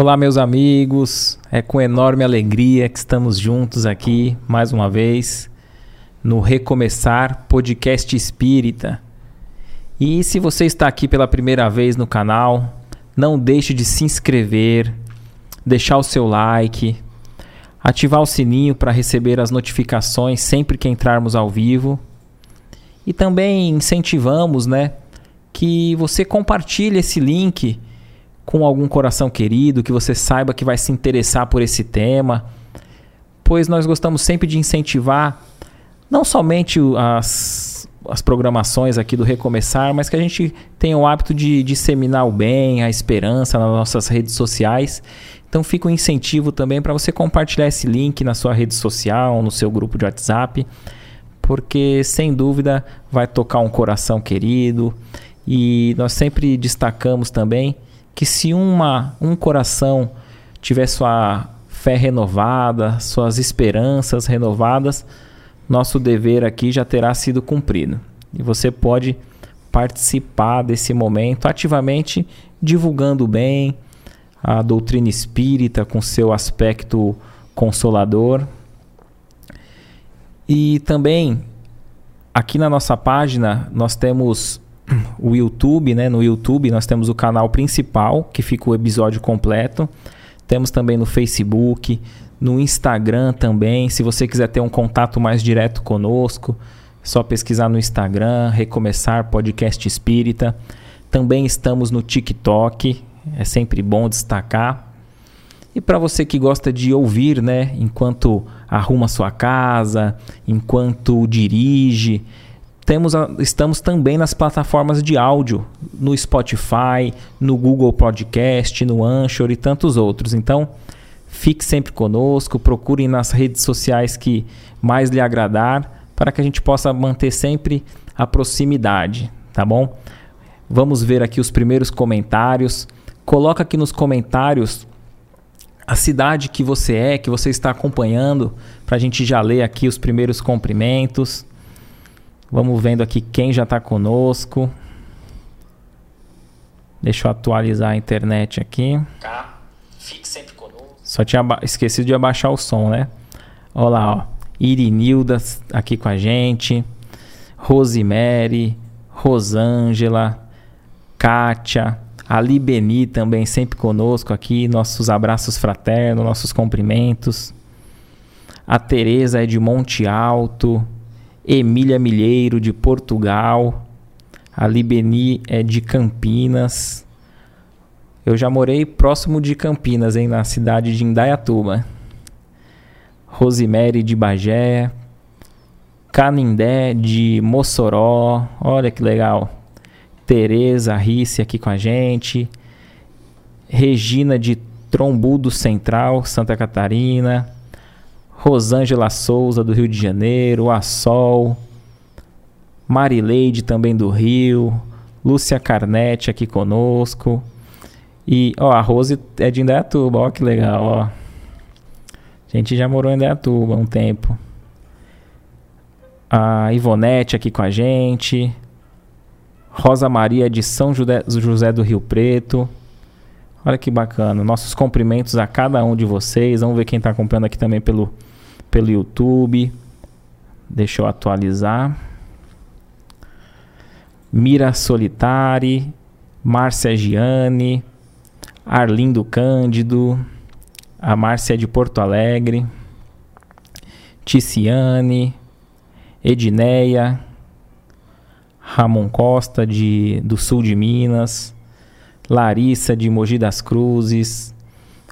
Olá, meus amigos. É com enorme alegria que estamos juntos aqui mais uma vez no Recomeçar Podcast Espírita. E se você está aqui pela primeira vez no canal, não deixe de se inscrever, deixar o seu like, ativar o sininho para receber as notificações sempre que entrarmos ao vivo. E também incentivamos, né, que você compartilhe esse link com algum coração querido, que você saiba que vai se interessar por esse tema, pois nós gostamos sempre de incentivar não somente as, as programações aqui do Recomeçar, mas que a gente tenha o hábito de disseminar o bem, a esperança nas nossas redes sociais. Então fica um incentivo também para você compartilhar esse link na sua rede social, no seu grupo de WhatsApp, porque sem dúvida vai tocar um coração querido. E nós sempre destacamos também que se uma, um coração tiver sua fé renovada, suas esperanças renovadas, nosso dever aqui já terá sido cumprido. E você pode participar desse momento ativamente divulgando bem a doutrina espírita com seu aspecto consolador. E também aqui na nossa página nós temos o YouTube, né? No YouTube nós temos o canal principal, que fica o episódio completo. Temos também no Facebook, no Instagram também. Se você quiser ter um contato mais direto conosco, é só pesquisar no Instagram, Recomeçar Podcast Espírita. Também estamos no TikTok, é sempre bom destacar. E para você que gosta de ouvir, né, enquanto arruma sua casa, enquanto dirige, temos a, estamos também nas plataformas de áudio, no Spotify, no Google Podcast, no Anchor e tantos outros. Então, fique sempre conosco, procurem nas redes sociais que mais lhe agradar, para que a gente possa manter sempre a proximidade, tá bom? Vamos ver aqui os primeiros comentários. Coloca aqui nos comentários a cidade que você é, que você está acompanhando, para a gente já ler aqui os primeiros cumprimentos. Vamos vendo aqui quem já está conosco. Deixa eu atualizar a internet aqui. Tá. Fique sempre conosco. Só tinha esquecido de abaixar o som, né? Olha lá, ó. Irinilda aqui com a gente. Rosemary, Rosângela, Kátia, Ali Beni também sempre conosco aqui. Nossos abraços fraternos, nossos cumprimentos. A Tereza é de Monte Alto. Emília Milheiro de Portugal, a Libeni é de Campinas. Eu já morei próximo de Campinas, hein, na cidade de Indaiatuba. Rosemary de Bagé, Canindé de Mossoró, olha que legal. Tereza Risse aqui com a gente. Regina de Trombudo Central, Santa Catarina. Rosângela Souza, do Rio de Janeiro, a Sol, Marileide também do Rio, Lúcia Carnete aqui conosco. E, ó, a Rose é de Indaiatuba, ó que legal, ó. A gente já morou em Indaiatuba há um tempo. A Ivonete aqui com a gente. Rosa Maria de São José do Rio Preto. Olha que bacana. Nossos cumprimentos a cada um de vocês. Vamos ver quem está acompanhando aqui também pelo pelo YouTube. Deixa eu atualizar. Mira Solitari, Márcia Giane, Arlindo Cândido, a Márcia de Porto Alegre, Ticiane, Edneia, Ramon Costa de, do sul de Minas, Larissa de Mogi das Cruzes,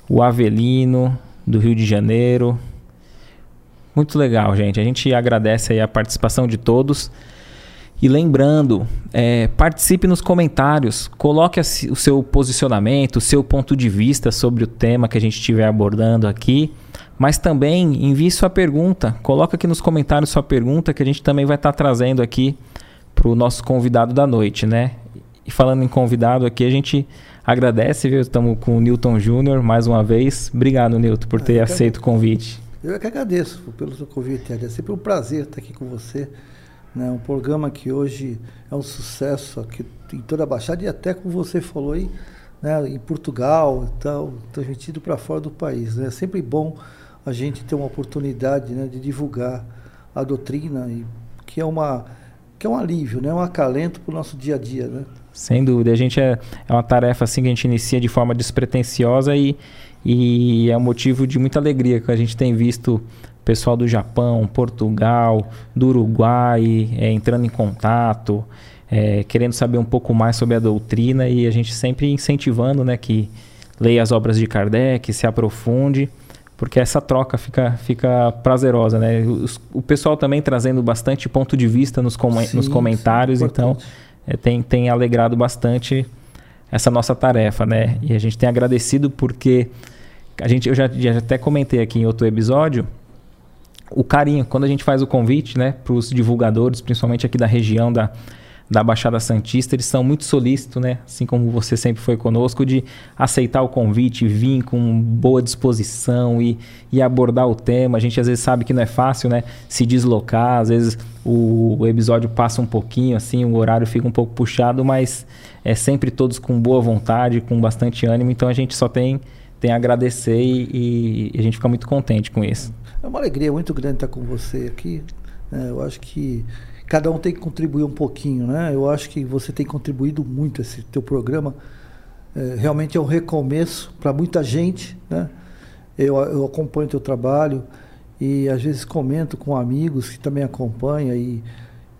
o Avelino do Rio de Janeiro, muito legal, gente. A gente agradece a participação de todos. E lembrando, é, participe nos comentários, coloque o seu posicionamento, o seu ponto de vista sobre o tema que a gente estiver abordando aqui, mas também envie sua pergunta, coloque aqui nos comentários sua pergunta que a gente também vai estar tá trazendo aqui para o nosso convidado da noite, né? E falando em convidado aqui, a gente agradece, viu? Estamos com o Newton Júnior mais uma vez. Obrigado, Newton, por ter aceito o convite. Eu é que agradeço pelo seu convite, É sempre um prazer estar aqui com você. Né? Um programa que hoje é um sucesso aqui em toda a Baixada e até como você falou aí, né, em Portugal, tal, transmitido para fora do país. Né? É sempre bom a gente ter uma oportunidade né, de divulgar a doutrina, e, que é uma que é um alívio, né, um acalento para o nosso dia a dia, né? Sem dúvida, a gente é, é uma tarefa assim que a gente inicia de forma despretensiosa e, e é um motivo de muita alegria que a gente tem visto pessoal do Japão, Portugal, do Uruguai é, entrando em contato, é, querendo saber um pouco mais sobre a doutrina e a gente sempre incentivando né, que leia as obras de Kardec, se aprofunde, porque essa troca fica, fica prazerosa. Né? O, o pessoal também trazendo bastante ponto de vista nos, com, sim, nos comentários, sim, então é, tem, tem alegrado bastante essa nossa tarefa. Né? E a gente tem agradecido porque a gente, eu já, já até comentei aqui em outro episódio o carinho, quando a gente faz o convite né, para os divulgadores, principalmente aqui da região da, da Baixada Santista, eles são muito solícitos, né? Assim como você sempre foi conosco, de aceitar o convite, vir com boa disposição e, e abordar o tema. A gente às vezes sabe que não é fácil, né? Se deslocar, às vezes o, o episódio passa um pouquinho, assim, o horário fica um pouco puxado, mas é sempre todos com boa vontade, com bastante ânimo. Então a gente só tem, tem a agradecer e, e a gente fica muito contente com isso. É uma alegria muito grande estar com você aqui. É, eu acho que cada um tem que contribuir um pouquinho, né? Eu acho que você tem contribuído muito esse teu programa. É, realmente é um recomeço para muita gente, né? Eu, eu acompanho teu trabalho e às vezes comento com amigos que também acompanham e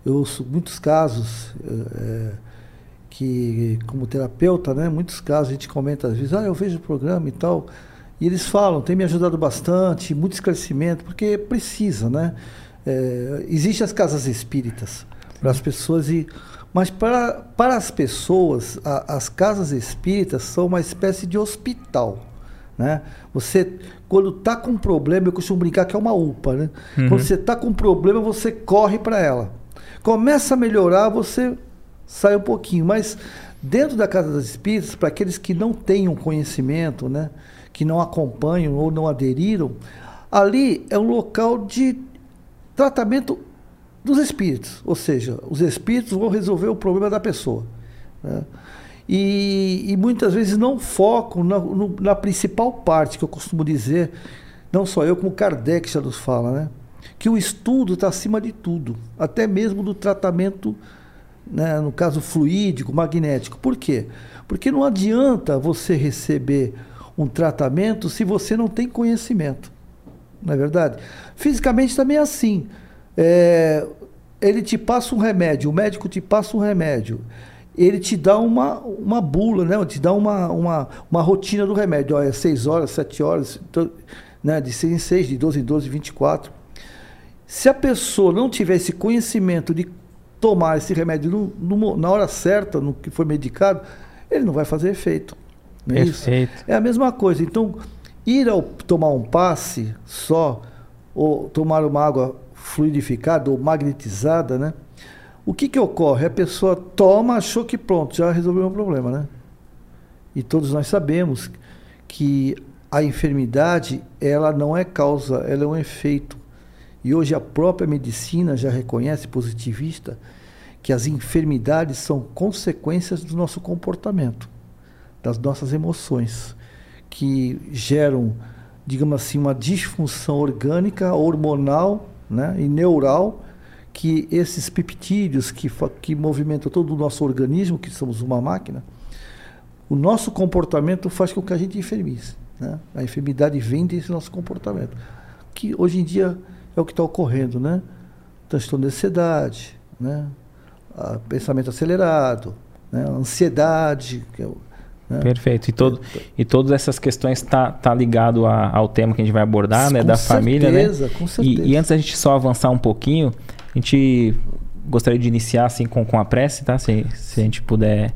eu ouço muitos casos é, que como terapeuta, né? Muitos casos a gente comenta às vezes, ah, eu vejo o programa e tal. E eles falam, tem me ajudado bastante, muito esclarecimento, porque precisa, né? É, Existem as casas espíritas para as pessoas e mas para, para as pessoas a, as casas espíritas são uma espécie de hospital né você quando está com um problema eu costumo brincar que é uma UPA né uhum. quando você está com um problema você corre para ela começa a melhorar você sai um pouquinho mas dentro da casa das espíritas para aqueles que não tenham conhecimento né que não acompanham ou não aderiram ali é um local de tratamento dos espíritos, ou seja, os espíritos vão resolver o problema da pessoa. Né? E, e, muitas vezes não focam na, no, na, principal parte que eu costumo dizer, não só eu, como Kardec já nos fala, né? que o estudo está acima de tudo, até mesmo do tratamento, né, no caso fluídico, magnético. Por quê? Porque não adianta você receber um tratamento se você não tem conhecimento não é verdade? Fisicamente também é assim. É, ele te passa um remédio, o médico te passa um remédio. Ele te dá uma, uma bula, né? te dá uma, uma, uma rotina do remédio. Olha, 6 horas, 7 horas, então, né? de 6 em 6, de 12 em 12, 24. Se a pessoa não tiver esse conhecimento de tomar esse remédio no, no, na hora certa, no que foi medicado, ele não vai fazer efeito. Não é Perfeito. Isso? É a mesma coisa. Então, Ir ao tomar um passe só, ou tomar uma água fluidificada ou magnetizada, né? O que, que ocorre? A pessoa toma, achou que pronto, já resolveu o problema, né? E todos nós sabemos que a enfermidade, ela não é causa, ela é um efeito. E hoje a própria medicina já reconhece, positivista, que as enfermidades são consequências do nosso comportamento, das nossas emoções que geram, digamos assim, uma disfunção orgânica, hormonal né, e neural, que esses peptídeos que, que movimentam todo o nosso organismo, que somos uma máquina, o nosso comportamento faz com que a gente enfermize. Né? A enfermidade vem desse nosso comportamento, que hoje em dia é o que está ocorrendo, né? Transtorno de ansiedade, né? pensamento acelerado, né? ansiedade, que é né? Perfeito. E, todo, e todas essas questões tá, tá ligado a, ao tema que a gente vai abordar, né? Com da certeza, família, né? Com certeza. E, e antes da gente só avançar um pouquinho, a gente gostaria de iniciar assim com, com a prece, tá? Se, se a gente puder.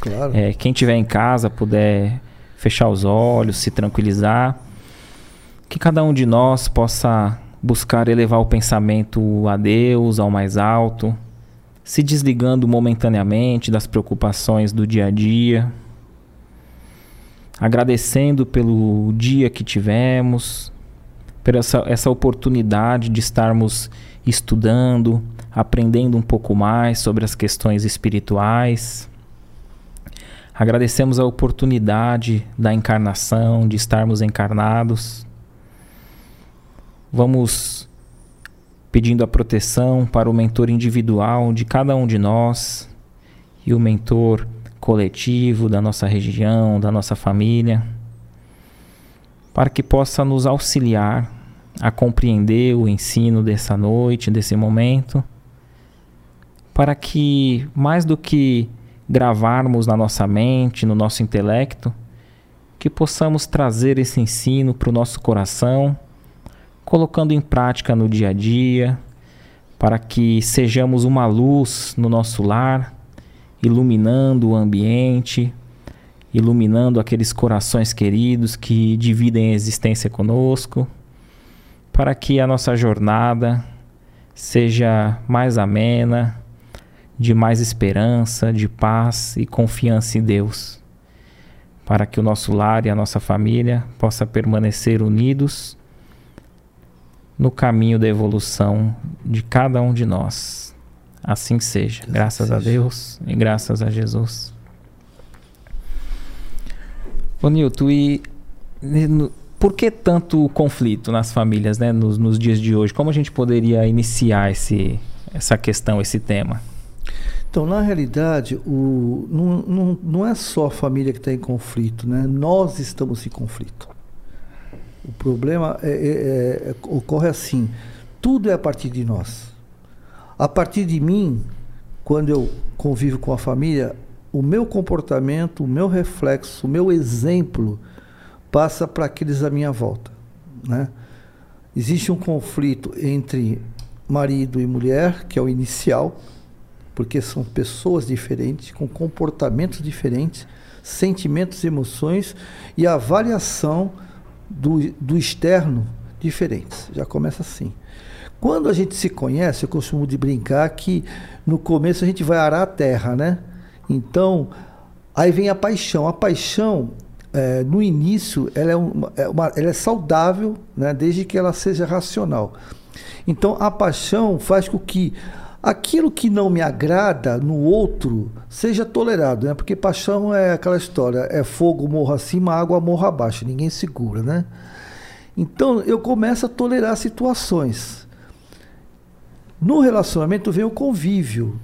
Claro. É, quem tiver em casa puder fechar os olhos, se tranquilizar. Que cada um de nós possa buscar elevar o pensamento a Deus, ao mais alto, se desligando momentaneamente das preocupações do dia a dia agradecendo pelo dia que tivemos, por essa, essa oportunidade de estarmos estudando, aprendendo um pouco mais sobre as questões espirituais, Agradecemos a oportunidade da encarnação, de estarmos encarnados. Vamos pedindo a proteção para o mentor individual de cada um de nós e o mentor coletivo da nossa região, da nossa família, para que possa nos auxiliar a compreender o ensino dessa noite, desse momento, para que mais do que gravarmos na nossa mente, no nosso intelecto, que possamos trazer esse ensino para o nosso coração, colocando em prática no dia a dia, para que sejamos uma luz no nosso lar, iluminando o ambiente, iluminando aqueles corações queridos que dividem a existência conosco, para que a nossa jornada seja mais amena, de mais esperança, de paz e confiança em Deus, para que o nosso lar e a nossa família possa permanecer unidos no caminho da evolução de cada um de nós. Assim seja. Assim graças seja. a Deus e graças a Jesus. Ô Nilton, e por que tanto conflito nas famílias, né, nos, nos dias de hoje? Como a gente poderia iniciar esse, essa questão, esse tema? Então, na realidade, o, não, não, não é só a família que está em conflito, né? Nós estamos em conflito. O problema é, é, é, ocorre assim: tudo é a partir de nós. A partir de mim, quando eu convivo com a família, o meu comportamento, o meu reflexo, o meu exemplo passa para aqueles à minha volta. Né? Existe um conflito entre marido e mulher, que é o inicial porque são pessoas diferentes, com comportamentos diferentes, sentimentos emoções e avaliação do, do externo diferentes. Já começa assim. Quando a gente se conhece, eu costumo de brincar que no começo a gente vai arar a terra, né? Então, aí vem a paixão. A paixão, é, no início, ela é, uma, é uma, ela é saudável, né? desde que ela seja racional. Então, a paixão faz com que aquilo que não me agrada no outro seja tolerado, né? Porque paixão é aquela história, é fogo morra acima, água morra abaixo, ninguém segura, né? Então eu começo a tolerar situações. No relacionamento vem o convívio.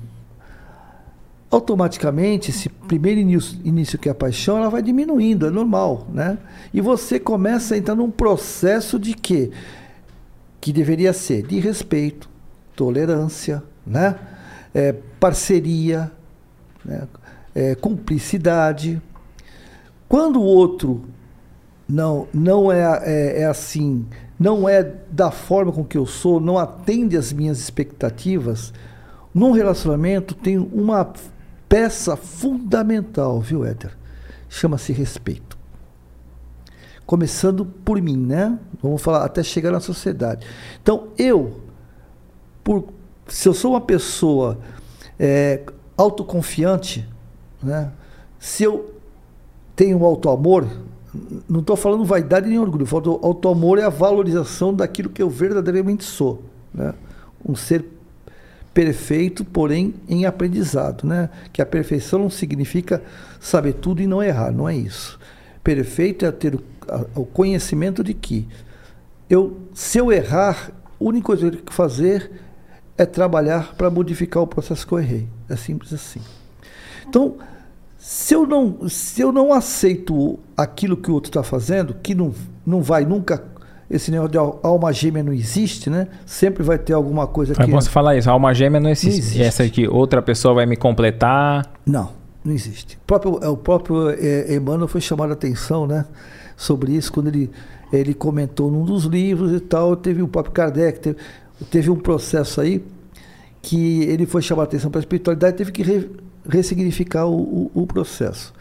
Automaticamente, esse primeiro início, início que é a paixão, ela vai diminuindo, é normal, né? E você começa a entrar num processo de quê? Que deveria ser de respeito, tolerância, né? É, parceria, né? É, cumplicidade. Quando o outro não, não é, é, é, assim, não é da forma com que eu sou, não atende às minhas expectativas, num relacionamento tem uma peça fundamental, viu, Éder? Chama-se respeito. Começando por mim, né? Vamos falar até chegar na sociedade. Então, eu, por se eu sou uma pessoa é, autoconfiante, né? se eu tenho auto-amor, não estou falando vaidade nem orgulho, falo auto-amor é a valorização daquilo que eu verdadeiramente sou. Né? Um ser perfeito, porém em aprendizado. Né? Que a perfeição não significa saber tudo e não errar, não é isso. Perfeito é ter o, o conhecimento de que eu, se eu errar, a única coisa que eu tenho que fazer é trabalhar para modificar o processo que eu errei. É simples assim. Então, se eu não, se eu não aceito aquilo que o outro está fazendo, que não, não vai nunca. Esse negócio de alma gêmea não existe, né? Sempre vai ter alguma coisa que. É bom você falar isso, alma gêmea não existe. não existe. Essa aqui, outra pessoa vai me completar. Não, não existe. O próprio, é, o próprio é, Emmanuel foi chamado a atenção, né? Sobre isso, quando ele, ele comentou num dos livros e tal. Teve o próprio Kardec. Teve, teve um processo aí que ele foi chamar a atenção para a espiritualidade e teve que re, ressignificar o, o, o, processo.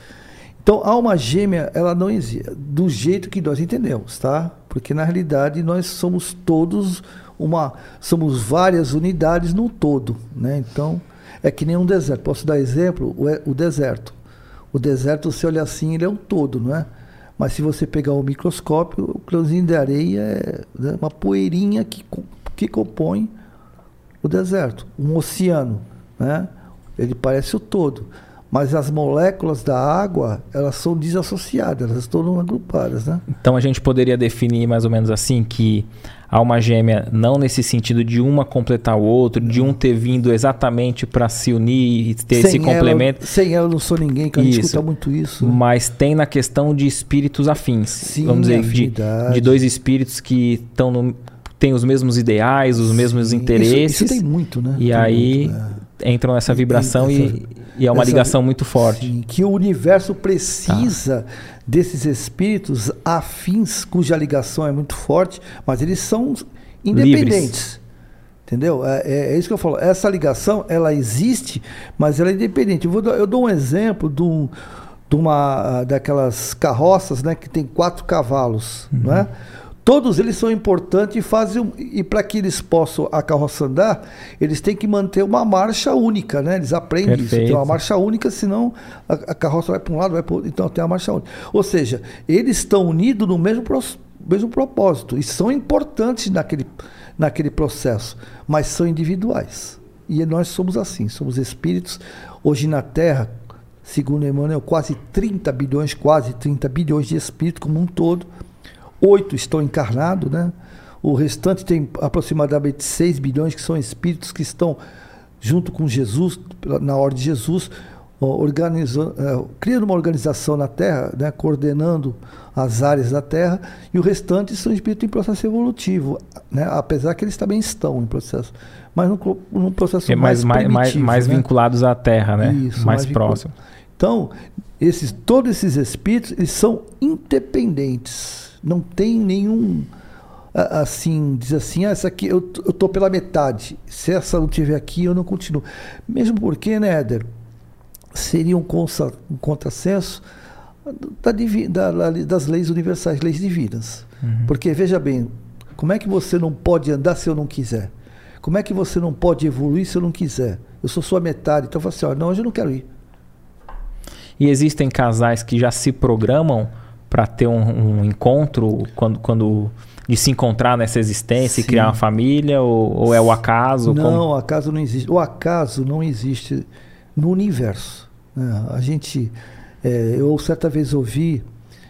Então, a alma gêmea, ela não existe, do jeito que nós entendemos, tá? Porque, na realidade, nós somos todos uma... Somos várias unidades no todo, né? Então, é que nem um deserto. Posso dar exemplo? O, o deserto. O deserto, você olha assim, ele é um todo, não é? Mas se você pegar o microscópio, o grãozinho de areia é né, uma poeirinha que que compõe o deserto, um oceano, né? Ele parece o todo, mas as moléculas da água, elas são desassociadas, elas estão agrupadas, né? Então a gente poderia definir mais ou menos assim que alma gêmea não nesse sentido de uma completar o outro, de um ter vindo exatamente para se unir e ter sem esse complemento. Ela, sem ela não sou ninguém, que a gente escuta muito isso. Né? Mas tem na questão de espíritos afins. Sim, vamos dizer, de, de, dois espíritos que estão no têm os mesmos ideais, os mesmos Sim, interesses. Isso, isso, tem muito, né? E tem aí muito, é. entram nessa vibração e, essa, e, é uma essa, ligação muito forte. Sim, que o universo precisa tá. desses espíritos afins, cuja ligação é muito forte, mas eles são independentes. Livres. Entendeu? É, é, é, isso que eu falo. Essa ligação, ela existe, mas ela é independente. Eu, eu dou um exemplo de, um, de uma daquelas carroças, né, que tem quatro cavalos, uhum. não é? Todos eles são importantes e fazem e para que eles possam a carroça andar, eles têm que manter uma marcha única, né? Eles aprendem Perfeito. isso, tem uma marcha única, senão a, a carroça vai para um lado, vai para outro, então tem a marcha única. Ou seja, eles estão unidos no mesmo, mesmo propósito e são importantes naquele, naquele processo, mas são individuais. E nós somos assim, somos espíritos hoje na Terra, segundo Emmanuel, quase 30 bilhões, quase 30 bilhões de espíritos como um todo oito estão encarnados, né? O restante tem aproximadamente 6 bilhões que são espíritos que estão junto com Jesus, na ordem de Jesus, organizando, é, criando uma organização na Terra, né, coordenando as áreas da Terra, e o restante são espíritos em processo evolutivo, né, apesar que eles também estão em processo, mas num, num processo é mais, mais, mais, mais né? vinculados à Terra, né? Isso, mais, mais próximo. Então, esses, todos esses espíritos eles são independentes não tem nenhum assim, diz assim, ah, essa aqui eu, eu tô pela metade. Se essa não tiver aqui, eu não continuo. Mesmo porque, né, Éder, seria um, contra, um contrassenso da, da, das leis universais, leis divinas. Uhum. Porque, veja bem, como é que você não pode andar se eu não quiser? Como é que você não pode evoluir se eu não quiser? Eu sou sua metade. Então eu falo assim, ó, não, hoje eu não quero ir. E existem casais que já se programam para ter um, um, encontro quando, quando de se encontrar nessa existência Sim. e criar uma família ou, ou é o acaso? Não, como... o acaso não existe. O acaso não existe no universo. Né? A gente, é, eu certa vez ouvi,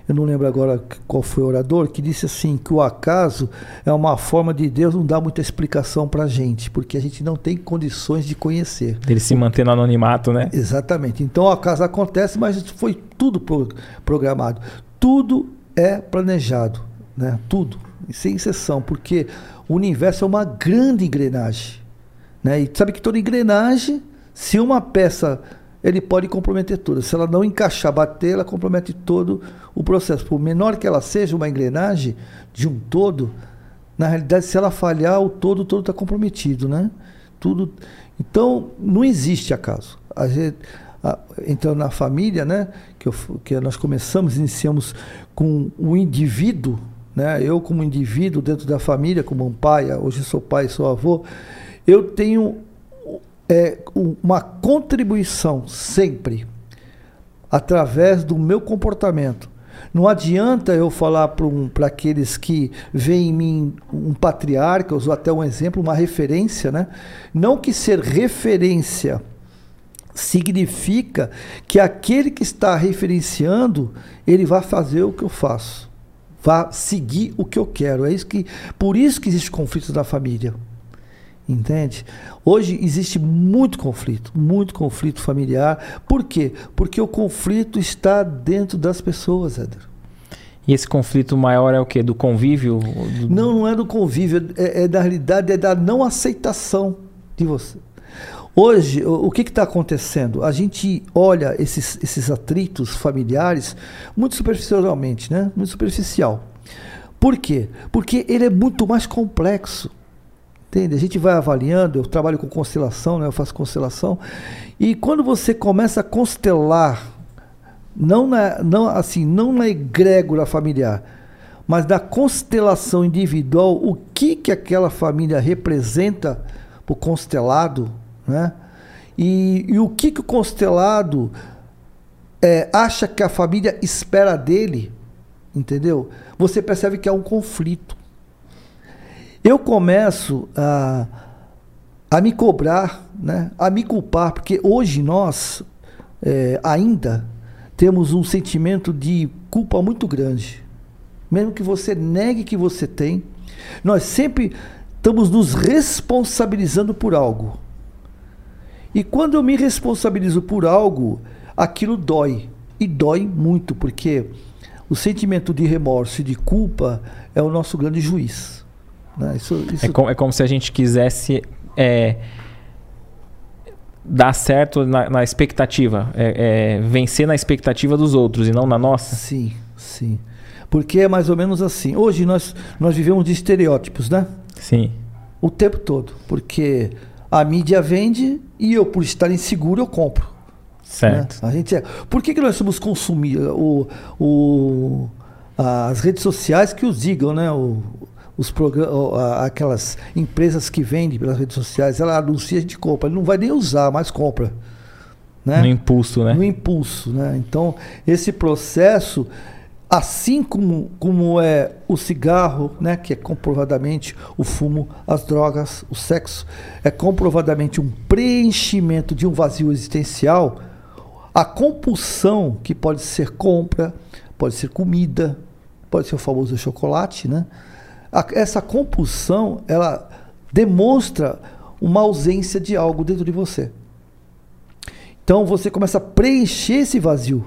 eu não lembro agora qual foi o orador, que disse assim que o acaso é uma forma de Deus não dar muita explicação para a gente, porque a gente não tem condições de conhecer. Ele se manter no anonimato, né? Exatamente. Então o acaso acontece, mas foi tudo programado tudo é planejado, né? Tudo, sem exceção, porque o universo é uma grande engrenagem, né? E sabe que toda engrenagem, se uma peça ele pode comprometer toda. Se ela não encaixar, bater, ela compromete todo o processo. Por menor que ela seja uma engrenagem de um todo, na realidade, se ela falhar, o todo todo está comprometido, né? Tudo. Então, não existe acaso. A gente, entrando na família, né? Que, eu, que nós começamos, iniciamos com o indivíduo, né? Eu como indivíduo dentro da família, como um pai, hoje sou pai, sou avô, eu tenho é, uma contribuição sempre através do meu comportamento. Não adianta eu falar para um, aqueles que veem em mim um patriarca, eu uso até um exemplo, uma referência, né? Não que ser referência significa que aquele que está referenciando, ele vai fazer o que eu faço, vai seguir o que eu quero. É isso que, por isso que existe conflito na família. Entende? Hoje existe muito conflito, muito conflito familiar. Por quê? Porque o conflito está dentro das pessoas, Éder. E esse conflito maior é o quê? Do convívio? Do... Não, não é do convívio, é, é da realidade, é da não aceitação de você. Hoje, o, que está acontecendo? A gente olha esses, esses atritos familiares muito superficialmente, né? Muito superficial. Por quê? Porque ele é muito mais complexo. Entende? A gente vai avaliando, eu trabalho com constelação, né? eu faço constelação, e quando você começa a constelar, não na, não, assim, não na egrégora familiar, mas da constelação individual, o que, que aquela família representa para o constelado, né? E, e o que, que o constelado é, acha que a família espera dele, entendeu? Você percebe que há um conflito. Eu começo a, a me cobrar, né? a me culpar, porque hoje nós, é, ainda temos um sentimento de culpa muito grande. Mesmo que você negue que você tem, nós sempre estamos nos responsabilizando por algo. E quando eu me responsabilizo por algo, aquilo dói. E dói muito, porque o sentimento de remorso e de culpa é o nosso grande juiz. Né? Isso, isso... É, como, é, como, se a gente quisesse é, dar certo na, na expectativa, é, é, vencer na expectativa dos outros e não na nossa. Sim, sim. Porque é mais ou menos assim. Hoje nós, nós vivemos de estereótipos, né? Sim. O tempo todo. Porque a mídia vende e eu, por estar inseguro, eu compro. Certo. Né? A gente é. Por que, que nós somos consumir o, o, as redes sociais que os digam, né? O, os aquelas empresas que vendem pelas redes sociais, ela anuncia, a gente compra. Ele não vai nem usar, mas compra. Né? No impulso, né? No impulso, né? Então, esse processo Assim como, como é o cigarro, né, que é comprovadamente o fumo, as drogas, o sexo, é comprovadamente um preenchimento de um vazio existencial, a compulsão, que pode ser compra, pode ser comida, pode ser o famoso chocolate, né? A, essa compulsão, ela demonstra uma ausência de algo dentro de você. Então você começa a preencher esse vazio.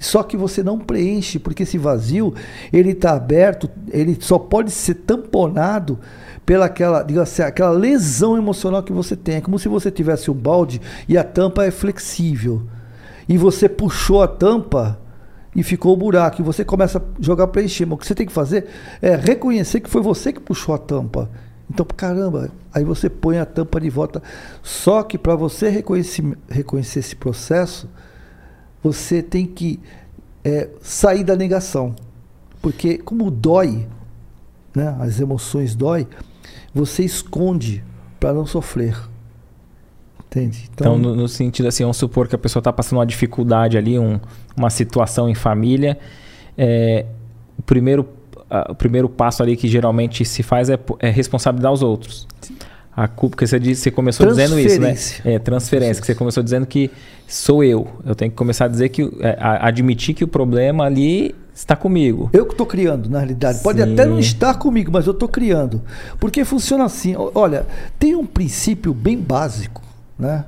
Só que você não preenche, porque esse vazio, ele está aberto, ele só pode ser tamponado pela aquela, assim, aquela lesão emocional que você tem. É como se você tivesse um balde e a tampa é flexível. E você puxou a tampa e ficou o buraco. E você começa a jogar para encher. Mas o que você tem que fazer é reconhecer que foi você que puxou a tampa. Então, caramba, aí você põe a tampa de volta. Só que para você reconhecer, reconhecer esse processo, você tem que é, sair da negação. Porque como dói, né, as emoções dói, você esconde para não sofrer. Entende? Então, então no, no, sentido assim, vamos supor que a pessoa está passando uma dificuldade ali, um, uma situação em família. É, o, primeiro, a, o primeiro passo ali que geralmente se faz é, é responsabilizar os outros. Sim. A culpa, porque você, disse, você começou dizendo isso, né? É, transferência, que você começou dizendo que sou eu. Eu tenho que começar a dizer que, é, a, admitir que o problema ali está comigo. Eu que estou criando, na realidade. Sim. Pode até não estar comigo, mas eu estou criando. Porque funciona assim. Olha, tem um princípio bem básico, né?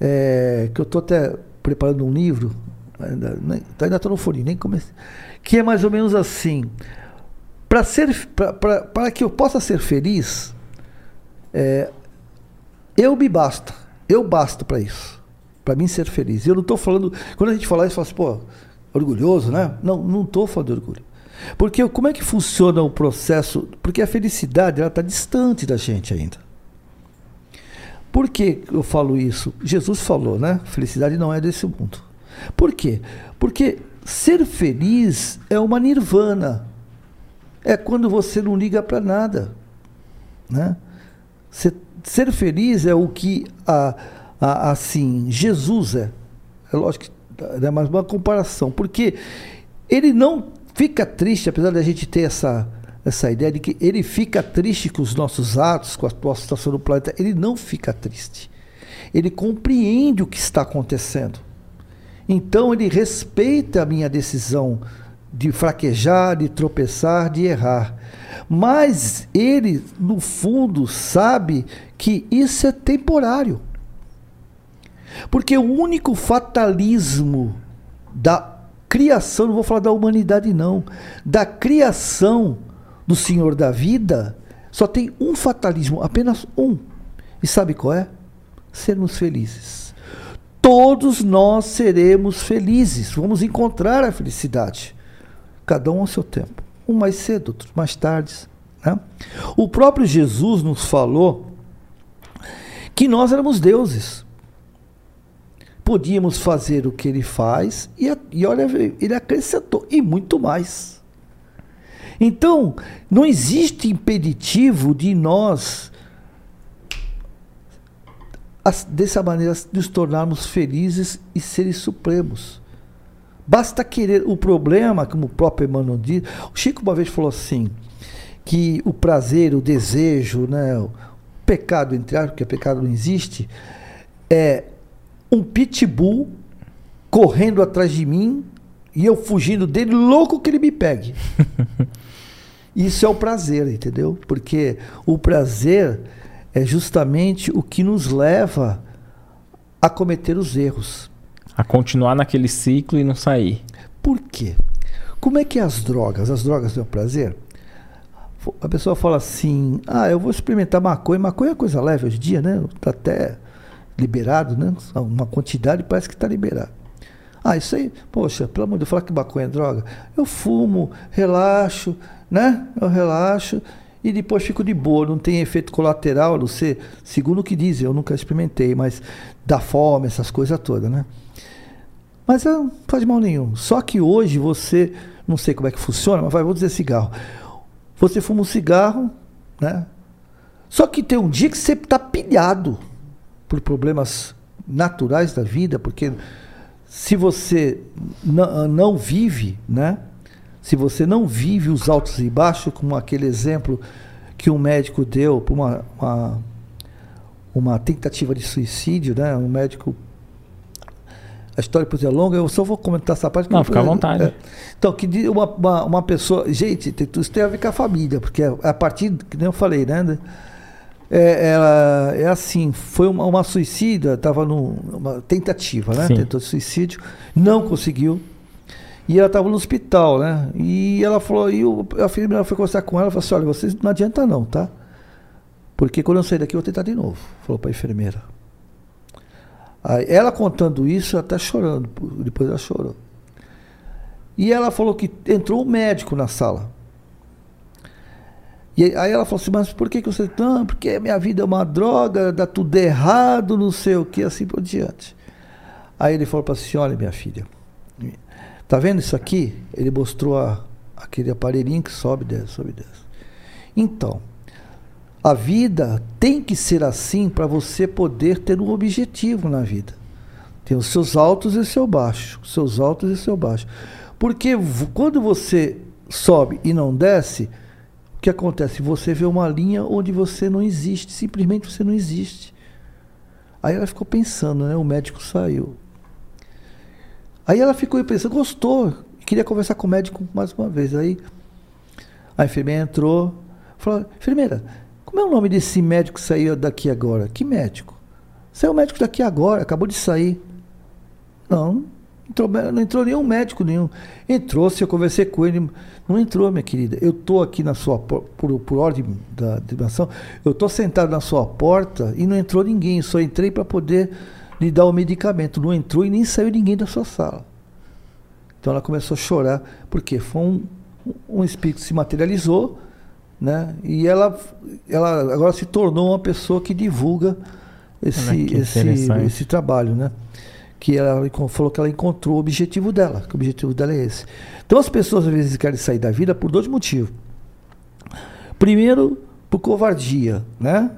É, que eu estou até preparando um livro, ainda estou tá, no forinho, nem comecei. Que é mais ou menos assim. Para que eu possa ser feliz, é, eu me basta. Eu basto para isso. Para mim ser feliz. Eu não estou falando. Quando a gente fala isso, fala assim, pô, orgulhoso, né? Não, não estou falando de orgulho. Porque como é que funciona o processo? Porque a felicidade ela está distante da gente ainda. Por que eu falo isso? Jesus falou, né? Felicidade não é desse mundo. Por quê? Porque ser feliz é uma nirvana. É quando você não liga para nada, né? Ser, ser feliz é o que, a, a, assim, Jesus é. É lógico que é mais uma comparação, porque ele não fica triste, apesar da gente ter essa, essa ideia de que ele fica triste com os nossos atos, com a atual situação do planeta. Ele não fica triste. Ele compreende o que está acontecendo. Então ele respeita a minha decisão de fraquejar, de tropeçar, de errar. Mas ele, no fundo, sabe que isso é temporário. Porque o único fatalismo da criação, não vou falar da humanidade, não, da criação do Senhor da vida, só tem um fatalismo, apenas um. E sabe qual é? Sermos felizes. Todos nós seremos felizes, vamos encontrar a felicidade, cada um ao seu tempo um mais cedo, outros mais tarde. Né? O próprio Jesus nos falou que nós éramos deuses. Podíamos fazer o que ele faz e, e olha, ele acrescentou, e muito mais. Então, não existe impeditivo de nós, dessa maneira, nos tornarmos felizes e seres supremos. Basta querer. O problema, como o próprio Emmanuel diz, o Chico uma vez falou assim, que o prazer, o desejo, né, o pecado, entre aspas, porque pecado não existe, é um pitbull correndo atrás de mim e eu fugindo dele, louco que ele me pegue. Isso é o prazer, entendeu? Porque o prazer é justamente o que nos leva a cometer os erros. A continuar naquele ciclo e não sair. Por quê? Como é que é as drogas? As drogas dão prazer? A pessoa fala assim: ah, eu vou experimentar maconha. Maconha é coisa leve hoje em dia, né? Está até liberado, né? Uma quantidade parece que está liberado. Ah, isso aí, poxa, pelo amor de Deus, falar que maconha é droga. Eu fumo, relaxo, né? Eu relaxo e depois fico de boa, não tem efeito colateral, não sei, segundo o que dizem, eu nunca experimentei, mas dá fome, essas coisas todas, né? Mas não faz mal nenhum. Só que hoje você, não sei como é que funciona, mas vai, vou dizer cigarro. Você fuma um cigarro, né? Só que tem um dia que você está pilhado por problemas naturais da vida, porque se você não vive, né? Se você não vive os altos e baixos, como aquele exemplo que um médico deu para uma, uma, uma, tentativa de suicídio, né? Um médico. A história por é longa, eu só vou comentar essa parte. Não, fica à vontade. É, então, que uma, uma, uma pessoa. Gente, isso tem a ver com a família, porque é a partir, que nem eu falei, né? É, ela, é assim, foi uma, uma suicida, estava numa tentativa, né? Sim. Tentou suicídio, não conseguiu. E ela estava no hospital, né? E ela falou, e o, a filha foi conversar com ela, falou assim, olha, vocês não adianta não, tá? Porque quando eu sair daqui eu vou tentar de novo, falou para a enfermeira. Aí, ela contando isso, até chorando, depois ela chorou. E ela falou que entrou um médico na sala. E aí ela falou assim, mas por que, que você. Não, porque minha vida é uma droga, dá tudo errado, não sei o que, assim por diante. Aí ele falou para a senhora, minha filha, tá vendo isso aqui? Ele mostrou a, aquele aparelhinho que sobe e desce, sobe e desce. Então, a vida tem que ser assim para você poder ter um objetivo na vida. Tem os seus altos e o seu baixo, os seus altos e o seu baixo. Porque quando você sobe e não desce, que acontece? Você vê uma linha onde você não existe, simplesmente você não existe. Aí ela ficou pensando, né? O médico saiu. Aí ela ficou pensando, gostou, queria conversar com o médico mais uma vez. Aí a enfermeira entrou, falou: enfermeira, como é o nome desse médico que saiu daqui agora? Que médico? Saiu o médico daqui agora, acabou de sair. Não, Entrou, não entrou nenhum médico nenhum. Entrou, se eu conversei com ele. Não entrou, minha querida. Eu estou aqui na sua por, por ordem da dimensão, eu estou sentado na sua porta e não entrou ninguém. Só entrei para poder lhe dar o medicamento. Não entrou e nem saiu ninguém da sua sala. Então ela começou a chorar, porque foi um, um espírito que se materializou, né? E ela, ela agora se tornou uma pessoa que divulga esse, esse, esse trabalho, né? que ela falou que ela encontrou o objetivo dela, que o objetivo dela é esse. Então as pessoas às vezes querem sair da vida por dois motivos. Primeiro, por covardia, né?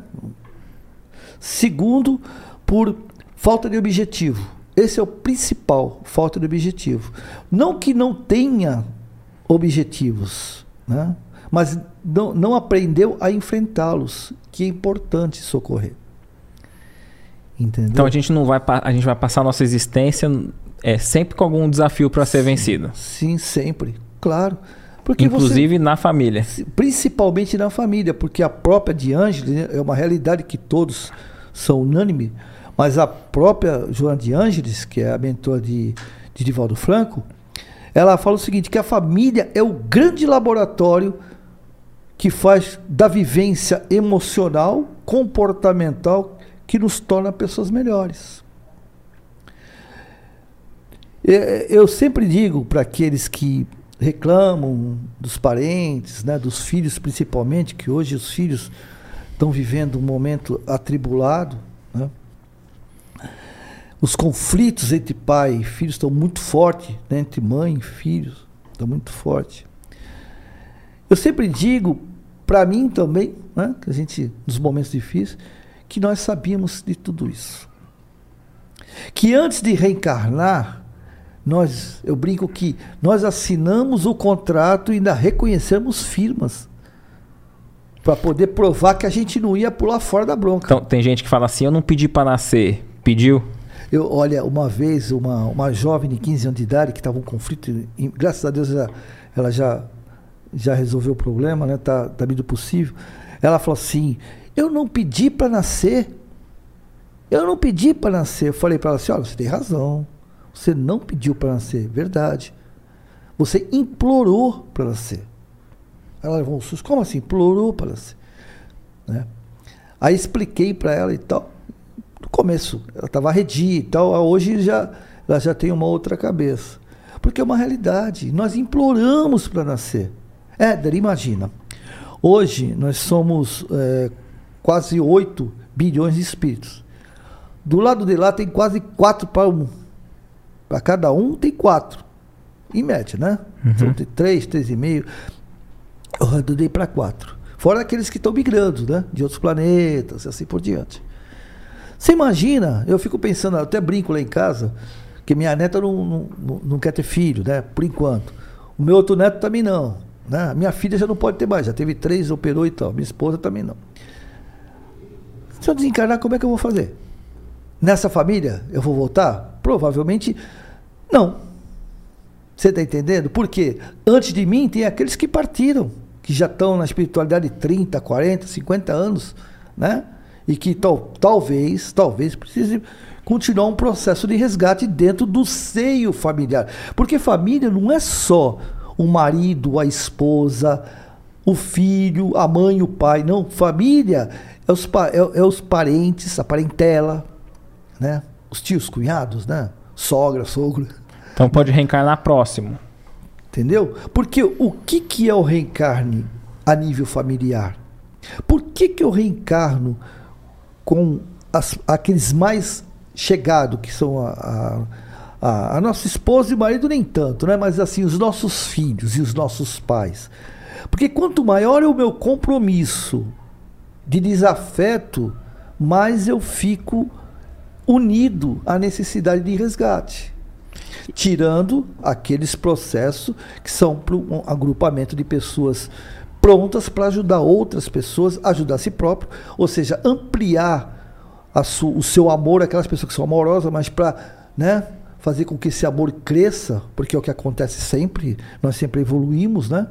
Segundo, por falta de objetivo. Esse é o principal, falta de objetivo. Não que não tenha objetivos, né? Mas não, não aprendeu a enfrentá-los, que é importante socorrer. Entendeu? Então a gente não vai a gente vai passar a nossa existência é sempre com algum desafio para ser vencido. Sim, sempre, claro. Porque Inclusive você, na família. Principalmente na família, porque a própria de Ângeles né, é uma realidade que todos são unânimes, mas a própria Joana de Ângeles, que é a mentora de, de Divaldo Franco, ela fala o seguinte, que a família é o grande laboratório que faz da vivência emocional, comportamental, que nos torna pessoas melhores. Eu sempre digo para aqueles que reclamam dos parentes, né, dos filhos principalmente, que hoje os filhos estão vivendo um momento atribulado, né? os conflitos entre pai e filhos estão muito fortes, né, entre mãe e filhos, estão muito fortes. Eu sempre digo, para mim também, né, que a gente, nos momentos difíceis, que nós sabíamos de tudo isso. Que antes de reencarnar, nós, eu brinco que nós assinamos o contrato e ainda reconhecemos firmas para poder provar que a gente não ia pular fora da bronca. Então, tem gente que fala assim: eu não pedi para nascer, pediu? Eu, olha, uma vez, uma, uma jovem de 15 anos de idade que estava um conflito, e, graças a Deus ela, ela já, já resolveu o problema, né? Tá, tá meio possível. Ela falou assim: Eu não pedi para nascer. Eu não pedi para nascer. Eu falei para ela assim: Olha, você tem razão. Você não pediu para nascer. Verdade. Você implorou para nascer. Ela levou um susto. Como assim? Implorou para nascer. Né? Aí expliquei para ela e tal. No começo, ela estava arredia e tal. Hoje já, ela já tem uma outra cabeça. Porque é uma realidade. Nós imploramos para nascer. Éder, imagina. Hoje nós somos é, quase 8 bilhões de espíritos. Do lado de lá tem quase 4 para um. Para cada um tem 4. Em média, né? Uhum. Então, tem 3, 3,5. Eu arredondei para 4. Fora aqueles que estão migrando, né? De outros planetas e assim por diante. Você imagina, eu fico pensando, eu até brinco lá em casa, que minha neta não, não, não quer ter filho, né? Por enquanto. O meu outro neto também não. Né? Minha filha já não pode ter mais, já teve três, operou e tal. Minha esposa também não. Se eu desencarnar, como é que eu vou fazer? Nessa família, eu vou voltar? Provavelmente não. Você está entendendo? Porque antes de mim tem aqueles que partiram que já estão na espiritualidade 30, 40, 50 anos, né? E que tal, talvez, talvez precise continuar um processo de resgate dentro do seio familiar. Porque família não é só o marido, a esposa, o filho, a mãe, o pai. Não, família é os, é, é os parentes, a parentela, né? Os tios, cunhados, né? Sogra, sogro. Então pode reencarnar próximo. Entendeu? Porque o que, que é o reencarne a nível familiar? Por que, que eu reencarno com as, aqueles mais chegados, que são a, a, a, a, nossa esposa e marido, nem tanto, né? mas assim, os nossos filhos e os nossos pais? Porque quanto maior é o meu compromisso de desafeto, mais eu fico unido à necessidade de resgate tirando aqueles processos que são para um agrupamento de pessoas prontas para ajudar outras pessoas, ajudar a si próprio, ou seja, ampliar o seu amor aquelas pessoas que são amorosas, mas para né, fazer com que esse amor cresça, porque é o que acontece sempre, nós sempre evoluímos, né?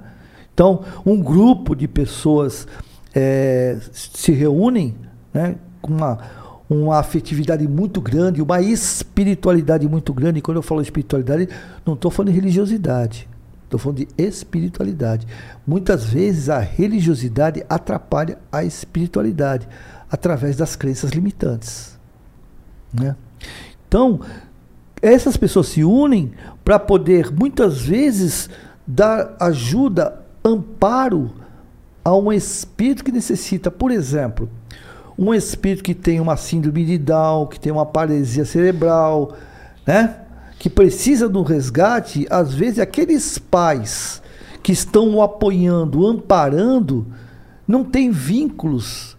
Então, um grupo de pessoas é, se reúnem né, com uma uma afetividade muito grande, uma espiritualidade muito grande. E quando eu falo espiritualidade, não estou falando de religiosidade, estou falando de espiritualidade. Muitas vezes a religiosidade atrapalha a espiritualidade através das crenças limitantes. Né? Então, essas pessoas se unem para poder, muitas vezes, dar ajuda, amparo a um espírito que necessita, por exemplo, um espírito que tem uma síndrome de Down, que tem uma paralisia cerebral, né? Que precisa do resgate, às vezes aqueles pais que estão o apoiando, amparando, não têm vínculos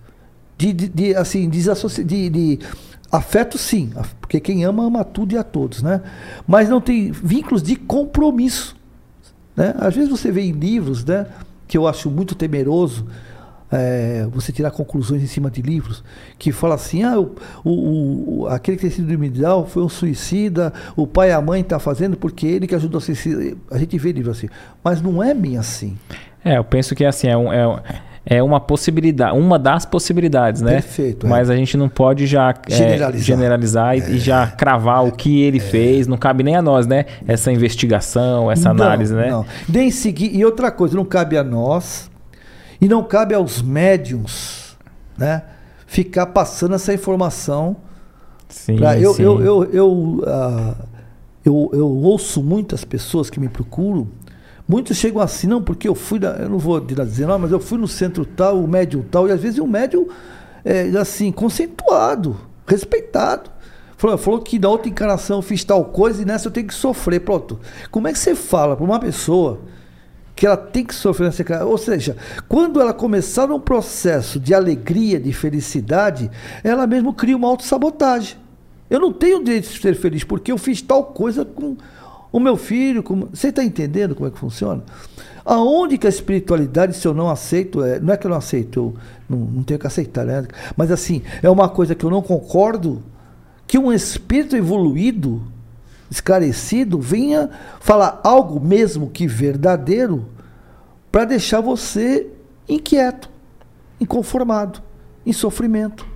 de, de, de assim, de, de afeto sim, porque quem ama ama tudo e a todos, né? Mas não tem vínculos de compromisso, né? Às vezes você vê em livros, né? Que eu acho muito temeroso, é, você tirar conclusões em cima de livros que fala assim, ah, o, o, o aquele que tem sido criminal foi um suicida, o pai e a mãe estão tá fazendo porque ele que ajudou a suicida. A gente vê livros assim, mas não é bem assim. É, eu penso que assim, é, um, é, é uma possibilidade, uma das possibilidades, né? Perfeito. É. Mas a gente não pode já generalizar, é, generalizar e, e, já é. cravar o que ele é. fez. Não cabe nem a nós, né? Essa investigação, essa não, análise, né? Não. Nem seguir. E outra coisa, não cabe a nós e não cabe aos médiums né, ficar passando essa informação. Sim, pra, eu, sim. Eu, eu, eu, uh, eu, eu, ouço muitas pessoas que me procuram. Muitos chegam assim, não, porque eu fui, na, eu não vou dizer não, mas eu fui no centro tal, o médium tal, e às vezes o médium é assim, conceituado, respeitado. Falou, falou que na outra encarnação eu fiz tal coisa e nessa eu tenho que sofrer. Pronto. Como é que você fala para uma pessoa que ela tem que sofrer nessa Ou seja, quando ela começar um processo de alegria, de felicidade, ela mesmo cria uma autossabotagem. Eu não tenho direito de ser feliz porque eu fiz tal coisa com o meu filho. Com... Você está entendendo como é que funciona? Aonde que a espiritualidade, se eu não aceito, é... não é que eu não aceito, eu não, não tenho que aceitar, né? Mas assim, é uma coisa que eu não concordo, que um espírito evoluído, esclarecido, venha falar algo mesmo que verdadeiro para deixar você inquieto, inconformado, em sofrimento.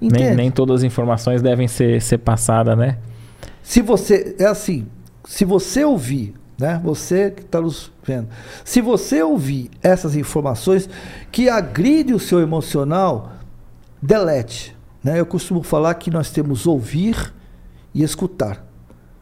Nem, nem todas as informações devem ser, ser passadas, né? Se você. É assim, se você ouvir, né? Você que está nos vendo. Se você ouvir essas informações que agride o seu emocional, delete. Né? Eu costumo falar que nós temos ouvir e escutar.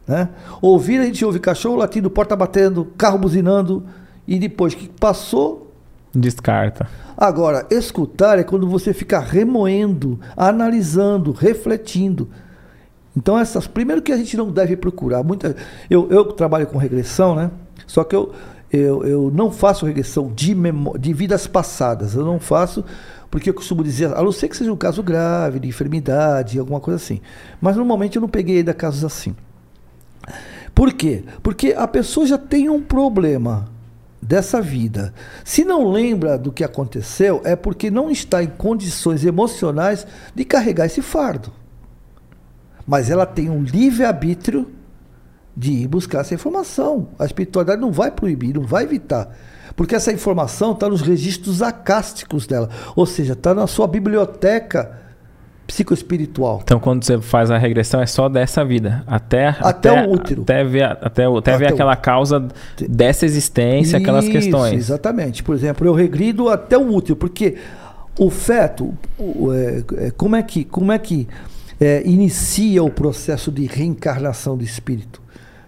Né? Ouvir, a gente ouve cachorro latindo, porta batendo, carro buzinando, e depois que passou. Descarta. Agora, escutar é quando você fica remoendo, analisando, refletindo. Então, essas. Primeiro que a gente não deve procurar. Muita, eu, eu trabalho com regressão, né? Só que eu, eu, eu não faço regressão de, memó de vidas passadas. Eu não faço porque eu costumo dizer, a não ser que seja um caso grave, de enfermidade, alguma coisa assim. Mas normalmente eu não peguei ainda casos assim. Por quê? Porque a pessoa já tem um problema dessa vida. Se não lembra do que aconteceu, é porque não está em condições emocionais de carregar esse fardo. Mas ela tem um livre-arbítrio de ir buscar essa informação. A espiritualidade não vai proibir, não vai evitar. Porque essa informação está nos registros acásticos dela. Ou seja, está na sua biblioteca psicoespiritual. Então, quando você faz a regressão, é só dessa vida. Até, até, até o útero. Até ver, até, até, ver aquela causa dessa existência, Isso, aquelas questões. Exatamente. Por exemplo, eu regrido até o útero, porque o feto, é, é, como é que, como é que é, inicia o processo de reencarnação do espírito?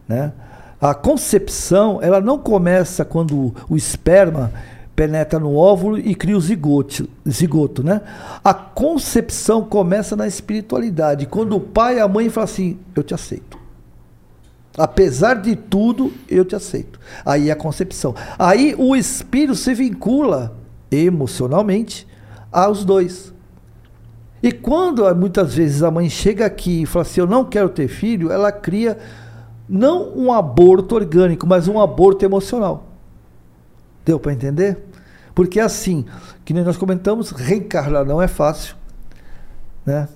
Né? A concepção, ela não começa quando o esperma penetra no óvulo e cria o zigoto, zigoto, né? A concepção começa na espiritualidade, quando o pai e a mãe falam assim: "Eu te aceito". Apesar de tudo, eu te aceito. Aí é a concepção. Aí o espírito se vincula emocionalmente aos dois. E quando muitas vezes a mãe chega aqui e fala assim: "Eu não quero ter filho", ela cria não um aborto orgânico, mas um aborto emocional. Deu para entender? Porque assim, que nós comentamos, reencarnar não é fácil, né?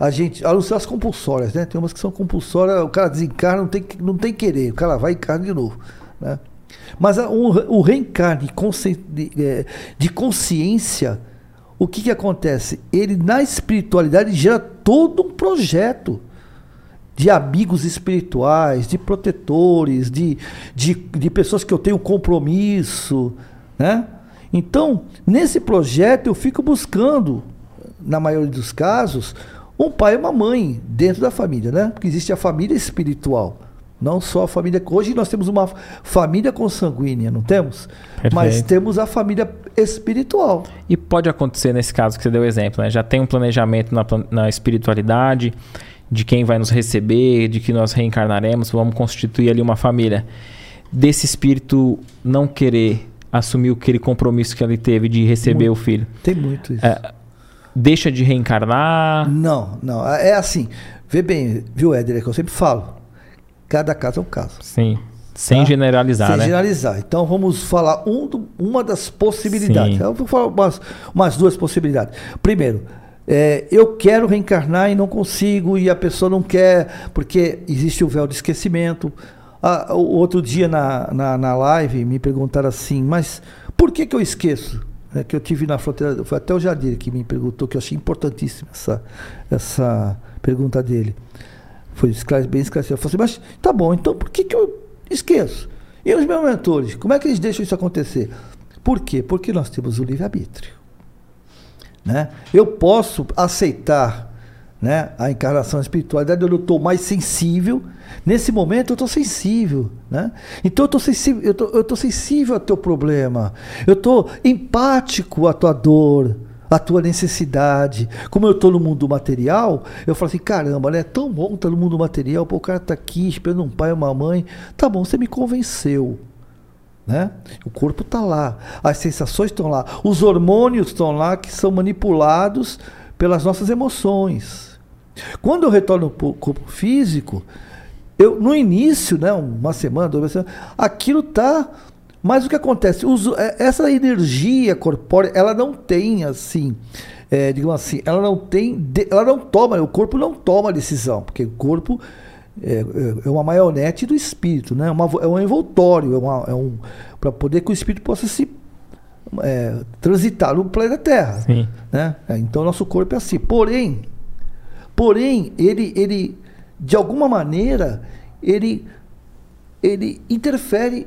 A gente, a não ser as compulsórias, né? Tem umas que são compulsórias, o cara desencarna, não tem, não tem querer, o cara vai e encarna de novo, né? Mas a, um, o reencarne é, de consciência, o que, que acontece? Ele, na espiritualidade, gera todo um projeto de amigos espirituais, de protetores, de, de, de pessoas que eu tenho compromisso, né? Então, nesse projeto eu fico buscando, na maioria dos casos, um pai e uma mãe dentro da família, né? Porque existe a família espiritual. Não só a família. Hoje nós temos uma família consanguínea, não temos? Perfeito. Mas temos a família espiritual. E pode acontecer nesse caso que você deu exemplo, né? Já tem um planejamento na, na espiritualidade, de quem vai nos receber, de que nós reencarnaremos, vamos constituir ali uma família. Desse espírito não querer assumir aquele compromisso que ele teve de receber muito. o filho. Tem muito isso. É, deixa de reencarnar? Não, não. É assim. Vê bem, viu, Éder, é que eu sempre falo. Cada caso é um caso. Sim. Sem tá? generalizar, Sem né? generalizar. Então vamos falar um do, uma das possibilidades. Sim. Eu vou falar umas, umas duas possibilidades. Primeiro, é, eu quero reencarnar e não consigo, e a pessoa não quer, porque existe o véu de esquecimento. Ah, o outro dia na, na, na, live me perguntaram assim, mas por que, que eu esqueço? É que eu tive na fronteira, foi até o Jardim que me perguntou, que eu achei importantíssima essa, essa pergunta dele. Foi bem esclarecido. Eu falei assim, mas tá bom, então por que, que eu esqueço? E os meus mentores, como é que eles deixam isso acontecer? Por quê? Porque nós temos o livre-arbítrio. Né? Eu posso aceitar né, a encarnação, espiritualidade, eu estou mais sensível. Nesse momento eu estou sensível. Né? Então eu estou sensível, eu tô, eu tô sensível ao teu problema. Eu estou empático à tua dor, à tua necessidade. Como eu estou no mundo material, eu falo assim, caramba, né, é tão bom estar no mundo material, pô, o cara está aqui esperando um pai uma mãe. Tá bom, você me convenceu. Né? O corpo está lá, as sensações estão lá, os hormônios estão lá que são manipulados pelas nossas emoções. Quando eu retorno para o corpo físico, eu no início, né, uma semana, duas semanas, aquilo está. Mas o que acontece? Os, é, essa energia corpórea, ela não tem assim é, digamos assim, ela não tem, ela não toma, o corpo não toma decisão, porque o corpo é, é uma maionete do espírito, né? Uma, é um envoltório, é, é um para poder que o espírito possa se é, transitar no planeta Terra, Sim. né? É, então nosso corpo é assim. Porém, porém ele, ele de alguma maneira ele ele interfere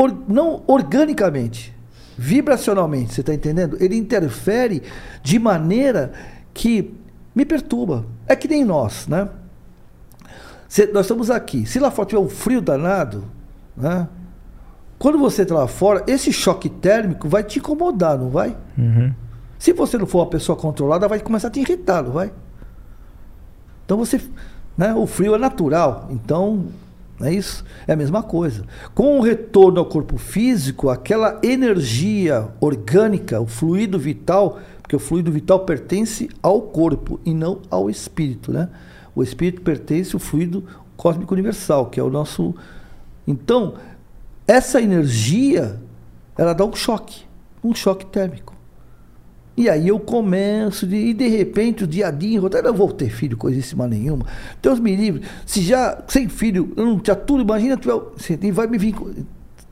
or, não organicamente, vibracionalmente, você está entendendo? Ele interfere de maneira que me perturba. É que nem nós, né? Se, nós estamos aqui. Se lá fora tiver um frio danado, né? Quando você está lá fora, esse choque térmico vai te incomodar, não vai? Uhum. Se você não for uma pessoa controlada, vai começar a te irritar, não vai? Então você. Né, o frio é natural. Então não é isso? É a mesma coisa. Com o retorno ao corpo físico, aquela energia orgânica, o fluido vital, porque o fluido vital pertence ao corpo e não ao espírito, né? O espírito pertence ao fluido cósmico universal, que é o nosso. Então, essa energia, ela dá um choque, um choque térmico. E aí eu começo, de, e de repente o dia a dia, eu não vou ter filho, coisíssima nenhuma. Deus me livre. Se já sem filho, eu não tinha tudo, imagina, tu vai me vir.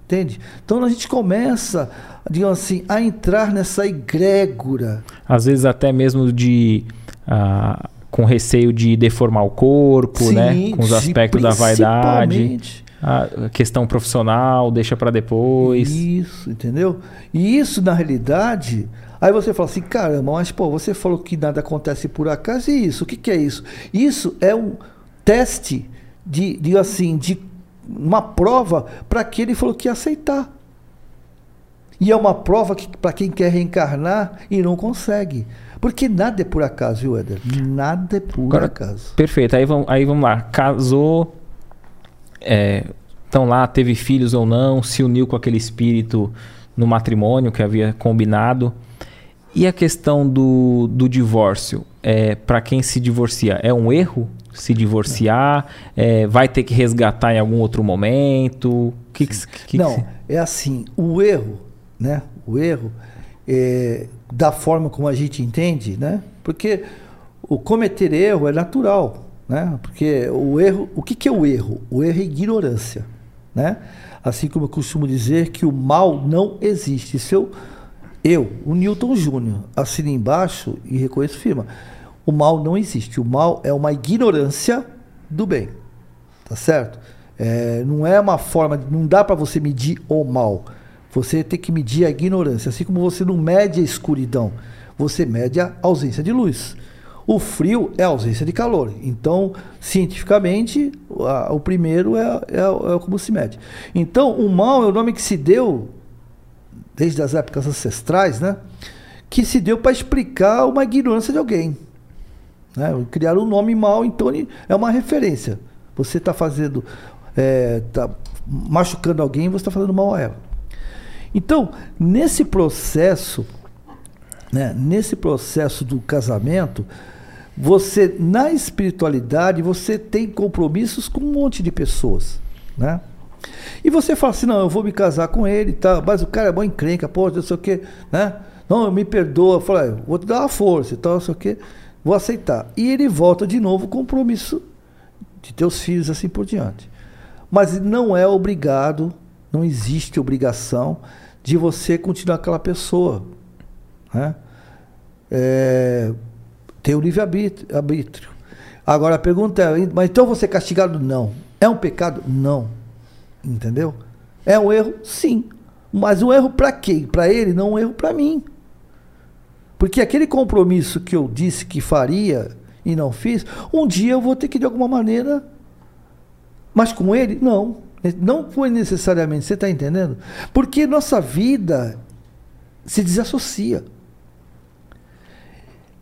Entende? Então a gente começa, digamos assim, a entrar nessa egrégora. Às vezes até mesmo de. Uh, com receio de deformar o corpo, sim, né? Com os aspectos da vaidade. A questão profissional, deixa para depois. Isso, entendeu? E isso, na realidade, Aí você fala assim, caramba, mas pô, você falou que nada acontece por acaso, e isso? O que, que é isso? Isso é um teste de, de assim, de uma prova para que ele falou que ia aceitar. E é uma prova que para quem quer reencarnar e não consegue. Porque nada é por acaso, viu, Éder? Nada é por Agora, acaso. Perfeito. Aí vamos, aí vamos lá. Casou, estão é, lá, teve filhos ou não, se uniu com aquele espírito no matrimônio que havia combinado. E a questão do, do divórcio, é, para quem se divorcia, é um erro se divorciar? É, vai ter que resgatar em algum outro momento? Que, que, que, Não, é assim, o erro, né? O erro é, da forma como a gente entende, né? Porque o cometer erro é natural, né? Porque o erro, o que, que é o erro? O erro é ignorância, né? Assim como eu costumo dizer que o mal não existe. Se eu eu, o Newton Júnior, assino embaixo e reconheço firma. O mal não existe. O mal é uma ignorância do bem. Tá certo? É, não é uma forma, não dá para você medir o mal. Você tem que medir a ignorância. Assim como você não mede a escuridão, você mede a ausência de luz. O frio é a ausência de calor. Então, cientificamente, a, o primeiro é, é, é como se mede. Então, o mal é o nome que se deu desde as épocas ancestrais, né? Que se deu para explicar uma ignorância de alguém. Né? Criaram um nome mal, então é uma referência. Você está fazendo, é, machucando alguém, você está fazendo mal a ela. Então, nesse processo, né, nesse processo do casamento, você na espiritualidade você tem compromissos com um monte de pessoas, né? E você fala assim, não, eu vou me casar com ele, tá? mas o cara é bom encrenca, pô, não sei o quê, né? Não, me perdoa, fala, vou te dar uma força e tal, não sei o quê, vou aceitar. E ele volta de novo o compromisso de teus filhos, assim por diante. Mas não é obrigado, não existe obrigação de você continuar aquela pessoa. Né? É, tem o livre-arbítrio. Agora a pergunta é, mas então você é castigado? Não. É um pecado? Não. Entendeu? É um erro? Sim. Mas um erro para quem? Para ele, não um erro para mim. Porque aquele compromisso que eu disse que faria e não fiz, um dia eu vou ter que de alguma maneira. Mas com ele, não. Não foi necessariamente, você está entendendo? Porque nossa vida se desassocia.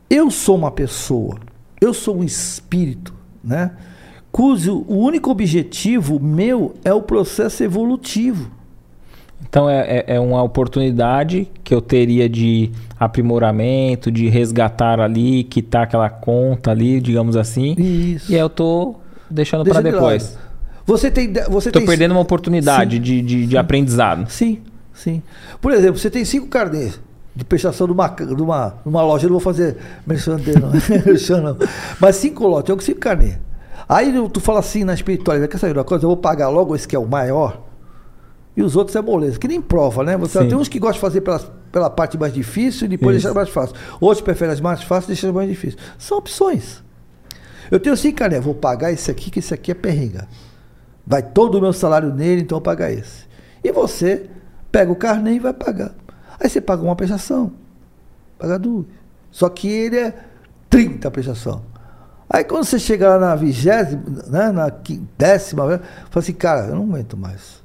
Eu sou uma pessoa, eu sou um espírito, né? Cujo o único objetivo meu é o processo evolutivo. Então é, é, é, uma oportunidade que eu teria de aprimoramento, de resgatar ali, quitar aquela conta ali, digamos assim. Isso. E aí eu tô deixando para depois. De você tem, você tô tem... perdendo uma oportunidade sim, de, de, de aprendizado. Sim, sim. Por exemplo, você tem cinco carnês. de prestação de uma, de uma, de uma loja, eu não vou fazer merchan não. Mas cinco lotes, eu cinco carnê. Aí tu fala assim na espiritualidade, quer saber uma coisa? Eu vou pagar logo esse que é o maior, e os outros é moleza, que nem prova, né? Você tem uns que gostam de fazer pela, pela parte mais difícil e depois Isso. deixar mais fácil. Outros preferem as mais fáceis e deixam mais difícil. São opções. Eu tenho cinco carnê, vou pagar esse aqui, que esse aqui é perrenga. Vai todo o meu salário nele, então eu vou pagar esse. E você pega o carnê e vai pagar. Aí você paga uma prestação, paga duas. Só que ele é 30 prestação. Aí quando você chega lá na vigésima, né, na décima, fala assim, cara, eu não aguento mais.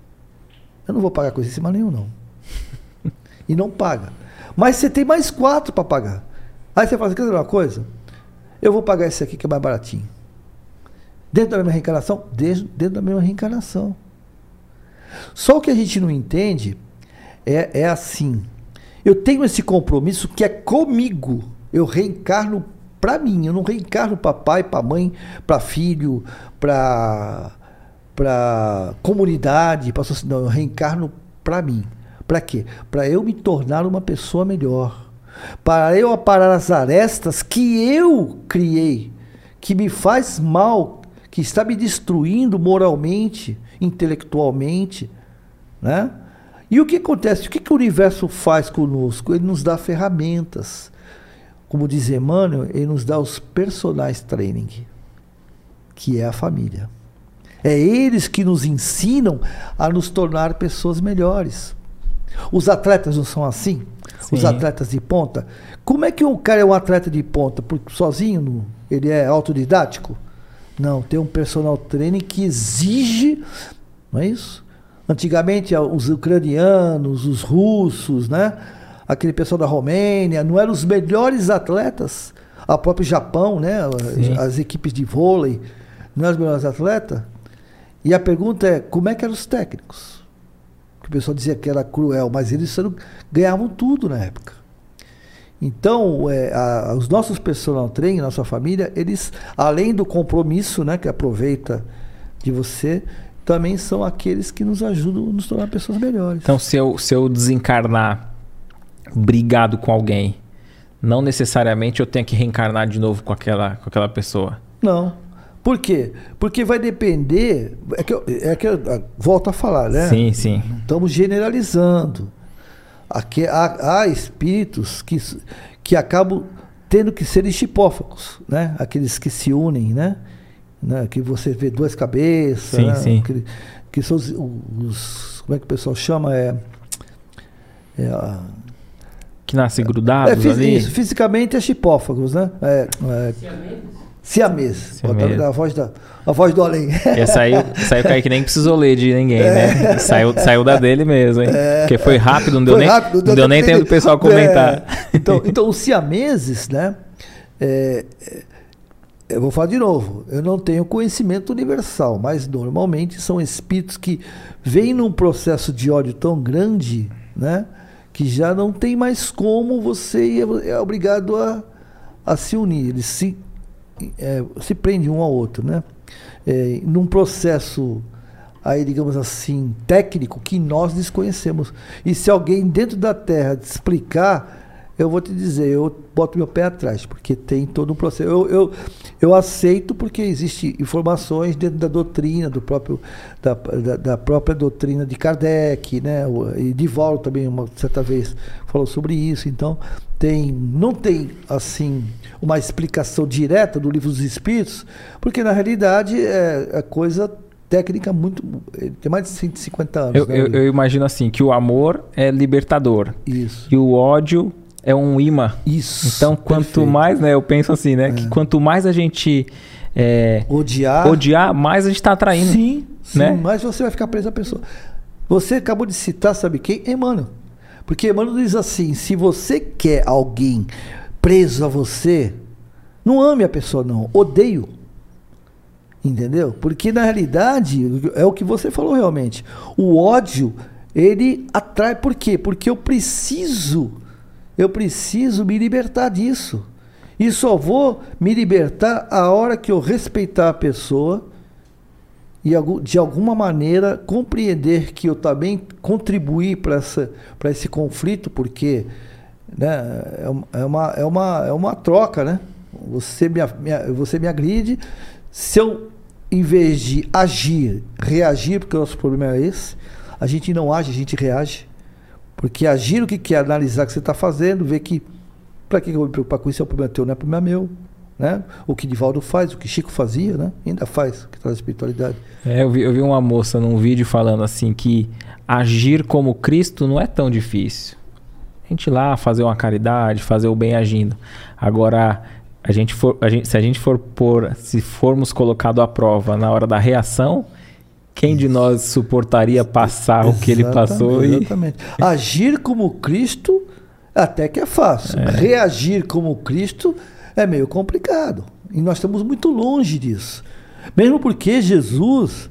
Eu não vou pagar coisa em cima nenhum, não. e não paga. Mas você tem mais quatro para pagar. Aí você fala assim, quer dizer uma coisa? Eu vou pagar esse aqui que é mais baratinho. Dentro da mesma reencarnação? Dentro, dentro da mesma reencarnação. Só o que a gente não entende é, é assim. Eu tenho esse compromisso que é comigo. Eu reencarno para mim. Eu não reencarno para pai, para mãe, para filho, para para comunidade, para sociedade. Eu reencarno para mim. Para quê? Para eu me tornar uma pessoa melhor. Para eu aparar as arestas que eu criei, que me faz mal, que está me destruindo moralmente, intelectualmente, né? E o que acontece? O que, que o universo faz conosco? Ele nos dá ferramentas. Como diz Emmanuel, ele nos dá os personagens training, que é a família. É eles que nos ensinam a nos tornar pessoas melhores. Os atletas não são assim? Sim. Os atletas de ponta. Como é que um cara é um atleta de ponta? Porque sozinho ele é autodidático? Não, tem um personal training que exige, não é isso? Antigamente, os ucranianos, os russos, né? Aquele pessoal da Romênia, não eram os melhores atletas. A próprio Japão, né? As, as, equipes de vôlei, não eram os melhores atletas. E a pergunta é: como é que eram os técnicos? Que o pessoal dizia que era cruel, mas eles ganhavam tudo na época. Então, é, a, os nossos personal trainer, nossa família, eles, além do compromisso, né, que aproveita de você, também são aqueles que nos ajudam a nos tornar pessoas melhores. Então, se eu, se eu desencarnar brigado com alguém, não necessariamente eu tenho que reencarnar de novo com aquela, com aquela pessoa. Não. Por quê? Porque vai depender. É que, eu, é que eu, volto a falar, né? Sim, sim. Estamos generalizando. Aqui, há, há espíritos que, que acabam tendo que ser estipófagos, né? Aqueles que se unem, né? né? Que você vê duas cabeças, sim, né? sim. Que, que são os, os, Como é que o pessoal chama? É. é a, que nascem grudados é, fis, ali? Isso, fisicamente é chipófagos, né? É, é, Siamês. Botando a voz, da, a voz do além. Aí o Kaique nem precisou ler de ninguém, é. né? Saiu, saiu da dele mesmo, hein? É. Porque foi rápido, não deu foi nem, rápido, não deu, deu nem tempo do pessoal comentar. É. Então, então, os siameses, né? É, é, eu vou falar de novo, eu não tenho conhecimento universal, mas normalmente são espíritos que vêm num processo de ódio tão grande, né? Que já não tem mais como você é obrigado a, a se unir. Eles se é, se prende um ao outro, né? É, num processo aí digamos assim técnico que nós desconhecemos e se alguém dentro da Terra explicar eu vou te dizer, eu boto meu pé atrás, porque tem todo um processo. Eu, eu, eu aceito porque existem informações dentro da doutrina, do próprio, da, da, da própria doutrina de Kardec, né? E de volta também, uma certa vez, falou sobre isso. Então, tem, não tem, assim, uma explicação direta do livro dos Espíritos, porque na realidade é, é coisa técnica muito. Tem mais de 150 anos. Eu, né, eu, eu, imagino assim, que o amor é libertador. Isso. E o ódio é um imã. Isso. Então, quanto perfeito. mais, né? Eu penso assim, né? É. Que quanto mais a gente é, odiar, odiar, mais a gente está atraindo. Sim, sim. Né? Mais você vai ficar preso à pessoa. Você acabou de citar, sabe quem? Emmanuel. Porque Emmanuel diz assim: se você quer alguém preso a você, não ame a pessoa, não. Odeio. Entendeu? Porque na realidade, é o que você falou realmente. O ódio, ele atrai. Por quê? Porque eu preciso eu preciso me libertar disso. E só vou me libertar a hora que eu respeitar a pessoa e de alguma maneira compreender que eu também contribuí para esse conflito, porque Né? É, uma, é, uma, é uma troca, né? Você me, você me agride. Se eu, em vez de agir, reagir, porque o nosso problema é esse, a gente não age, a gente reage. Porque agir o que quer, analisar o que você está fazendo, ver que para que eu vou me preocupar com isso? É o problema teu, não é problema meu. Né? O que Divaldo faz, o que Chico fazia, né? ainda faz, que traz espiritualidade. É, eu, vi, eu vi uma moça num vídeo falando assim que agir como Cristo não é tão difícil. A gente ir lá fazer uma caridade, fazer o bem agindo. Agora, a gente for, a gente, se a gente for por, se formos colocado à prova na hora da reação, quem de nós suportaria passar o que ele passou? Exatamente. E... Agir como Cristo até que é fácil. É. Reagir como Cristo é meio complicado. E nós estamos muito longe disso. Mesmo porque Jesus,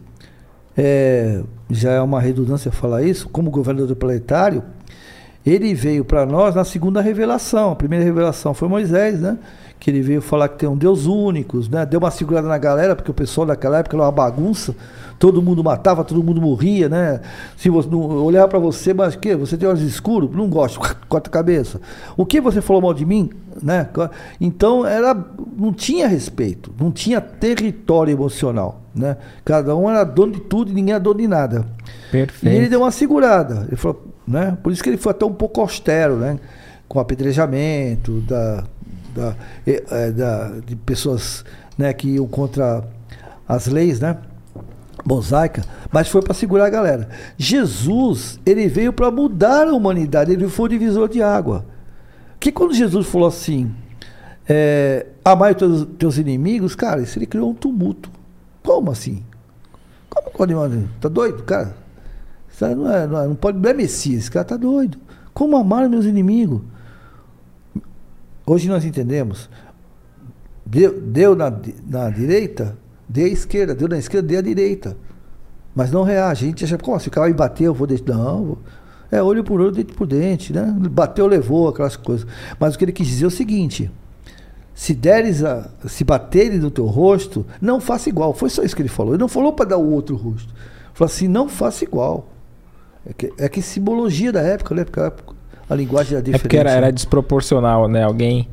é, já é uma redundância falar isso, como governador planetário, ele veio para nós na segunda revelação. A primeira revelação foi Moisés, né? Que ele veio falar que tem um Deus único, né? Deu uma segurada na galera, porque o pessoal daquela época era uma bagunça todo mundo matava, todo mundo morria, né? Se você não olhar para você, mas que você tem olhos escuros, não gosto, corta a cabeça. O que você falou mal de mim, né? Então era não tinha respeito, não tinha território emocional, né? Cada um era dono de tudo e ninguém era dono de nada. Perfeito. E ele deu uma segurada, ele falou, né? Por isso que ele foi até um pouco austero, né? Com apedrejamento da, da, é, da de pessoas, né? Que iam contra as leis, né? mosaica, mas foi para segurar a galera. Jesus, ele veio para mudar a humanidade, ele foi o divisor de água. Que quando Jesus falou assim, é, amai os teus, teus inimigos, cara, isso ele criou um tumulto. Como assim? Como pode Tá doido, cara? Isso não, é, não, é, não pode, não é Messias, esse cara tá doido. Como amar meus inimigos? Hoje nós entendemos. Deu, deu na, na direita, dê à esquerda, deu na esquerda, dê à direita. Mas não reage. A gente acha, se o cara me bater, eu vou deixar. Não, é olho por olho, dente por dente, né? Bateu, levou, aquelas coisas. Mas o que ele quis dizer é o seguinte: se deres a, se baterem no teu rosto, não faça igual. Foi só isso que ele falou. Ele não falou para dar o outro rosto. Ele falou assim: não faça igual. É que, é que simbologia da época, né? Porque a, linguagem era diferente. É porque era, era desproporcional, né? Alguém.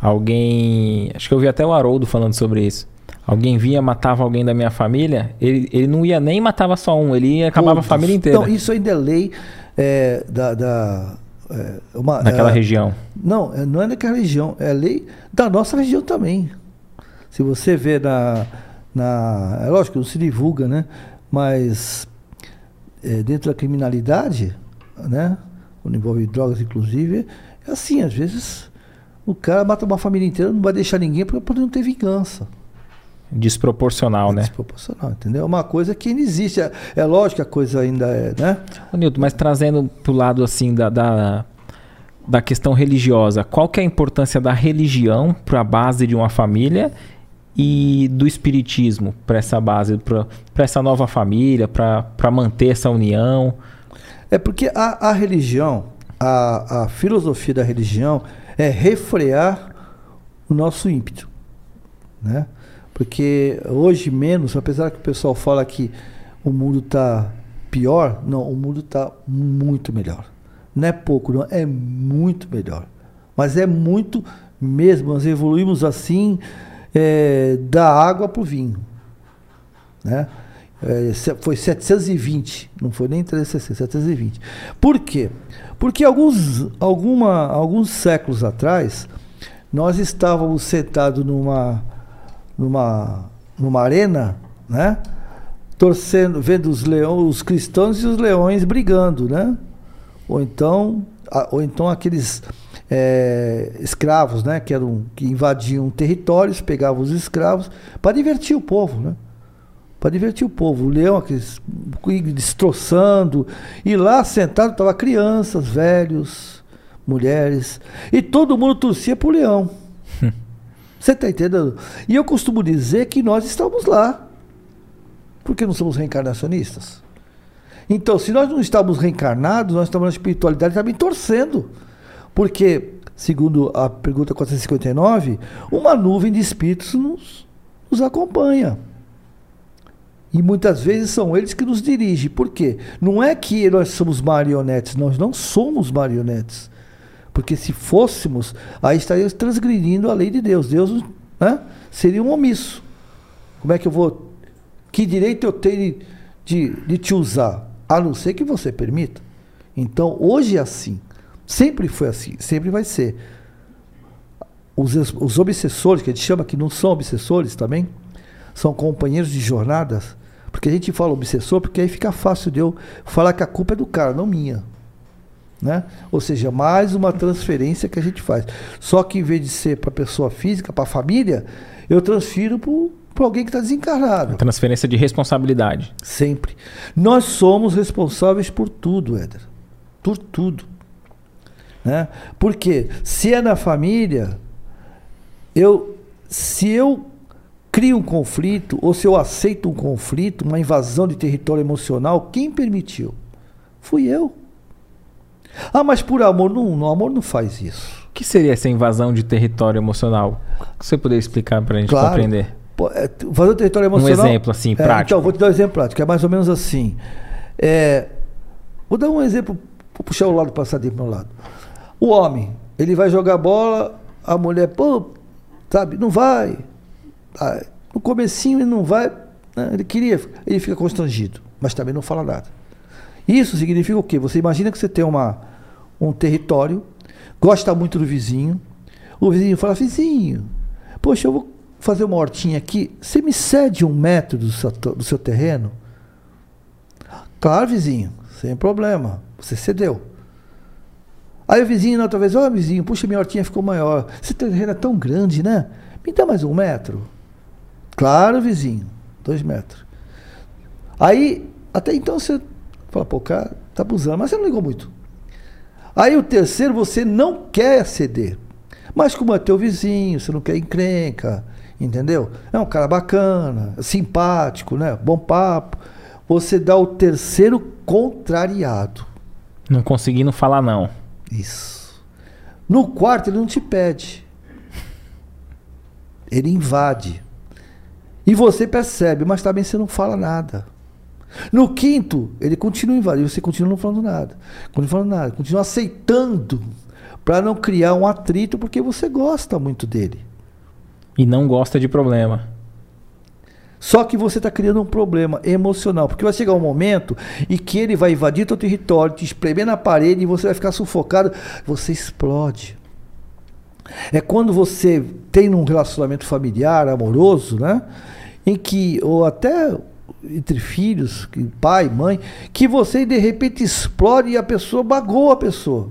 Alguém. Acho que eu vi até o Haroldo falando sobre isso alguém vinha, matava alguém da minha família, ele, ele não ia nem matava só um, ele ia, acabava Todos. a família inteira. Então, isso ainda é lei é, da. da é, uma, Naquela é, região. Não, é, não é naquela região, é lei da nossa região também. Se você vê na. na é lógico, não se divulga, né? Mas é, dentro da criminalidade, né? Quando envolve drogas, inclusive, é assim, às vezes o cara mata uma família inteira, não vai deixar ninguém para não ter vingança desproporcional, é né? Desproporcional, entendeu? É uma coisa que não existe. É, é lógico que a coisa ainda é, né? Ô, Nilton, mas trazendo para o lado assim da, da, da, questão religiosa, qual que é a importância da religião para a base de uma família e do espiritismo para essa base, para essa nova família, para manter essa união? É porque a, a religião, a, a filosofia da religião é refrear o nosso ímpeto, né? Porque hoje menos, apesar que o pessoal fala que o mundo está pior, não, o mundo está muito melhor. Não é pouco, não, é muito melhor. Mas é muito mesmo, nós evoluímos assim é, da água para o vinho. Né? É, foi 720, não foi nem 360, 720. Por quê? Porque alguns, alguma, alguns séculos atrás, nós estávamos sentados numa numa, numa arena, né? Torcendo, vendo os leões, os cristãos e os leões brigando, né? Ou então, ou então aqueles é, escravos, né? Que eram que invadiam territórios, pegavam os escravos para divertir o povo, né? Para divertir o povo. O leão aqueles, destroçando. E lá sentado estavam crianças, velhos, mulheres. E todo mundo torcia para o leão. Você está entendendo? E eu costumo dizer que nós estamos lá. Porque não somos reencarnacionistas. Então, se nós não estamos reencarnados, nós estamos na espiritualidade também torcendo. Porque, segundo a pergunta 459, uma nuvem de espíritos nos, nos acompanha. E muitas vezes são eles que nos dirigem. Por quê? Não é que nós somos marionetes, nós não somos marionetes. Porque se fôssemos, aí estaríamos transgredindo a lei de Deus. Deus né, seria um omisso. Como é que eu vou. Que direito eu tenho de, de te usar? A não ser que você permita. Então, hoje é assim. Sempre foi assim. Sempre vai ser. Os, os obsessores, que a gente chama que não são obsessores também, são companheiros de jornadas. Porque a gente fala obsessor, porque aí fica fácil de eu falar que a culpa é do cara, não minha. Né? Ou seja, mais uma transferência que a gente faz. Só que em vez de ser para pessoa física, para a família, eu transfiro para alguém que está desencarnado. transferência de responsabilidade. Sempre. Nós somos responsáveis por tudo, Éder. Por tudo. Né? Porque se é na família, eu, se eu crio um conflito, ou se eu aceito um conflito, uma invasão de território emocional, quem permitiu? Fui eu. Ah, mas por amor, não, no amor não faz isso. O que seria essa invasão de território emocional? Você poderia explicar para a gente claro. compreender? É, invasão de território emocional. Um exemplo assim, é, prático. Então, vou te dar um exemplo prático. É mais ou menos assim. É, vou dar um exemplo, vou puxar o lado passadinho para o lado. O homem, ele vai jogar bola, a mulher, pô, sabe, não vai. Ah, no comecinho ele não vai, né? ele queria, ele fica constrangido, mas também não fala nada. Isso significa o quê? Você imagina que você tem uma, um território, gosta muito do vizinho, o vizinho fala, vizinho, poxa, eu vou fazer uma hortinha aqui, você me cede um metro do seu, do seu terreno? Claro, vizinho, sem problema, você cedeu. Aí o vizinho, na outra vez, ó oh, vizinho, puxa, minha hortinha ficou maior. Esse terreno é tão grande, né? Me dá mais um metro. Claro, vizinho, dois metros. Aí, até então você fala, pô, cara, tá abusando, mas você não ligou muito. Aí o terceiro, você não quer ceder. Mas como é teu vizinho, você não quer encrenca, entendeu? É um cara bacana, simpático, né? Bom papo. Você dá o terceiro contrariado. Não conseguindo falar não. Isso. No quarto ele não te pede. Ele invade. E você percebe, mas também você não fala nada. No quinto, ele continua invadindo, você continua não falando nada. Continua falando nada, continua aceitando para não criar um atrito porque você gosta muito dele. E não gosta de problema. Só que você está criando um problema emocional, porque vai chegar um momento em que ele vai invadir teu território, te espremer na parede e você vai ficar sufocado, você explode. É quando você tem um relacionamento familiar, amoroso, né? Em que, ou até entre filhos, pai, mãe, que você de repente explode e a pessoa magoa a pessoa.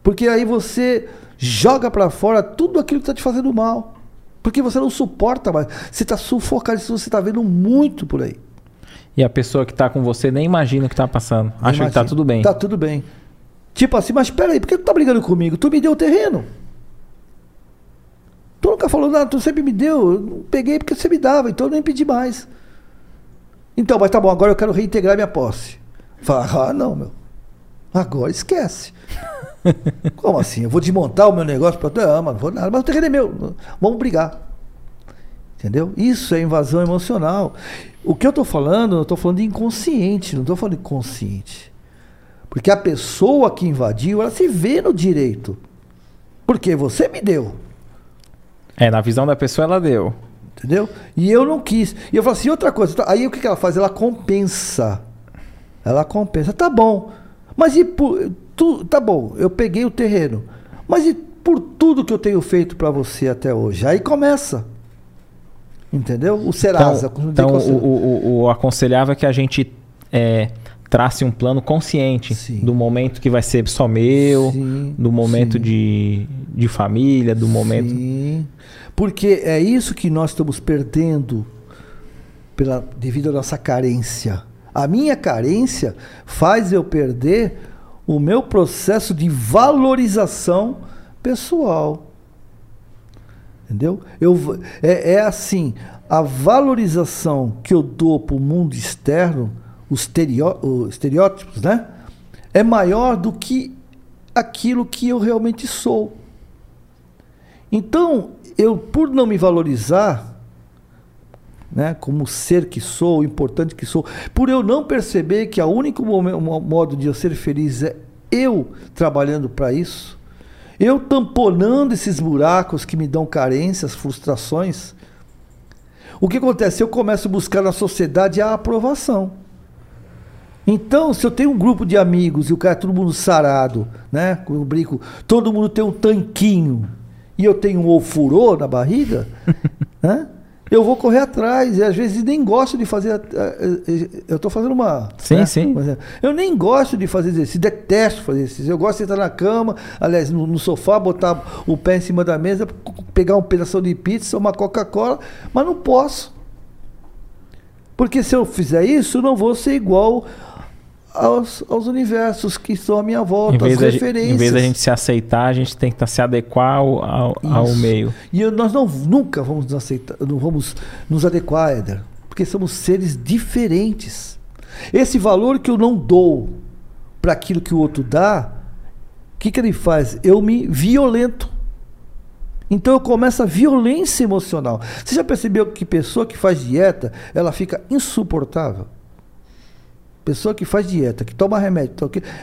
Porque aí você joga para fora tudo aquilo que está te fazendo mal. Porque você não suporta mais. Você está sufocado, isso você está vendo muito por aí. E a pessoa que está com você nem imagina o que está passando. Nem Acha imagina. que está tudo bem. Está tudo bem. Tipo assim, mas espera aí, por que tu tá brigando comigo? Tu me deu o terreno. Tu nunca falou nada, tu sempre me deu. Eu peguei porque você me dava, então eu nem pedi mais. Então, mas tá bom, agora eu quero reintegrar minha posse. Fala, ah, não, meu. Agora esquece. Como assim? Eu vou desmontar o meu negócio para tu? Ah, mas não vou nada, mas o terreno é meu. Vamos brigar. Entendeu? Isso é invasão emocional. O que eu estou falando, eu estou falando de inconsciente, não estou falando de consciente. Porque a pessoa que invadiu, ela se vê no direito. Porque você me deu. É, na visão da pessoa ela deu. Entendeu? E eu não quis. E eu falo assim, outra coisa. Aí o que ela faz? Ela compensa. Ela compensa. Tá bom. Mas e por, tu, tá bom, eu peguei o terreno. Mas e por tudo que eu tenho feito para você até hoje? Aí começa. Entendeu? O Serasa. Então, então o, o, o, aconselhável é que a gente é, trace um plano consciente sim. do momento que vai ser só meu, sim, do momento de, de família, do momento. Sim. Porque é isso que nós estamos perdendo pela, devido à nossa carência. A minha carência faz eu perder o meu processo de valorização pessoal. Entendeu? Eu, é, é assim, a valorização que eu dou para o mundo externo, os, os estereótipos, né? É maior do que aquilo que eu realmente sou. Então, eu, por não me valorizar, né, como ser que sou, importante que sou, por eu não perceber que o único modo de eu ser feliz é eu trabalhando para isso, eu tamponando esses buracos que me dão carências, frustrações, o que acontece? Eu começo a buscar na sociedade a aprovação. Então, se eu tenho um grupo de amigos e o cara é todo mundo sarado, né? Como eu brinco, todo mundo tem um tanquinho e eu tenho um ofurô na barriga, né? Eu vou correr atrás e às vezes nem gosto de fazer. Eu estou fazendo uma. Sim, né? sim. Eu nem gosto de fazer exercício, detesto fazer exercício. Eu gosto de sentar na cama, aliás, no, no sofá, botar o pé em cima da mesa, pegar um pedaço de pizza, uma Coca-Cola, mas não posso. Porque se eu fizer isso, não vou ser igual aos, aos universos que estão à minha volta, as referências. em vez da gente se aceitar, a gente tem que se adequar ao, ao, ao meio. E eu, nós não, nunca vamos nos aceitar, não vamos nos adequar, Éder, porque somos seres diferentes. Esse valor que eu não dou para aquilo que o outro dá, o que, que ele faz? Eu me violento. Então eu começo a violência emocional. Você já percebeu que pessoa que faz dieta, ela fica insuportável? Pessoa que faz dieta, que toma remédio,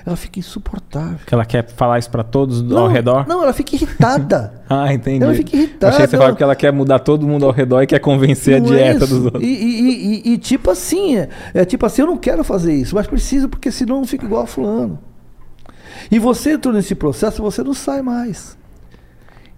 ela fica insuportável. Que ela quer falar isso para todos não, ao redor? Não, ela fica irritada. ah, entendi. Ela fica irritada. Achei que você falava que ela quer mudar todo mundo ao redor e quer convencer não a dieta é dos outros. E, e, e, e, tipo assim, é, é tipo assim, eu não quero fazer isso, mas preciso porque senão não fica igual a fulano. E você entrou nesse processo, você não sai mais.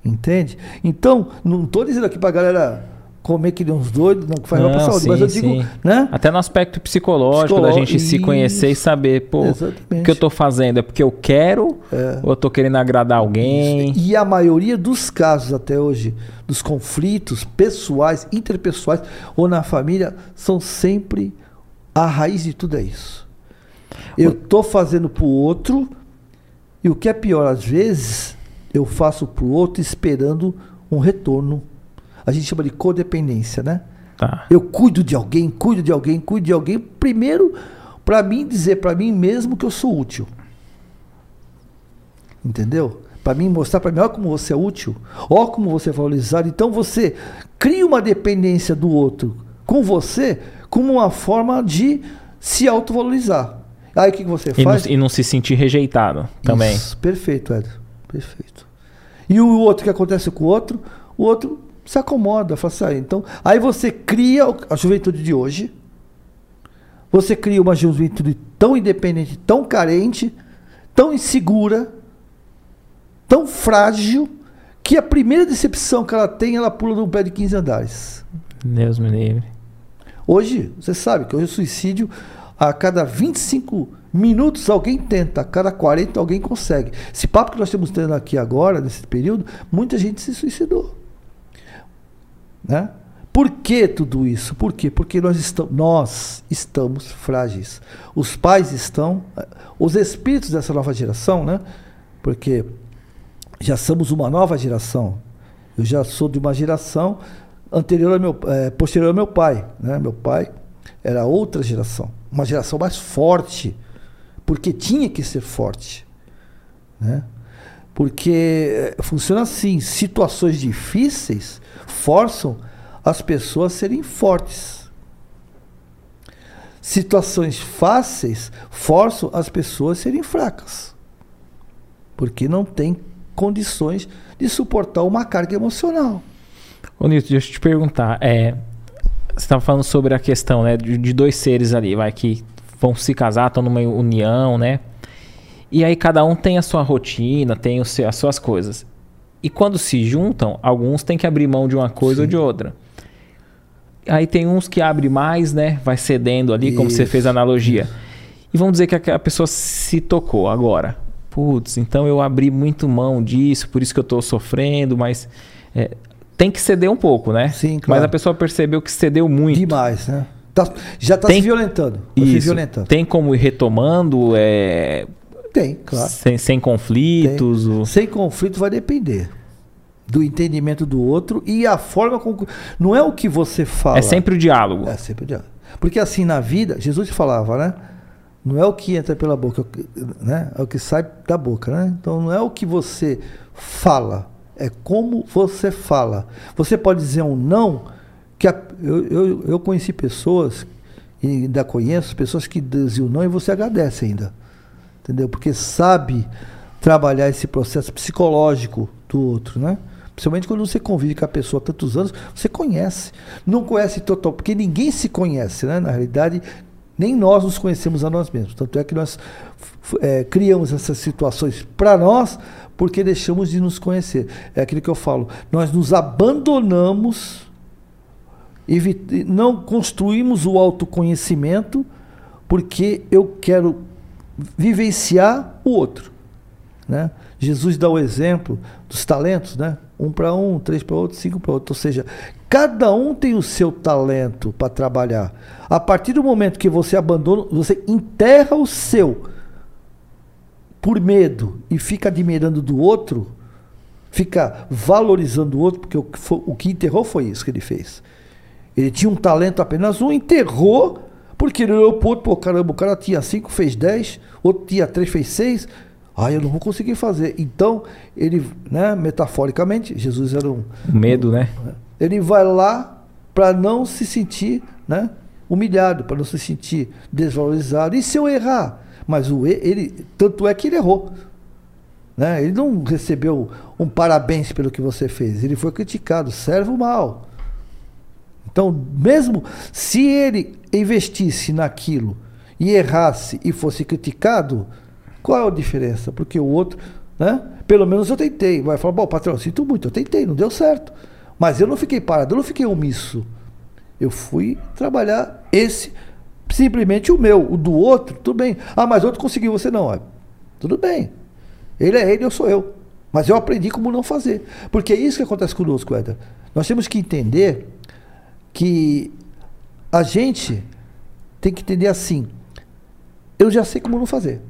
Entende? Então, não estou dizendo aqui para a galera comer que nem uns doidos, não, que faz mal para saúde. Sim, mas eu digo, né? Até no aspecto psicológico, da gente isso. se conhecer e saber, pô, Exatamente. o que eu estou fazendo é porque eu quero é. ou eu estou querendo agradar alguém? E a maioria dos casos até hoje, dos conflitos pessoais, interpessoais ou na família, são sempre a raiz de tudo é isso. Eu estou fazendo para o outro e o que é pior às vezes, eu faço para o outro esperando um retorno a gente chama de codependência, né? Tá. Eu cuido de alguém, cuido de alguém, cuido de alguém, primeiro para mim dizer para mim mesmo que eu sou útil. Entendeu? Para mim mostrar para mim, olha como você é útil, olha como você é valorizado. Então você cria uma dependência do outro com você como uma forma de se autovalorizar. Aí o que, que você e faz? Não, e não se sentir rejeitado também. Isso, perfeito, Ed. Perfeito. E o outro que acontece com o outro, o outro se acomoda, fala assim, ah, então. Aí você cria a juventude de hoje. Você cria uma juventude tão independente, tão carente, tão insegura, tão frágil, que a primeira decepção que ela tem, ela pula num pé de 15 andares. Deus me livre. Hoje, você sabe que hoje o suicídio, a cada 25 minutos alguém tenta, a cada 40 alguém consegue. Esse papo que nós estamos tendo aqui agora, nesse período, muita gente se suicidou. Né? Por que tudo isso? Por quê? Porque nós estamos, nós estamos frágeis. Os pais estão, os espíritos dessa nova geração, né? Porque já somos uma nova geração. Eu já sou de uma geração anterior ao meu, é, posterior ao meu pai, né? Meu pai era outra geração, uma geração mais forte, porque tinha que ser forte, né? Porque é, funciona assim, situações difíceis forçam as pessoas a serem fortes. Situações fáceis forçam as pessoas a serem fracas. Porque não tem condições de suportar uma carga emocional. Ô Nilton, deixa eu te perguntar. É, você estava falando sobre a questão né, de, de, dois seres ali, vai, que vão se casar, estão numa união, né? E aí cada um tem a sua rotina, tem o seu, as suas coisas. E quando se juntam, alguns têm que abrir mão de uma coisa Sim. ou de outra. Aí tem uns que abre mais, né? Vai cedendo ali, Isso. como você fez a analogia. E vamos dizer que a pessoa se tocou agora. Putz, então eu abri muito mão disso, por isso que eu estou sofrendo, mas é, tem que ceder um pouco, né? Sim, claro. Mas a pessoa percebeu que cedeu muito. Demais, né? Tá, já está se violentando. Tá isso. Se violentando. Tem como ir retomando? É, tem, claro. Sem, sem conflitos? Sem conflito vai depender do entendimento do outro e a forma como. Não é o que você fala. É sempre o diálogo. É sempre o diálogo. Porque assim, na vida, Jesus falava, né? Não é o que entra pela boca, né? É o que sai da boca, né? Então não é o que você fala, é como você fala. Você pode dizer um não, que a, eu, eu, eu conheci pessoas, e ainda conheço, pessoas que diziam não e você agradece ainda. Entendeu? Porque sabe trabalhar esse processo psicológico do outro, né? Principalmente quando você convive com a pessoa há tantos anos, você conhece. Não conhece total, porque ninguém se conhece, né? Na realidade, nem nós nos conhecemos a nós mesmos. Tanto é que nós é, criamos essas situações para nós porque deixamos de nos conhecer. É aquilo que eu falo. Nós nos abandonamos, não construímos o autoconhecimento porque eu quero vivenciar o outro. Né? Jesus dá o exemplo dos talentos, né? Um para um, três para outro, cinco para outro. Ou seja, cada um tem o seu talento para trabalhar. A partir do momento que você abandona, você enterra o seu por medo e fica admirando do outro, fica valorizando o outro, porque o que, foi, o que enterrou foi isso que ele fez. Ele tinha um talento apenas um, enterrou, porque pro outro, pô, caramba, o cara tinha cinco, fez dez, outro tinha três, fez seis. Ah, eu não vou conseguir fazer. Então, ele, né, metaforicamente, Jesus era um. Medo, né? Ele vai lá para não se sentir né, humilhado, para não se sentir desvalorizado. E se eu errar? Mas o ele, tanto é que ele errou. Né? Ele não recebeu um parabéns pelo que você fez. Ele foi criticado, servo mal. Então, mesmo se ele investisse naquilo e errasse e fosse criticado, qual é a diferença? Porque o outro, né? Pelo menos eu tentei. Vai falar, bom, patrão, sinto muito, eu tentei, não deu certo. Mas eu não fiquei parado, eu não fiquei omisso. Eu fui trabalhar esse, simplesmente o meu, o do outro, tudo bem. Ah, mas outro conseguiu, você não. Tudo bem. Ele é ele, eu sou eu. Mas eu aprendi como não fazer. Porque é isso que acontece conosco, Éder. Nós temos que entender que a gente tem que entender assim. Eu já sei como não fazer.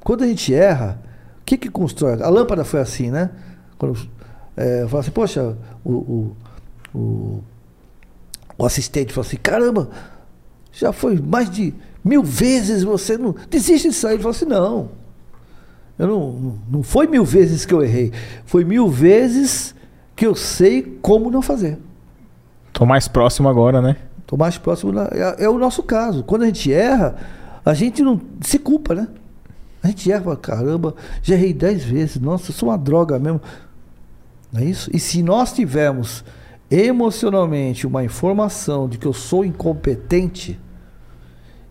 Quando a gente erra, o que que constrói? A lâmpada foi assim, né? Quando é, fala assim, poxa, o, o, o, o assistente falou assim, caramba, já foi mais de mil vezes você não. Desiste disso aí. Ele falou assim, não. Eu não, não foi mil vezes que eu errei. Foi mil vezes que eu sei como não fazer. Tô mais próximo agora, né? Tô mais próximo. É, é, o nosso caso. Quando a gente erra, a gente não se culpa, né? A gente erra, caramba, já errei dez vezes, nossa, sou uma droga mesmo. Não é isso? E se nós tivermos emocionalmente uma informação de que eu sou incompetente,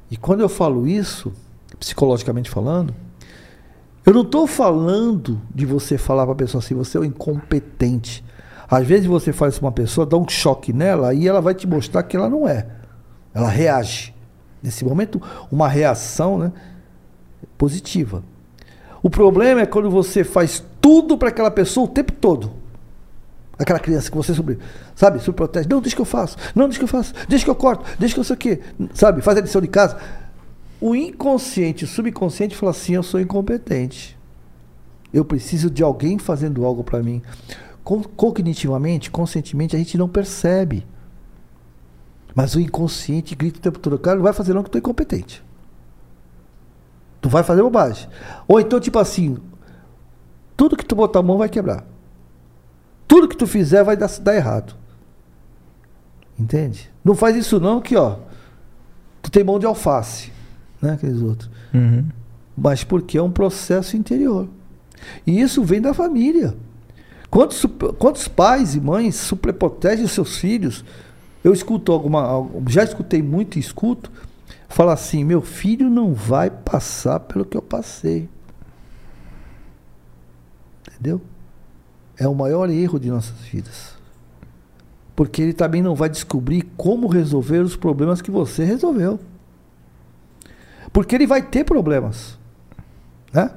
e quando eu falo isso, psicologicamente falando, eu não estou falando de você falar para a pessoa assim, você é um incompetente. Às vezes você faz isso uma pessoa, dá um choque nela e ela vai te mostrar que ela não é. Ela reage. Nesse momento, uma reação, né? positiva. O problema é quando você faz tudo para aquela pessoa o tempo todo. Aquela criança que você sobre, sabe, se protege. Não, deixa que eu faço. Não, deixa que eu faço. Deixa que eu corto. Deixa que eu sei o quê. Sabe, faz a lição de casa. O inconsciente, o subconsciente fala assim: eu sou incompetente. Eu preciso de alguém fazendo algo para mim. Cognitivamente, conscientemente, a gente não percebe. Mas o inconsciente grita o tempo todo: cara, não vai fazer não que eu estou incompetente. Tu vai fazer bobagem. Ou então, tipo assim, tudo que tu botar a mão vai quebrar. Tudo que tu fizer vai dar, dar errado. Entende? Não faz isso não, que ó, tu tem mão de alface, né? Aqueles outros. Uhum. Mas porque é um processo interior. E isso vem da família. Quantos, quantos pais e mães superprotegem os seus filhos? Eu escuto alguma. Já escutei muito e escuto fala assim: meu filho não vai passar pelo que eu passei. Entendeu? É o maior erro de nossas vidas. Porque ele também não vai descobrir como resolver os problemas que você resolveu. Porque ele vai ter problemas. Né?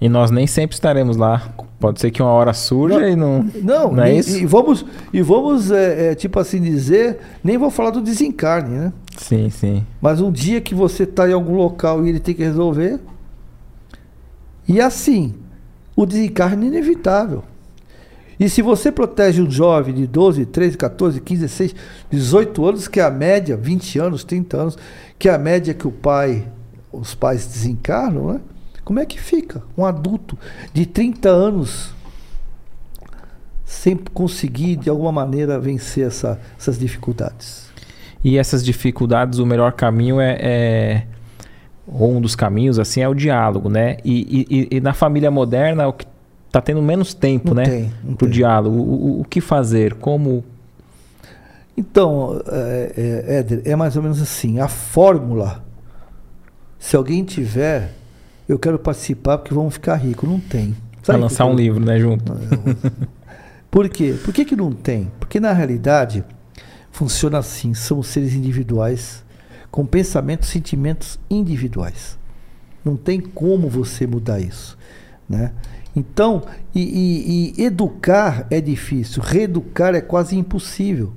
E nós nem sempre estaremos lá. Pode ser que uma hora surja não, e não. Não, não é e, isso? E vamos, e vamos é, é, tipo assim dizer, nem vou falar do desencarne, né? Sim, sim. Mas um dia que você está em algum local e ele tem que resolver. E assim, o desencarne é inevitável. E se você protege um jovem de 12, 13, 14, 15, 16, 18 anos, que é a média, 20 anos, 30 anos, que é a média que o pai, os pais desencarnam, né? Como é que fica um adulto de 30 anos sem conseguir de alguma maneira vencer essa, essas dificuldades? E essas dificuldades, o melhor caminho é, é ou um dos caminhos assim é o diálogo, né? E, e, e na família moderna o que está tendo menos tempo, Não né? tem, Para o diálogo. O que fazer? Como? Então, é, é, Éder, é mais ou menos assim. A fórmula, se alguém tiver, eu quero participar porque vamos ficar ricos. Não tem. Para lançar um livro, né, junto? Por quê? Por que, que não tem? Porque na realidade funciona assim: são seres individuais com pensamentos, sentimentos individuais. Não tem como você mudar isso, né? Então, e, e- e educar é difícil, reeducar é quase impossível.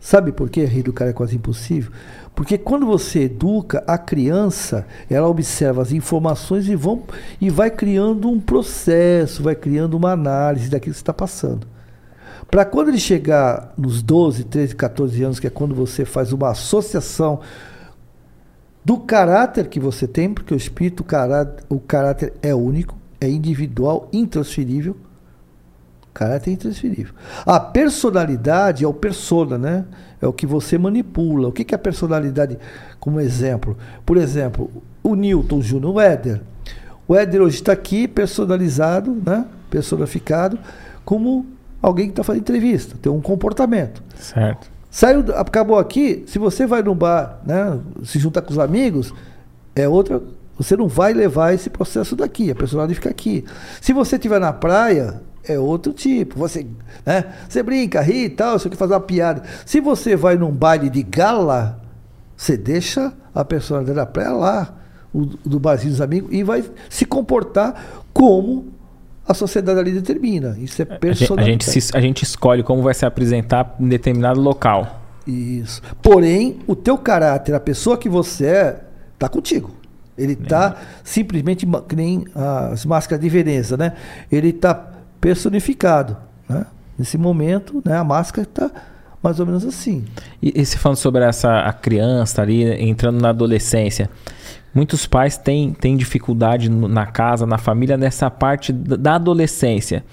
Sabe por que reeducar é quase impossível? Porque quando você educa a criança, ela observa as informações e, vão, e vai criando um processo, vai criando uma análise daquilo que está passando. Para quando ele chegar nos 12, 13, 14 anos, que é quando você faz uma associação do caráter que você tem, porque o espírito, o caráter, o caráter é único, é individual, intransferível. Caráter é intransferível. A personalidade é o persona, né? É o que você manipula. O que que é a personalidade como exemplo? Por exemplo, o Newton Júnior, o Éder. O Éder hoje está aqui personalizado, né? personificado, como alguém que está fazendo entrevista, tem um comportamento. Certo. Saiu, acabou aqui, se você vai no bar, né, se juntar com os amigos, é outra. Você não vai levar esse processo daqui, a personalidade fica aqui. Se você estiver na praia, é outro tipo. Você, né, você brinca, ri e tal, você quer fazer uma piada. Se você vai num baile de gala, você deixa a personalidade da praia lá, o, do barzinho dos amigos, e vai se comportar como a sociedade ali determina. Isso é A gente, a, personalidade. gente se- a gente escolhe como vai se apresentar em determinado local. Isso. Porém, o teu caráter, a pessoa que você é, tá contigo. Ele tá simplesmente ma- que nem as máscaras de Veneza, né? Ele tá personificado, né? Nesse momento, né, a máscara tá mais ou menos assim. E, e se falando sobre essa a criança ali entrando na adolescência, muitos pais têm, têm dificuldade na casa, na família, nessa parte da da adolescência.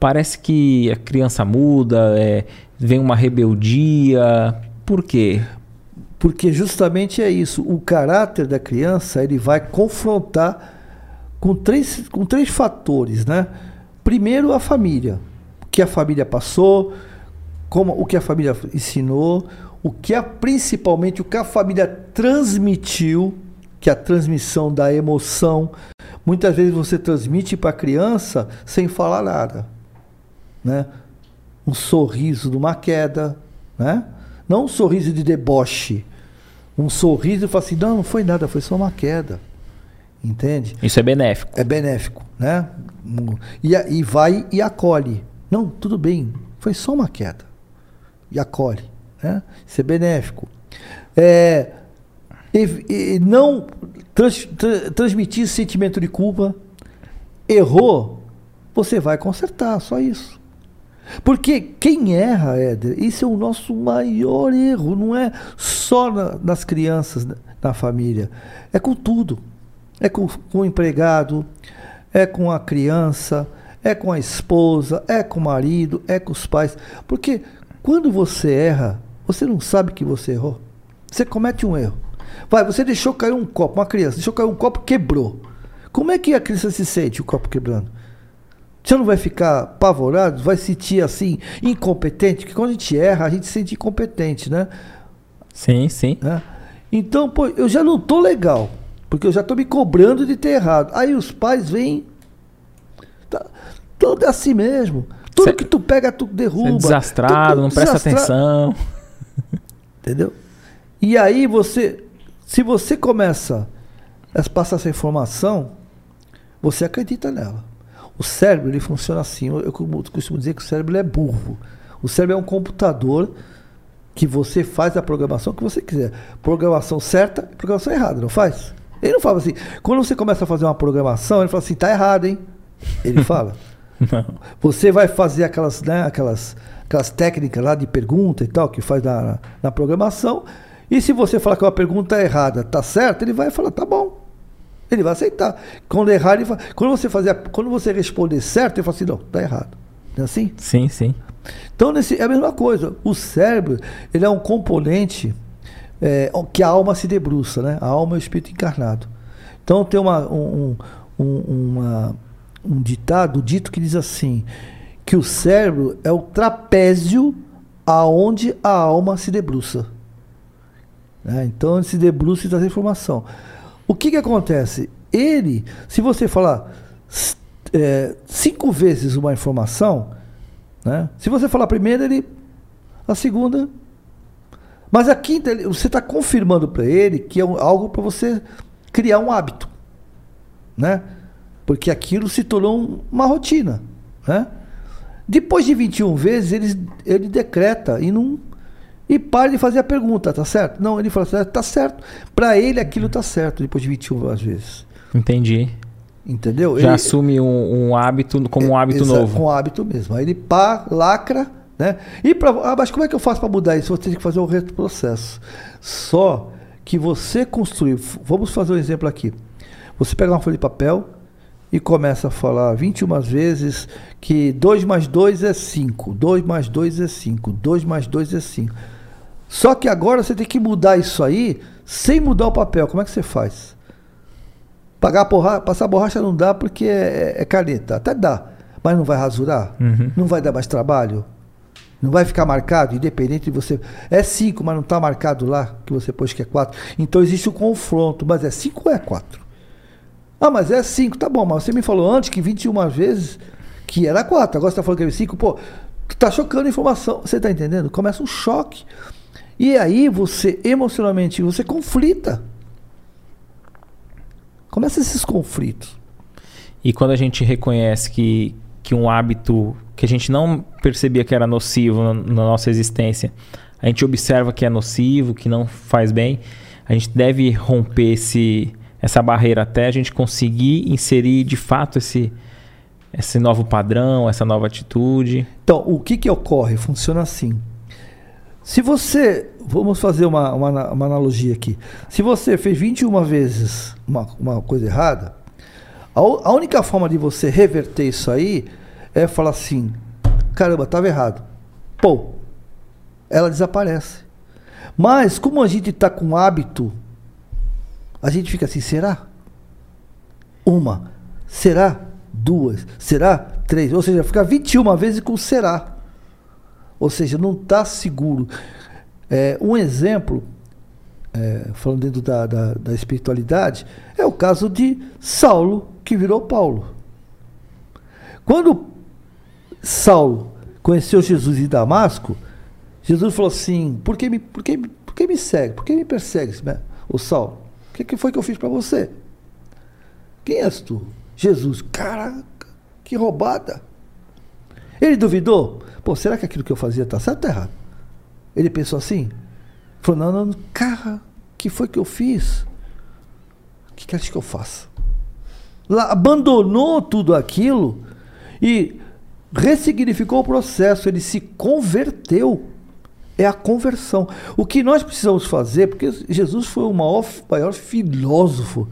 Parece que a criança muda, é, vem uma rebeldia. Por quê? Porque justamente é isso. O caráter da criança ele vai confrontar com três, com três fatores, né? Primeiro a família, o que a família passou, como o que a família ensinou, o que a, principalmente o que a família transmitiu, que é a transmissão da emoção. Muitas vezes você transmite para a criança sem falar nada, né? Um sorriso de uma queda, né? Não um sorriso de deboche, um sorriso e fala assim, não, não foi nada, foi só uma queda, entende? Isso é benéfico. é benéfico, né? E, e vai e acolhe. Não, tudo bem, foi só uma queda. E acolhe, né? Isso é benéfico. É, e, e não trans- tra- transmitir sentimento de culpa. Errou, você vai consertar, só isso. Porque quem erra, Éder, isso é o nosso maior erro, não é só na- nas crianças, na- na família, é com tudo. É com, com o empregado, é com a criança, é com a esposa, é com o marido, é com os pais. Porque quando você erra, você não sabe que você errou. Você comete um erro. Vai, você deixou cair um copo, uma criança, deixou cair um copo, quebrou. Como é que a criança se sente, o copo quebrando? Você não vai ficar apavorado, vai sentir assim, incompetente? Porque quando a gente erra, a gente se sente incompetente, né? Sim, sim. né? Então, pô, eu já não tô legal, porque eu já tô me cobrando de ter errado. Aí os pais vêm, tá, tudo é assim mesmo. Tudo Cê- que tu pega, tu derruba. É desastrado, Tu- não presta desastra- atenção. Entendeu? E aí você, se você começa a passar essa informação, você acredita nela. O cérebro ele funciona assim. Eu, eu costumo dizer que o cérebro é burro. O cérebro é um computador que você faz a programação que você quiser. Programação certa e programação errada, não faz? Ele não fala assim. Quando você começa a fazer uma programação, ele fala assim, tá errado, hein? Ele fala. Não. Você vai fazer aquelas, né, aquelas, aquelas técnicas lá de pergunta e tal, que faz na, na programação. E se você falar que uma pergunta é errada, tá certo, ele vai falar, tá bom. Ele vai aceitar. Quando errar, ele vai. Quando você fazer, quando você responder certo, ele fala assim, não, tá errado. Não é assim? Sim, sim. Então, nesse, é a mesma coisa. O cérebro, ele é um componente é, que a alma se debruça, né? A alma é o espírito encarnado. Então tem uma, um, um, uma, um ditado, dito que diz assim, que o cérebro é o trapézio aonde a alma se debruça. É, então ele se debruça e traz informação. O que, que acontece? Ele, se você falar é, cinco vezes uma informação, né? se você falar a primeira, ele. A segunda. Mas a quinta, você está confirmando para ele que é algo para você criar um hábito. Né? Porque aquilo se tornou uma rotina. Né? Depois de 21 vezes, ele, ele decreta e não. E para de fazer a pergunta, tá certo? Não, ele fala, tá certo. Para ele aquilo tá certo depois de 21 vezes. Entendi. Entendeu? Já ele, assume um, um, hábito como um hábito exato, novo. Com um hábito mesmo. Aí ele pá, lacra, né? E pra, ah, mas como é que eu faço para mudar isso? Você tem que fazer o retrocesso. Só que você construir. Vamos fazer um exemplo aqui. Você pega uma folha de papel, e começa a falar 21 vezes que 2 mais 2 é 5, 2 mais 2 é 5, 2 mais 2 é 5. Só que agora você tem que mudar isso aí sem mudar o papel. Como é que você faz? Pagar borracha, passar borracha não dá porque é, é, caneta. Até dá, mas não vai rasurar? Uhum. Não vai dar mais trabalho? Não vai ficar marcado, independente de você. É 5, mas não está marcado lá, que você pôs que é 4. Então existe o um confronto, mas é 5 ou é 4? Ah, mas é 5, tá bom, mas você me falou antes que 21 vezes que era 4, agora você tá falando que é 5, pô, tá chocando a informação, você tá entendendo? Começa um choque. E aí você, emocionalmente, você conflita. Começa esses conflitos. E quando a gente reconhece que, que um hábito que a gente não percebia que era nocivo na, nossa existência, a gente observa que é nocivo, que não faz bem, a gente deve romper esse essa barreira até a gente conseguir inserir de fato esse, esse novo padrão, essa nova atitude? Então, o que, que ocorre? Funciona assim. Se você. Vamos fazer uma, uma, uma analogia aqui. Se você fez 21 vezes uma, uma coisa errada, a, a única forma de você reverter isso aí é falar assim: caramba, estava errado. Pô, ela desaparece. Mas, como a gente está com hábito a gente fica assim, será? Uma. Será? Duas. Será? Três. Ou seja, fica 21 vezes com será. Ou seja, não está seguro. É, um exemplo, é, falando dentro da, da, da espiritualidade, é o caso de Saulo, que virou Paulo. Quando Saulo conheceu Jesus em Damasco, Jesus falou assim: por que me, por que, por que me segue? Por que me persegue, o Saulo? que, que foi que eu fiz para você? Quem és tu? Jesus. Caraca, que roubada. Ele duvidou? Pô, será que aquilo que eu fazia está certo ou tá errado? Ele pensou assim? Falou, não, não, cara, que foi que eu fiz? O que queres que eu faça? Lá, abandonou tudo aquilo e ressignificou o processo, ele se converteu é a conversão. O que nós precisamos fazer, porque Jesus foi o maior, maior filósofo,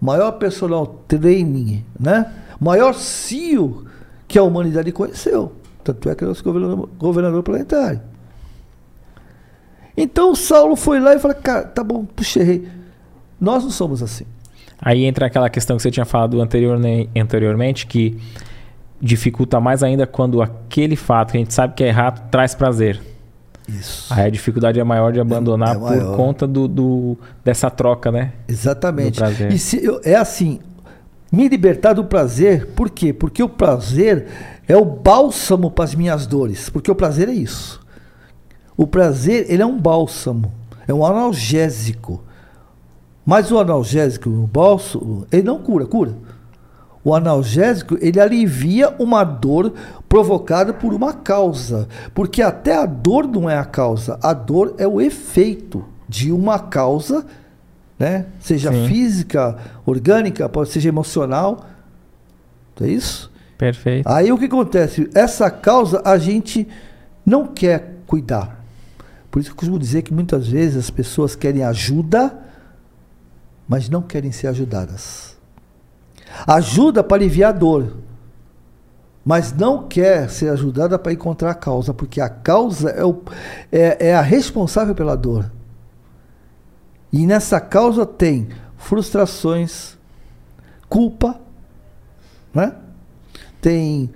maior personal training, né? maior CEO que a humanidade conheceu. Tanto é que ele é o governador, governador planetário. Então Saulo foi lá e falou: Cara, tá bom, puxa, errei. Nós não somos assim. Aí entra aquela questão que você tinha falado anterior, anteriormente, que dificulta mais ainda quando aquele fato que a gente sabe que é errado traz prazer. Isso. Aí a dificuldade é maior de abandonar é, é por conta do, do, dessa troca, né? Exatamente. E se, eu, é assim, me libertar do prazer, por quê? Porque o prazer é o bálsamo para as minhas dores. Porque o prazer é isso. O prazer, ele é um bálsamo, é um analgésico. Mas o analgésico, o bálsamo, ele não cura, cura. O analgésico, ele alivia uma dor provocada por uma causa, porque até a dor não é a causa, a dor é o efeito de uma causa, né? Seja Sim. física, orgânica, pode seja emocional. É isso? Perfeito. Aí o que acontece? Essa causa a gente não quer cuidar. Por isso que eu costumo dizer que muitas vezes as pessoas querem ajuda, mas não querem ser ajudadas. Ajuda para aliviar a dor, mas não quer ser ajudada para encontrar a causa, porque a causa é, o, é, é a responsável pela dor. E nessa causa tem frustrações, culpa, né? tem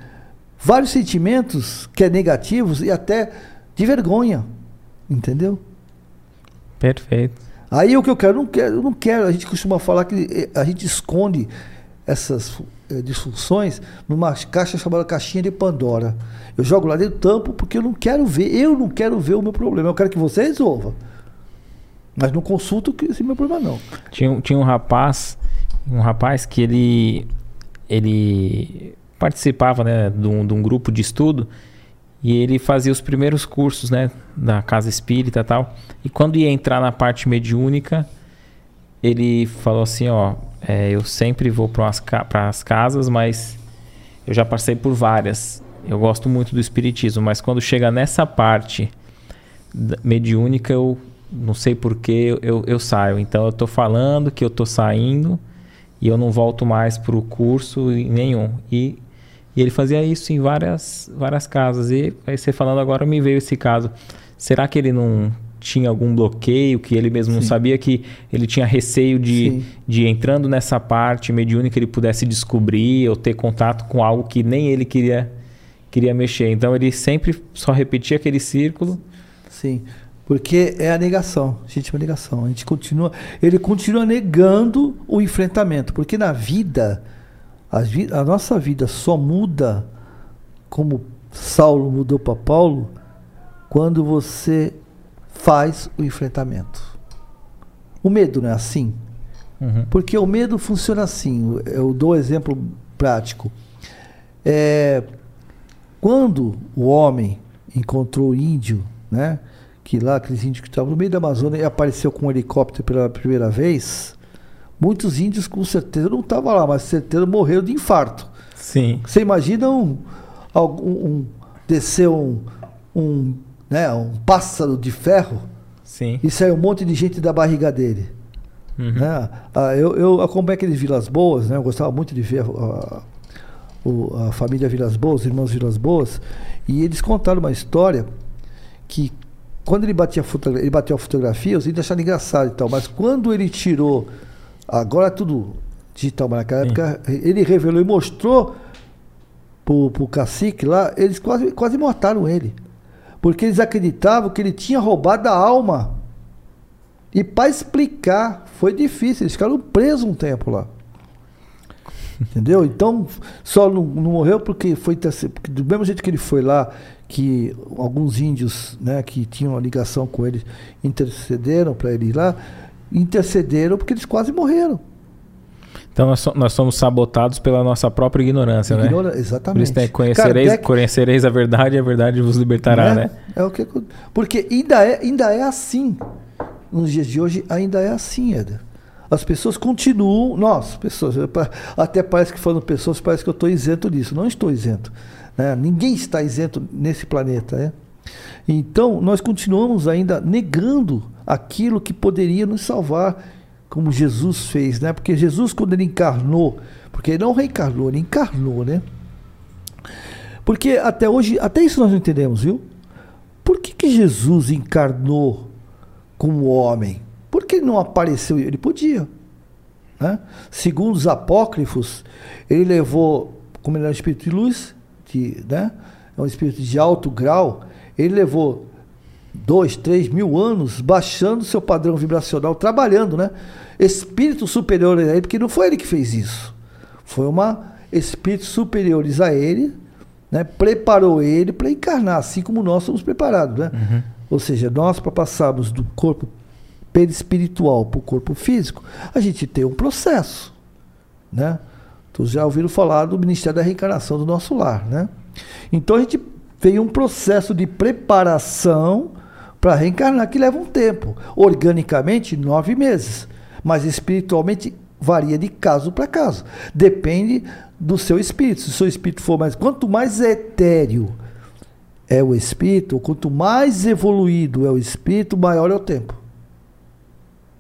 vários sentimentos que é negativos e até de vergonha, entendeu? Perfeito. Aí o que eu quero, não quero, não quero. A gente costuma falar que eh, a gente esconde essas eh, disfunções numa caixa chamada caixinha de Pandora. Eu jogo lá dentro tampo porque eu não quero ver, eu não quero ver o meu problema. Eu quero que você resolva. Mas não consulto esse meu problema não. Tinha, tinha um rapaz, um rapaz que ele ele participava, né, de um, de um grupo de estudo e ele fazia os primeiros cursos, né, da casa espírita e tal. E quando ia entrar na parte mediúnica, ele falou assim, ó, é, eu sempre vou para as casas, mas eu já passei por várias. Eu gosto muito do espiritismo, mas quando chega nessa parte mediúnica, eu não sei porquê, eu, eu, saio. Então eu estou falando que eu estou saindo e eu não volto mais para o curso nenhum. E e ele fazia isso em várias, várias casas. E aí você falando agora me veio esse caso. Será que ele não tinha algum bloqueio, que ele mesmo Sim. não sabia que ele tinha receio de, de entrando nessa parte mediúnica ele pudesse descobrir ou ter contato com algo que nem ele queria queria mexer. Então ele sempre só repetia aquele círculo. Sim. Porque é a negação, gente, é a negação. A gente continua, ele continua negando o enfrentamento, porque na vida a, a nossa vida só muda como Saulo mudou para Paulo quando você faz o enfrentamento. O medo não é assim? Uhum. Porque o medo funciona assim. Eu dou um exemplo prático. É, quando o homem encontrou o índio, né? Que lá, aqueles índios que estavam no meio da Amazônia e apareceu com um helicóptero pela primeira vez, Muitos índios com certeza não estavam lá, mas certeza morreram de infarto. Sim. Você imagina um, um, um descer um, um, né, um pássaro de ferro Sim. e sair um monte de gente da barriga dele. Uhum. Né? Ah, eu, eu acompanho aqueles Vilas Boas, né? eu gostava muito de ver a, a, a família Vilas Boas, os irmãos Vilas Boas, e eles contaram uma história que quando ele batia, ele bateu a fotografia, os índios acharam engraçado e tal, mas quando ele tirou Agora é tudo digital, mas naquela Sim. época ele revelou e mostrou pro, pro cacique lá, eles quase, quase mataram ele. Porque eles acreditavam que ele tinha roubado a alma. E para explicar, foi difícil. Eles ficaram presos um tempo lá. Entendeu? Então, só não, não morreu porque foi porque do mesmo jeito que ele foi lá, que alguns índios, né, que tinham uma ligação com ele, intercederam para ele ir lá, intercederam porque eles quase morreram. Então nós, nós somos sabotados pela nossa própria ignorância, né? Ignora, né? Exatamente. Por isso tem, conhecereis, Kardec, conhecereis a verdade e a verdade vos libertará, né? É o que, porque ainda é, ainda é assim. Nos dias de hoje ainda é assim, Eder. As pessoas continuam, nós, pessoas, até parece que falando pessoas, parece que eu estou isento disso. Não estou isento. Né? Ninguém está isento nesse planeta. Né? Então, nós continuamos ainda negando aquilo que poderia nos salvar, como Jesus fez, né? Porque Jesus, quando ele encarnou, porque ele não reencarnou, ele encarnou, né? Porque até hoje, até isso nós não entendemos, viu? Por que, que Jesus encarnou como homem? Por que ele não apareceu? Ele podia. Né? Segundo os apócrifos, ele levou, como ele era um espírito de luz, de, né? é um espírito de alto grau, ele levou dois, três mil anos baixando seu padrão vibracional, trabalhando, né? Espíritos superiores a ele, porque não foi ele que fez isso. Foi uma espíritos superiores a ele, né? Preparou ele para encarnar, assim como nós somos preparados, né? Uhum. Ou seja, nós para passarmos do corpo perispiritual para o corpo físico, a gente tem um processo, né? Todos já ouviram falar do Ministério da Reencarnação do nosso lar, né? Então a gente tem um processo de preparação para reencarnar, que leva um tempo. Organicamente, nove meses. Mas espiritualmente varia de caso para caso. Depende do seu espírito. Se o seu espírito for mais. Quanto mais etéreo é o espírito, quanto mais evoluído é o espírito, maior é o tempo.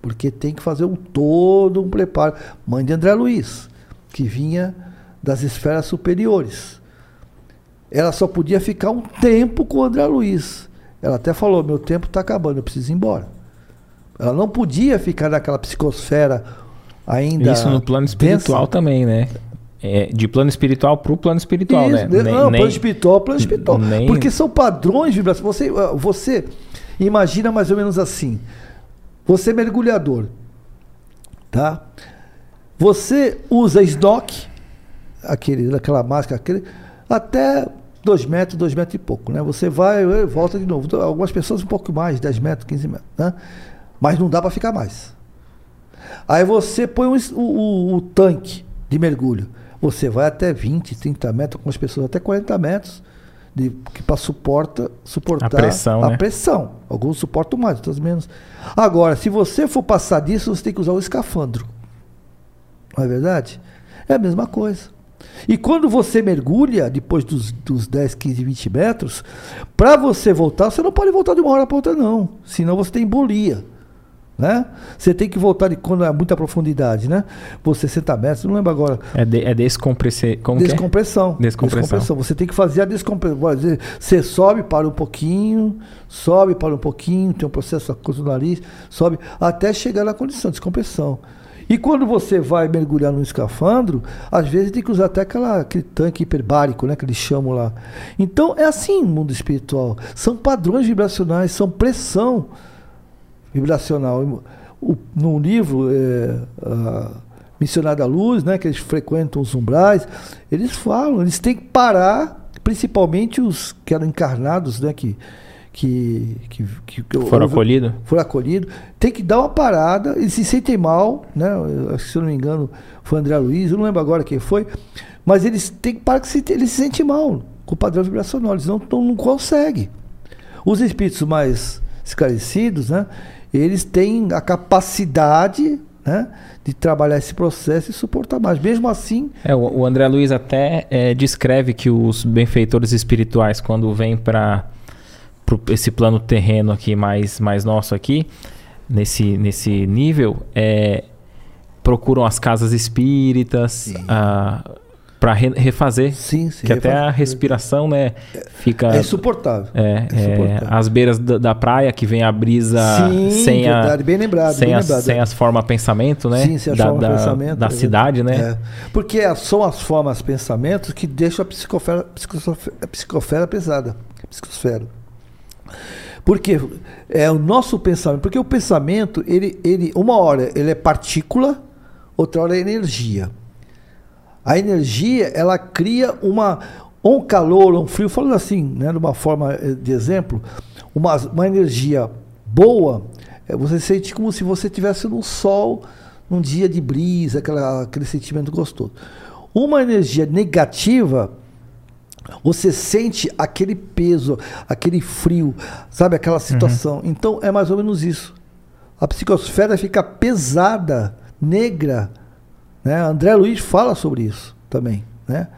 Porque tem que fazer um todo um preparo. Mãe de André Luiz, que vinha das esferas superiores. Ela só podia ficar um tempo com o André Luiz. Ela até falou: meu tempo está acabando, eu preciso ir embora. Ela não podia ficar naquela psicosfera ainda. Isso no plano espiritual densa. também, né? É, de plano espiritual para o plano espiritual, Isso, né? Não, nem, plano espiritual, plano espiritual. Nem... Porque são padrões vibracionais. Você, ah, você imagina mais ou menos assim. Você é mergulhador, tá? Você usa snock, aquele, aquela máscara, aquele, até 2 metros, 2 metros e pouco, né? Você vai e volta de novo. Então, algumas pessoas um pouco mais, 10 metros, 15 metros, né? Mas não dá para ficar mais. Aí você põe o, o, o tanque de mergulho. Você vai até 20, 30 metros, com as pessoas até 40 metros, de, que para suporta, suportar a pressão. A né? pressão. Alguns suportam mais, outros menos. Agora, se você for passar disso, você tem que usar o escafandro. Não é verdade? É a mesma coisa. E quando você mergulha, depois dos, dos 10, 15, 20 metros, para você voltar, você não pode voltar de uma hora para outra, não. Senão você tem embolia. Né? Você tem que voltar de quando é muita profundidade, né? Você 60 metros, não lembro agora. É, de, é descompressão. Como descompressão. É? descompressão. Descompressão. Você tem que fazer a descompressão. Você sobe, para um pouquinho, sobe, para um pouquinho, tem um processo a coisa do nariz, sobe, até chegar na condição de descompressão. E quando você vai mergulhar no escafandro, às vezes tem que usar até aquela, aquele tanque hiperbárico, né? Que eles chamam lá. Então é assim no mundo espiritual. São padrões vibracionais, são pressão vibracional. O, no livro é, a Missionário da Luz, né, que eles frequentam os umbrais, eles falam, eles têm que parar, principalmente os que eram encarnados, né, que, que, que, que, que foram acolhidos. Foram acolhidos. Tem que dar uma parada, eles se sentem mal, né? Se eu não me engano, foi André Luiz, eu não lembro agora quem foi, mas eles têm que parar que se, eles se sentem mal com o padrão vibracional, eles não, não, não conseguem. Os espíritos mais esclarecidos, né? eles têm a capacidade né, de trabalhar esse processo e suportar mais. Mesmo assim. É, o, André Luiz até é, descreve que os benfeitores espirituais, quando vêm para esse plano terreno aqui mais, mais nosso aqui, nesse, nesse nível, é, procuram as casas espíritas, a, para re refazer. Sim, sim. Que até a respiração, né, fica... É insuportável. É, é, é as beiras da, da, praia, que vem a brisa sim, sem verdade, a... bem lembrado, sem, bem as, lembrado, sem é. as formas pensamento, né? Sim, sem as da, formas da, pensamento. Da é cidade, né? É. Porque são as formas pensamentos que deixam a psicosfera, a psicosfera pesada. A psicosfera. Porque é o nosso pensamento, porque o pensamento, ele, ele, uma hora ele é partícula, outra hora é energia. A energia, ela cria uma um calor, um frio, falando assim, né, de uma forma eh, de exemplo, uma, uma energia boa, eh, você sente como se você estivesse no sol, num dia de brisa, aquela, aquele sentimento gostoso. Uma energia negativa, você sente aquele peso, aquele frio, sabe, aquela situação. Uhum. Então é mais ou menos isso. A psicosfera fica pesada, negra, né? André Luiz fala sobre isso também, né?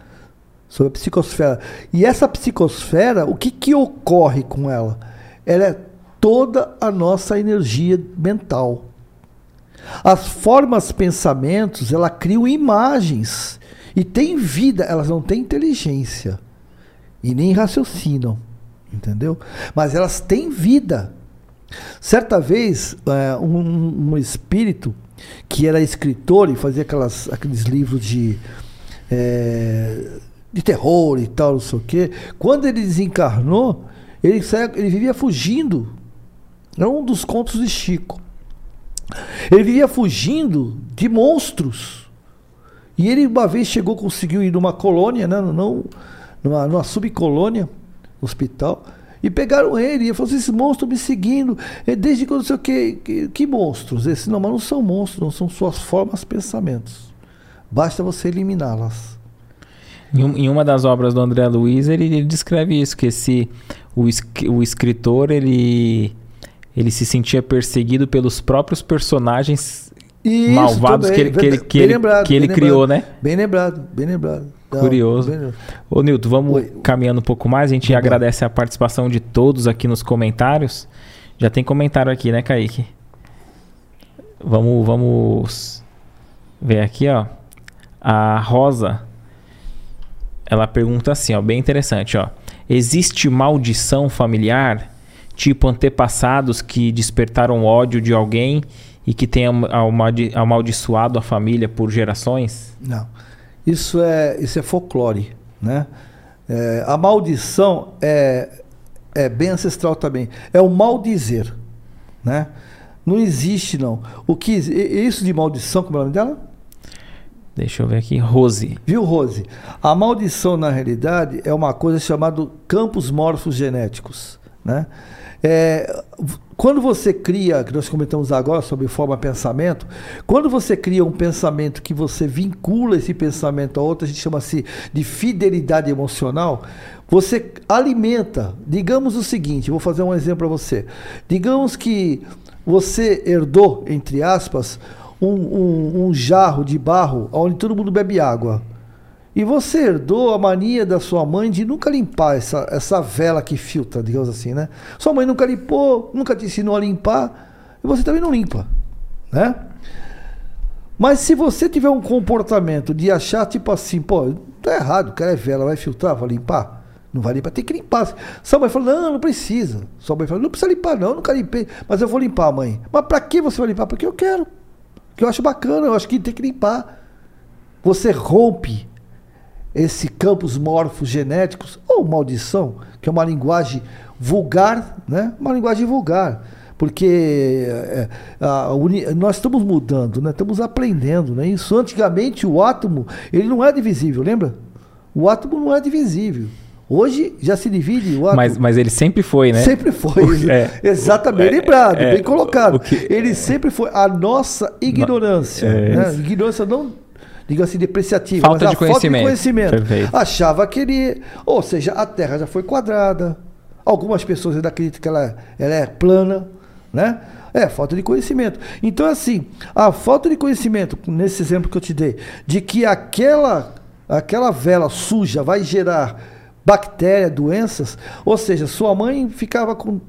sobre a psicosfera. E essa psicosfera, o que, que ocorre com ela? Ela é toda a nossa energia mental. As formas pensamentos, ela criam imagens e tem vida, elas não têm inteligência e nem raciocinam, entendeu? Mas elas têm vida. Certa vez, é, um, um espírito que era escritor e fazia aquelas, aqueles livros de, é, de terror e tal, não sei o quê. Quando ele desencarnou, ele, ele vivia fugindo. Era um dos contos de Chico. Ele vivia fugindo de monstros. E ele uma vez chegou, conseguiu ir numa colônia, né, não, numa, numa subcolônia, hospital, e pegaram ele, e falou assim, esse monstro me seguindo, desde que não sei o que, que, que monstros? Esse não, mas não são monstros, não são suas formas, pensamentos. Basta você eliminá-las. Em, em, uma das obras do André Luiz, ele, ele descreve isso, que esse, o, o escritor, ele, ele se sentia perseguido pelos próprios personagens isso, malvados que ele, que ele, que ele, lembrado, que ele criou, lembrado, né? Bem lembrado, bem lembrado. Curioso. Bem... Ô, Nilton, vamos Oi. caminhando um pouco mais. A gente Vamos agradece a participação de todos aqui nos comentários. Já tem comentário aqui, né, Kaique? Vamos, vamos ver aqui, ó. A Rosa, ela pergunta assim, ó, bem interessante, ó. Existe maldição familiar? tipo antepassados que despertaram ódio de alguém e que tenham amaldiçoado a família por gerações? Não. Isso é, isso é folclore, né? É, a maldição é, é bem ancestral também. É o maldizer, né? Não existe, não. O que isso de maldição, como é o nome dela? Deixa eu ver aqui, Rose. Viu, Rose? A maldição, na realidade, é uma coisa chamada campos morfogenéticos, né? É, quando você cria, que nós comentamos agora sobre forma pensamento, quando você cria um pensamento que você vincula esse pensamento a outro, a gente chama assim de fidelidade emocional, você alimenta. Digamos o seguinte, vou fazer um exemplo para você. Digamos que você herdou, entre aspas, um, um, um jarro de barro onde todo mundo bebe água. E você herdou a mania da sua mãe de nunca limpar essa, essa vela que filtra, digamos assim, né? Sua mãe nunca limpou, nunca te ensinou a limpar, e você também não limpa, né? Mas se você tiver um comportamento de achar, tipo assim, pô, tá errado, o cara é vela, vai filtrar, vai limpar? Não vai limpar, tem que limpar. Sua mãe fala, não, não precisa. Sua mãe fala, não precisa limpar, não, nunca limpei, mas eu vou limpar, mãe. Mas para que você vai limpar? Porque eu quero. Porque eu acho bacana, eu acho que tem que limpar. Você rompe esse campos morfogenéticos, ou maldição, que é uma linguagem vulgar, né? Uma linguagem vulgar. Porque é, a, a, nós estamos mudando, né? estamos aprendendo. Né? Isso antigamente o átomo ele não é divisível, lembra? O átomo não é divisível. Hoje já se divide o átomo. Mas, mas ele sempre foi, né? Sempre foi. É, Exatamente, é, lembrado, é, bem colocado. Que, ele sempre foi a nossa ignorância. É, né? Ignorância não diga assim, depreciativa. Falta, de, conhecimento. falta de conhecimento. Perfeito. Achava que ele. Ou seja, a Terra já foi quadrada. Algumas pessoas ainda acreditam que ela, ela é plana, né? É, falta de conhecimento. Então, assim, a falta de conhecimento, nesse exemplo que eu te dei, de que aquela, aquela vela suja vai gerar bactéria, doenças, ou seja, sua mãe ficava com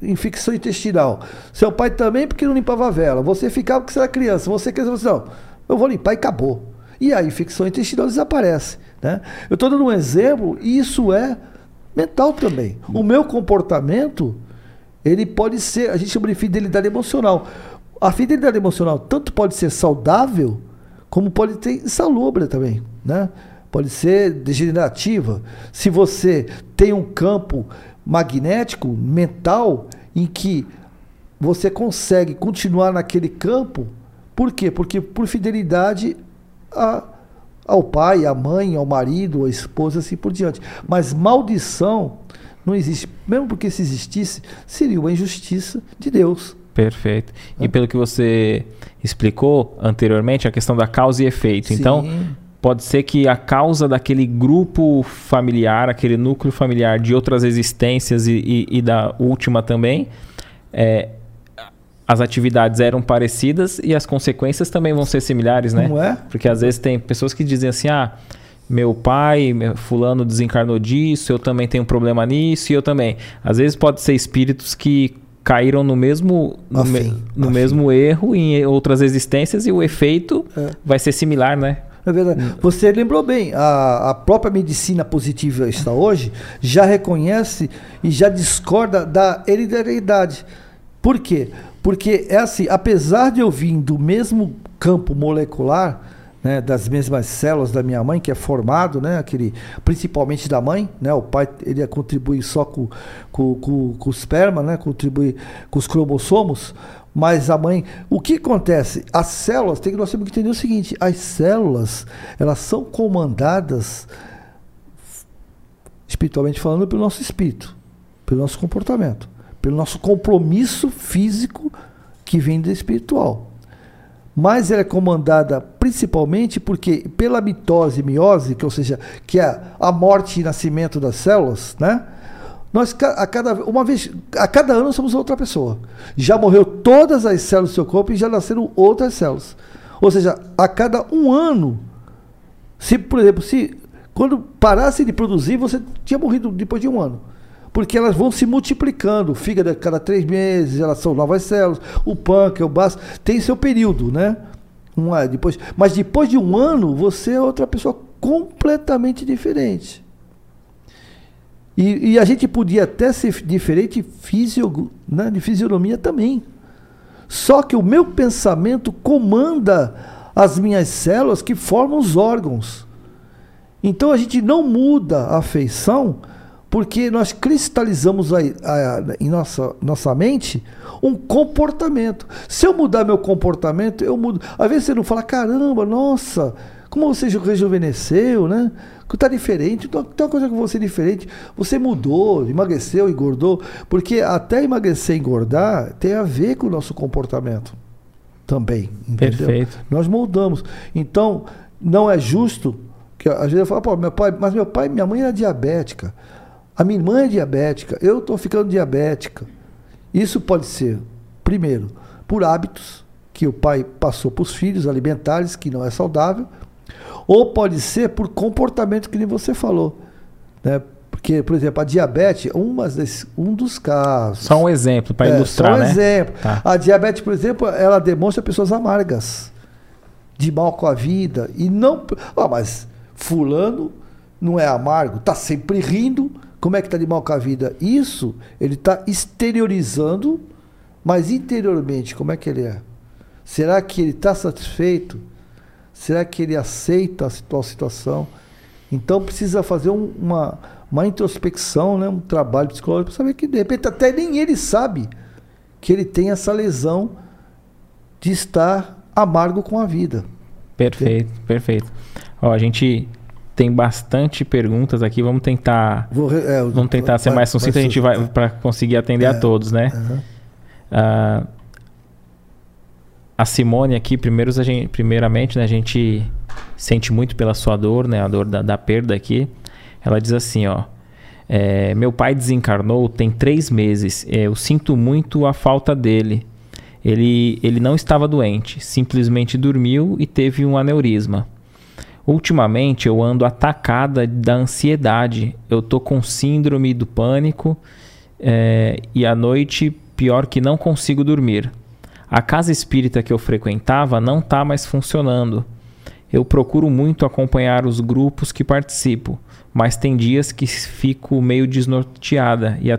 infecção intestinal, seu pai também porque não limpava a vela, você ficava porque você era criança, você quer dizer, não, eu vou limpar e acabou. E a infecção intestinal desaparece. Né? Eu estou dando um exemplo, e isso é mental também. O meu comportamento, ele pode ser, a gente chama de fidelidade emocional. A fidelidade emocional tanto pode ser saudável, como pode ser insalubre também. Né? Pode ser degenerativa. Se você tem um campo magnético, mental, em que você consegue continuar naquele campo por quê? Porque por fidelidade a, ao pai, à mãe, ao marido, à esposa, assim por diante. Mas maldição não existe. Mesmo porque se existisse, seria uma injustiça de Deus. Perfeito. E pelo que você explicou anteriormente, a questão da causa e efeito. Então, Sim. Então, pode ser que a causa daquele grupo familiar, aquele núcleo familiar de outras existências e, e, e da última também, é, as atividades eram parecidas e as consequências também vão ser similares, né? Não é? Porque às vezes tem pessoas que dizem assim: ah, meu pai, meu fulano desencarnou disso, eu também tenho um problema nisso e eu também. Às vezes pode ser espíritos que caíram no mesmo no, afim, me, no mesmo erro em outras existências e o efeito é. vai ser similar, né? É verdade. Você lembrou bem, a, a própria medicina positiva está hoje já reconhece e já discorda da hereditariedade. Por quê? Porque é assim, apesar de eu vir do mesmo campo molecular, né, das mesmas células da minha mãe, que é formado, né, aquele, principalmente da mãe, né, o pai ele contribui só com, com, com, com o esperma, né, contribui com os cromossomos, mas a mãe, o que acontece? As células, tem que nós temos que entender o seguinte: as células elas são comandadas espiritualmente falando pelo nosso espírito, pelo nosso comportamento pelo nosso compromisso físico que vem do espiritual. Mas ela é comandada principalmente porque pela mitose e miose, que ou seja, que é a morte e nascimento das células, né? Nós a cada uma vez a cada ano somos outra pessoa. Já morreu todas as células do seu corpo e já nasceram outras células. Ou seja, a cada um ano, se por exemplo, se quando parasse de produzir, você tinha morrido depois de um ano porque elas vão se multiplicando. O fígado, a cada três meses, elas são novas células. O pâncreas, o baço, tem seu período, né? Um, depois, mas depois de um ano, você é outra pessoa completamente diferente. E, e a gente podia até ser diferente fisio, né, de fisionomia também. Só que o meu pensamento comanda as minhas células que formam os órgãos. Então a gente não muda a feição porque nós cristalizamos a, a, em nossa, nossa mente um comportamento. Se eu mudar meu comportamento, eu mudo. Às vezes você não fala, caramba, nossa, como você rejuvenesceu, né? Que está diferente, então, tem uma coisa com você diferente. Você mudou, emagreceu, engordou, porque até emagrecer e engordar tem a ver com o nosso comportamento também. Entendeu? Perfeito. Nós moldamos. Então, não é justo que às vezes eu falo, pô, meu pai, mas meu pai, minha mãe era diabética. A minha irmã é diabética, eu estou ficando diabética. Isso pode ser, primeiro, por hábitos que o pai passou para os filhos alimentares, que não é saudável, ou pode ser por comportamento que nem você falou. Né? Porque, por exemplo, a diabetes, uma das, um dos casos. Só um exemplo para é, ilustrar, só um né? exemplo. Tá. A diabetes, por exemplo, ela demonstra pessoas amargas, de mal com a vida. E não. Oh, mas fulano não é amargo, está sempre rindo, como é que está de mal com a vida? Isso ele está exteriorizando, mas interiormente, como é que ele é? Será que ele está satisfeito? Será que ele aceita a atual situação? Então precisa fazer um, uma, uma introspecção, né? um trabalho psicológico para saber que de repente até nem ele sabe que ele tem essa lesão de estar amargo com a vida. Perfeito, perfeito. Ó, a gente tem bastante perguntas aqui. Vamos tentar, Vou, é, vamos tentar ser mais sucinto. A gente vai para conseguir atender é, a todos, né? Uh, a Simone aqui, primeiros a gente, primeiramente, né, a gente sente muito pela sua dor, né? A dor da, da perda aqui. Ela diz assim, ó. É, meu pai desencarnou tem três meses. É, eu sinto muito a falta dele. Ele, ele não estava doente, simplesmente dormiu e teve um aneurisma. Ultimamente eu ando atacada da ansiedade. Eu tô com síndrome do pânico é, e à noite pior que não consigo dormir. A casa espírita que eu frequentava não está mais funcionando. Eu procuro muito acompanhar os grupos que participo, mas tem dias que fico meio desnorteada e a,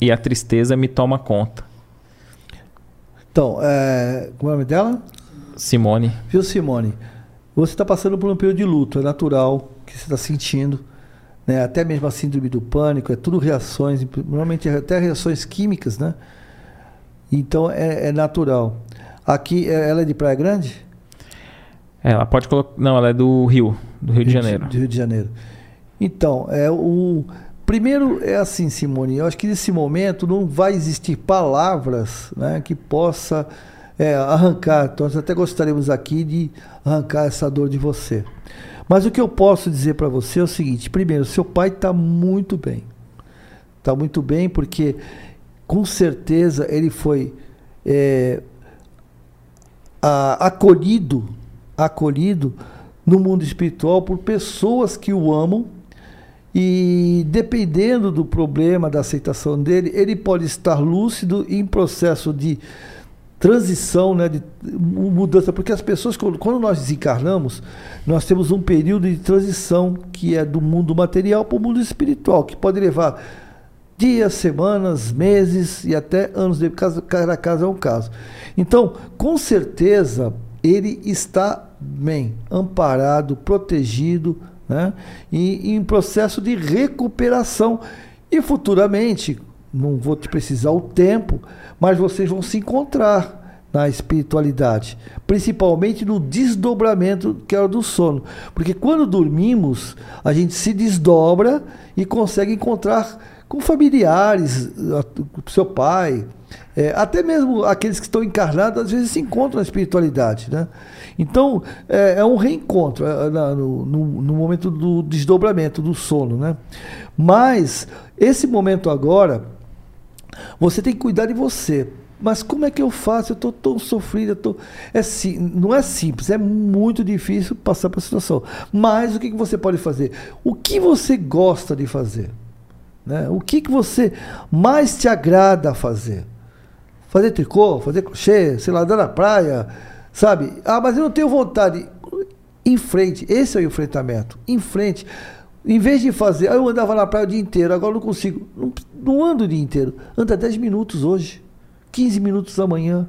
e a tristeza me toma conta. Então, é, como é o nome dela? Simone. Viu, Simone? Você está passando por um período de luto, é natural que você está sentindo. Né? Até mesmo a síndrome do pânico, é tudo reações, normalmente é até reações químicas, né? Então é, é natural. Aqui, é, ela é de Praia Grande? Ela pode colocar. Não, ela é do Rio, do Rio, Rio de Janeiro. Do Rio de Janeiro. Então, é o. Primeiro é assim, Simone, eu acho que nesse momento não vai existir palavras né, que possa é, arrancar. Então, nós até gostaríamos aqui de arrancar essa dor de você. Mas o que eu posso dizer para você é o seguinte: primeiro, seu pai está muito bem. Está muito bem porque, com certeza, ele foi é, a, acolhido, acolhido no mundo espiritual por pessoas que o amam. E dependendo do problema, da aceitação dele, ele pode estar lúcido em processo de transição, né, de mudança, porque as pessoas, quando nós desencarnamos, nós temos um período de transição que é do mundo material para o mundo espiritual, que pode levar dias, semanas, meses e até anos, de cada caso é um caso. Então, com certeza, ele está bem amparado, protegido, né, e, em processo de recuperação. E futuramente, não vou te precisar o tempo, mas vocês vão se encontrar na espiritualidade, principalmente no desdobramento que é o do sono, porque quando dormimos a gente se desdobra e consegue encontrar com familiares, seu pai, é, até mesmo aqueles que estão encarnados às vezes se encontram na espiritualidade, né? Então é, é um reencontro é, no, no, momento do desdobramento do sono, né? Mas esse momento agora você tem que cuidar de você. Mas como é que eu faço? Eu estou tão sofrido. Tô... É sim, não é simples, é muito difícil passar por situação. Mas o que, que você pode fazer? O que você gosta de fazer? Né? O que, que você mais te agrada fazer? Fazer tricô, fazer crochê, sei lá, andar na praia, sabe? Ah, mas eu não tenho vontade. Em frente, esse é o enfrentamento. Em frente. Em vez de fazer, eu andava na praia o dia inteiro, agora não consigo. Não, não ando o dia inteiro. Anda 10 minutos hoje, 15 minutos amanhã.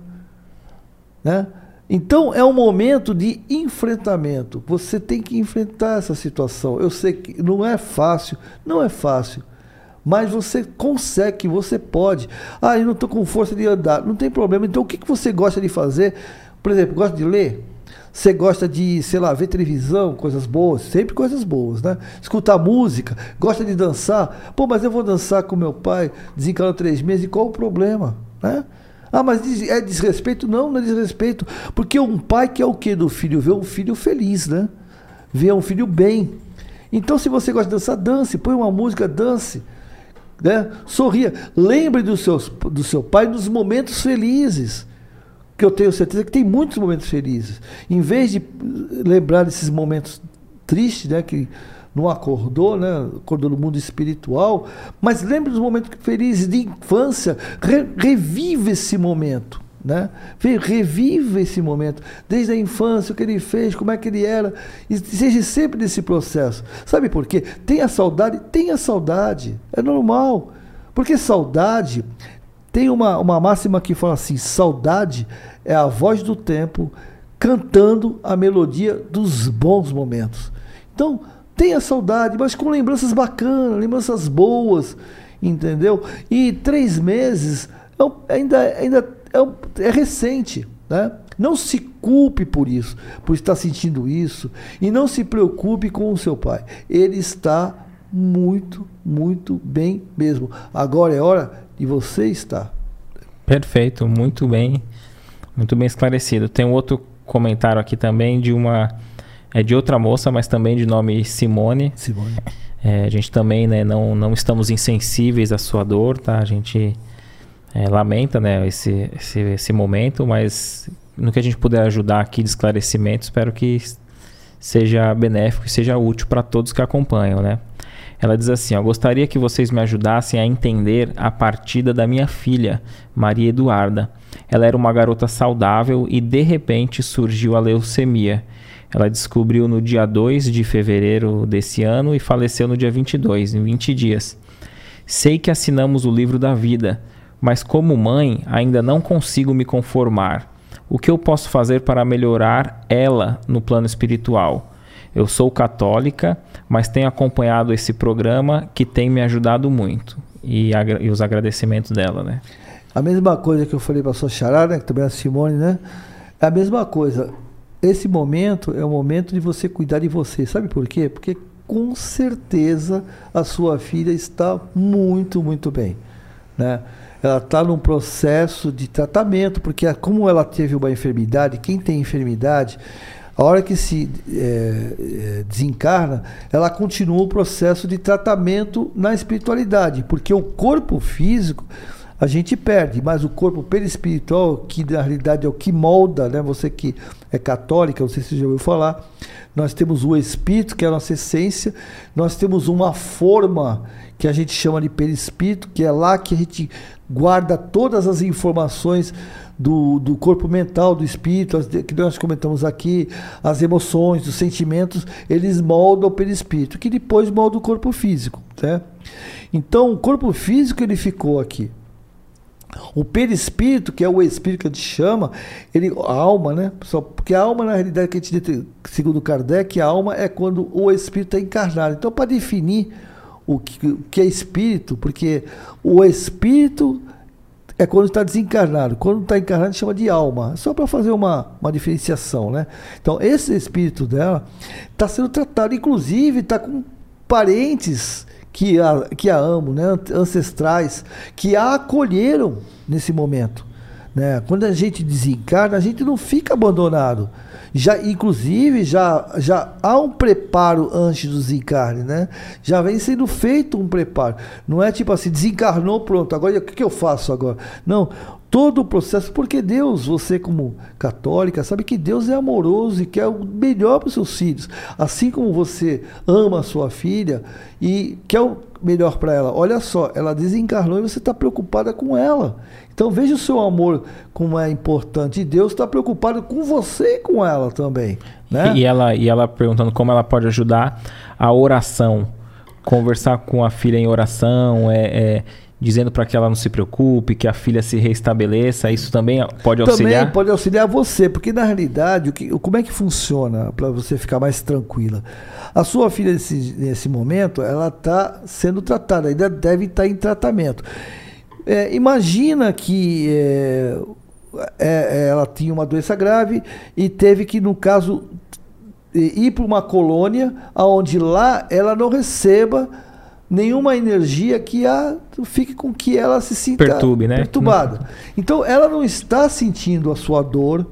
Né? Então é um momento de enfrentamento. Você tem que enfrentar essa situação. Eu sei que não é fácil, não é fácil. Mas você consegue, você pode. Ah, eu não estou com força de andar. Não tem problema. Então o que, que você gosta de fazer? Por exemplo, gosta de ler? Você gosta de, sei lá, ver televisão, coisas boas, sempre coisas boas, né? Escutar música, gosta de dançar. Pô, mas eu vou dançar com meu pai, desencarnou três meses, e qual o problema, né? Ah, mas é desrespeito? Não, não é desrespeito. Porque um pai quer o que do filho? Ver um filho feliz, né? Ver um filho bem. Então, se você gosta de dançar, dance, põe uma música, dance. Né? Sorria. Lembre do, seus, do seu pai nos momentos felizes que eu tenho certeza que tem muitos momentos felizes. Em vez de lembrar desses momentos tristes, né, que não acordou, né, acordou no mundo espiritual, mas lembre dos momentos felizes de infância, re, revive esse momento. Né? Revive esse momento, desde a infância, o que ele fez, como é que ele era, e seja sempre nesse processo. Sabe por quê? Tenha saudade, tenha saudade, é normal. Porque saudade tem uma, uma máxima que fala assim: saudade é a voz do tempo cantando a melodia dos bons momentos. Então, tenha saudade, mas com lembranças bacanas, lembranças boas, entendeu? E três meses é, ainda, ainda é, é recente, né? Não se culpe por isso, por estar sentindo isso, e não se preocupe com o seu pai. Ele está muito, muito bem mesmo. Agora é hora de você estar. Perfeito, muito bem muito bem esclarecido. Tem um outro comentário aqui também de uma. É de outra moça, mas também de nome Simone. Simone. É, a gente também né, não, não estamos insensíveis à sua dor, tá? A gente é, lamenta né, esse, esse, esse momento, mas no que a gente puder ajudar aqui de esclarecimento, espero que seja benéfico e seja útil para todos que acompanham, né? Ela diz assim: ó, Gostaria que vocês me ajudassem a entender a partida da minha filha, Maria Eduarda. Ela era uma garota saudável e de repente surgiu a leucemia. Ela descobriu no dia 2 de fevereiro desse ano e faleceu no dia 22, em 20 dias. Sei que assinamos o livro da vida, mas como mãe ainda não consigo me conformar. O que eu posso fazer para melhorar ela no plano espiritual? Eu sou católica, mas tenho acompanhado esse programa que tem me ajudado muito. E, e os agradecimentos dela, né? A mesma coisa que eu falei para a sua charada, que também é a Simone, né? É a mesma coisa. Esse momento é o momento de você cuidar de você. Sabe por quê? Porque com certeza a sua filha está muito, muito bem. Né? Ela está num processo de tratamento, porque como ela teve uma enfermidade, quem tem enfermidade, a hora que se é, é, desencarna, ela continua o processo de tratamento na espiritualidade, porque o corpo físico a gente perde, mas o corpo perispiritual, que na realidade é o que molda, né? Você que é católica, não sei se já ouviu falar, nós temos o espírito, que é a nossa essência, nós temos uma forma que a gente chama de perispírito, que é lá que a gente guarda todas as informações do, do corpo mental, do espírito, as, que nós comentamos aqui, as emoções, os sentimentos, eles moldam o perispírito, que depois molda o corpo físico. Né? Então, o corpo físico ele ficou aqui. O perispírito, que é o espírito que a gente chama, ele, a alma, né? Só, porque a alma, na realidade, que a gente, segundo Kardec, a alma é quando o espírito é encarnado. Então, para definir o que, o que é espírito, porque o espírito é quando está desencarnado. Quando está encarnado, chama de alma. Só para fazer uma, uma diferenciação, né? Então, esse espírito dela está sendo tratado, inclusive, está com parentes que a, que a amam, né? ancestrais, que a acolheram nesse momento. Né? Quando a gente desencarna, a gente não fica abandonado. Já, inclusive, já, já há um preparo antes do desencarne, né? Já vem sendo feito um preparo. Não é tipo assim, desencarnou, pronto, agora o que, que eu faço agora? Não, todo o processo, porque Deus, você como católica, sabe que Deus é amoroso e quer o melhor para os seus filhos. Assim como você ama a sua filha e quer o melhor para ela. Olha só, ela desencarnou e você está preocupada com ela. Então veja o seu amor como é importante. E Deus está preocupado com você e com ela também. Né? E, ela, e ela perguntando como ela pode ajudar a oração conversar com a filha em oração, é, é dizendo para que ela não se preocupe, que a filha se restabeleça, isso também pode auxiliar? Também pode auxiliar você, porque na realidade, o que, como é que funciona para você ficar mais tranquila? A sua filha nesse, nesse momento, ela está sendo tratada, ainda deve estar tá em tratamento. É, imagina que é, é, ela tinha uma doença grave e teve que, no caso, ir para uma colônia onde lá ela não receba nenhuma energia que a fique com que ela se sinta Perturbe, né? perturbada. Hum. Então ela não está sentindo a sua dor.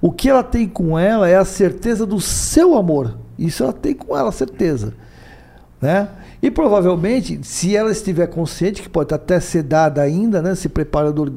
O que ela tem com ela é a certeza do seu amor. Isso ela tem com ela, certeza. Né? E provavelmente, se ela estiver consciente, que pode até ser dada ainda, né, se preparando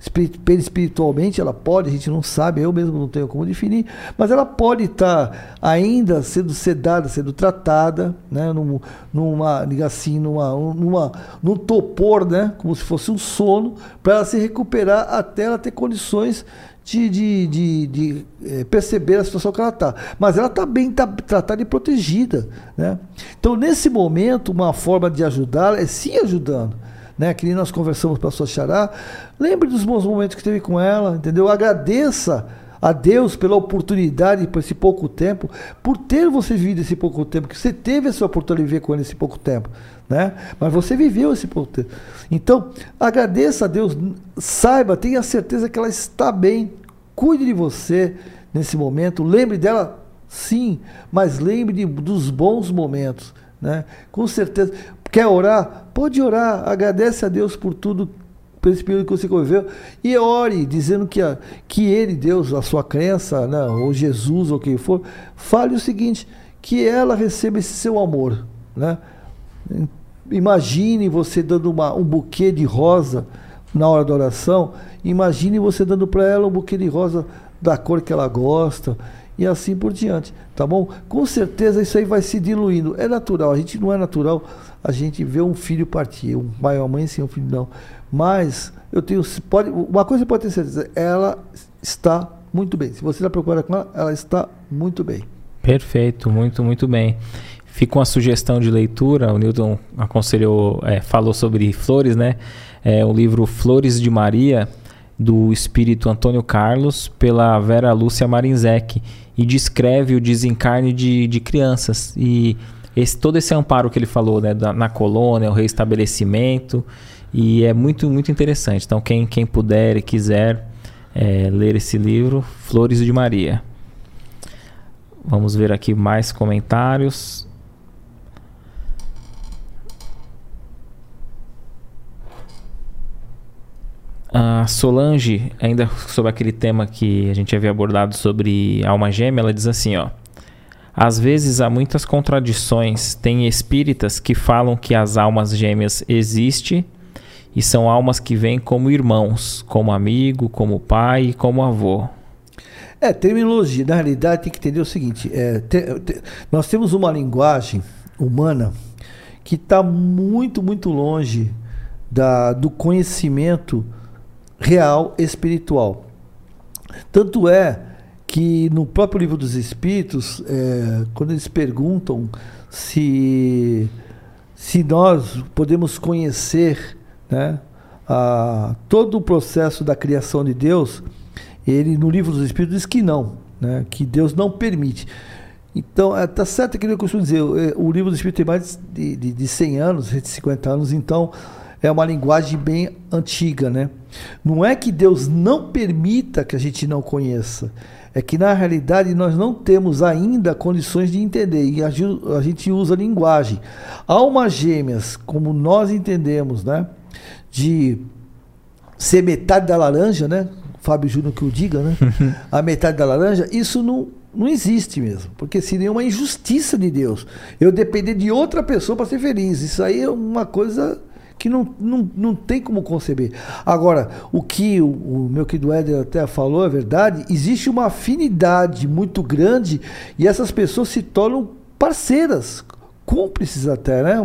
espiritualmente, ela pode, a gente não sabe, eu mesmo não tenho como definir, mas ela pode estar ainda sendo sedada, sendo tratada, né, num, numa, assim, numa, numa, num topor, né, como se fosse um sono, para ela se recuperar até ela ter condições de, de, de, de é, perceber a situação que ela está. Mas ela está bem tá, tratada e protegida. Né? Então, nesse momento, uma forma de ajudá-la é se ajudando. Né? Que nem nós conversamos para a sua xará. Lembre dos bons momentos que teve com ela, entendeu? Agradeça a Deus pela oportunidade, por esse pouco tempo, por ter você vivido esse pouco tempo, que você teve essa oportunidade de viver com ele esse pouco tempo, né? Mas você viveu esse pouco tempo. Então, agradeça a Deus, saiba, tenha certeza que ela está bem, cuide de você nesse momento, lembre dela, sim, mas lembre dos bons momentos, né? Com certeza. Quer orar? Pode orar, agradece a Deus por tudo pelo esse período que você conviveu, e ore, dizendo que, a, que ele, Deus, a sua crença, né, ou Jesus, ou quem for, fale o seguinte, que ela receba esse seu amor. Né? Imagine você dando uma, um buquê de rosa na hora da oração, imagine você dando para ela um buquê de rosa da cor que ela gosta, e assim por diante, tá bom? Com certeza isso aí vai se diluindo. É natural, a gente não é natural a gente ver um filho partir, um pai ou uma mãe sem um filho, não. Mas eu tenho. Pode, uma coisa pode ter certeza, ela está muito bem. Se você está preocupado com ela, ela está muito bem. Perfeito, muito, muito bem. Fica uma sugestão de leitura. O Newton aconselhou, é, falou sobre flores, né? É o livro Flores de Maria, do espírito Antônio Carlos, pela Vera Lúcia Marinzec, e descreve o desencarne de, de crianças. E esse, todo esse amparo que ele falou, né? Da, na colônia, o reestabelecimento. E é muito, muito interessante. Então, quem, quem puder e quiser é, ler esse livro, Flores de Maria. Vamos ver aqui mais comentários. A Solange, ainda sobre aquele tema que a gente havia abordado sobre alma gêmea, ela diz assim, ó. Às vezes há muitas contradições. Tem espíritas que falam que as almas gêmeas existem e são almas que vêm como irmãos, como amigo, como pai e como avô. É, terminologia. Na realidade, tem que entender o seguinte: é, te, te, nós temos uma linguagem humana que está muito, muito longe da, do conhecimento real espiritual. Tanto é que no próprio livro dos Espíritos, é, quando eles perguntam se, se nós podemos conhecer né? Ah, todo o processo da criação de Deus, ele no livro dos Espíritos diz que não, né? que Deus não permite. Então, está é, certo que eu costumo dizer, o livro dos Espíritos tem mais de, de, de 100 anos, 150 anos, então é uma linguagem bem antiga, né? Não é que Deus não permita que a gente não conheça, é que na realidade nós não temos ainda condições de entender e a, a gente usa a linguagem. Almas gêmeas, como nós entendemos, né? de ser metade da laranja, né? Fábio Júnior que o diga, né? a metade da laranja, isso não, não existe mesmo. Porque seria uma injustiça de Deus. Eu depender de outra pessoa para ser feliz. Isso aí é uma coisa que não, não, não tem como conceber. Agora, o que o, o meu querido Éder até falou é verdade, existe uma afinidade muito grande e essas pessoas se tornam parceiras cúmplices até, né?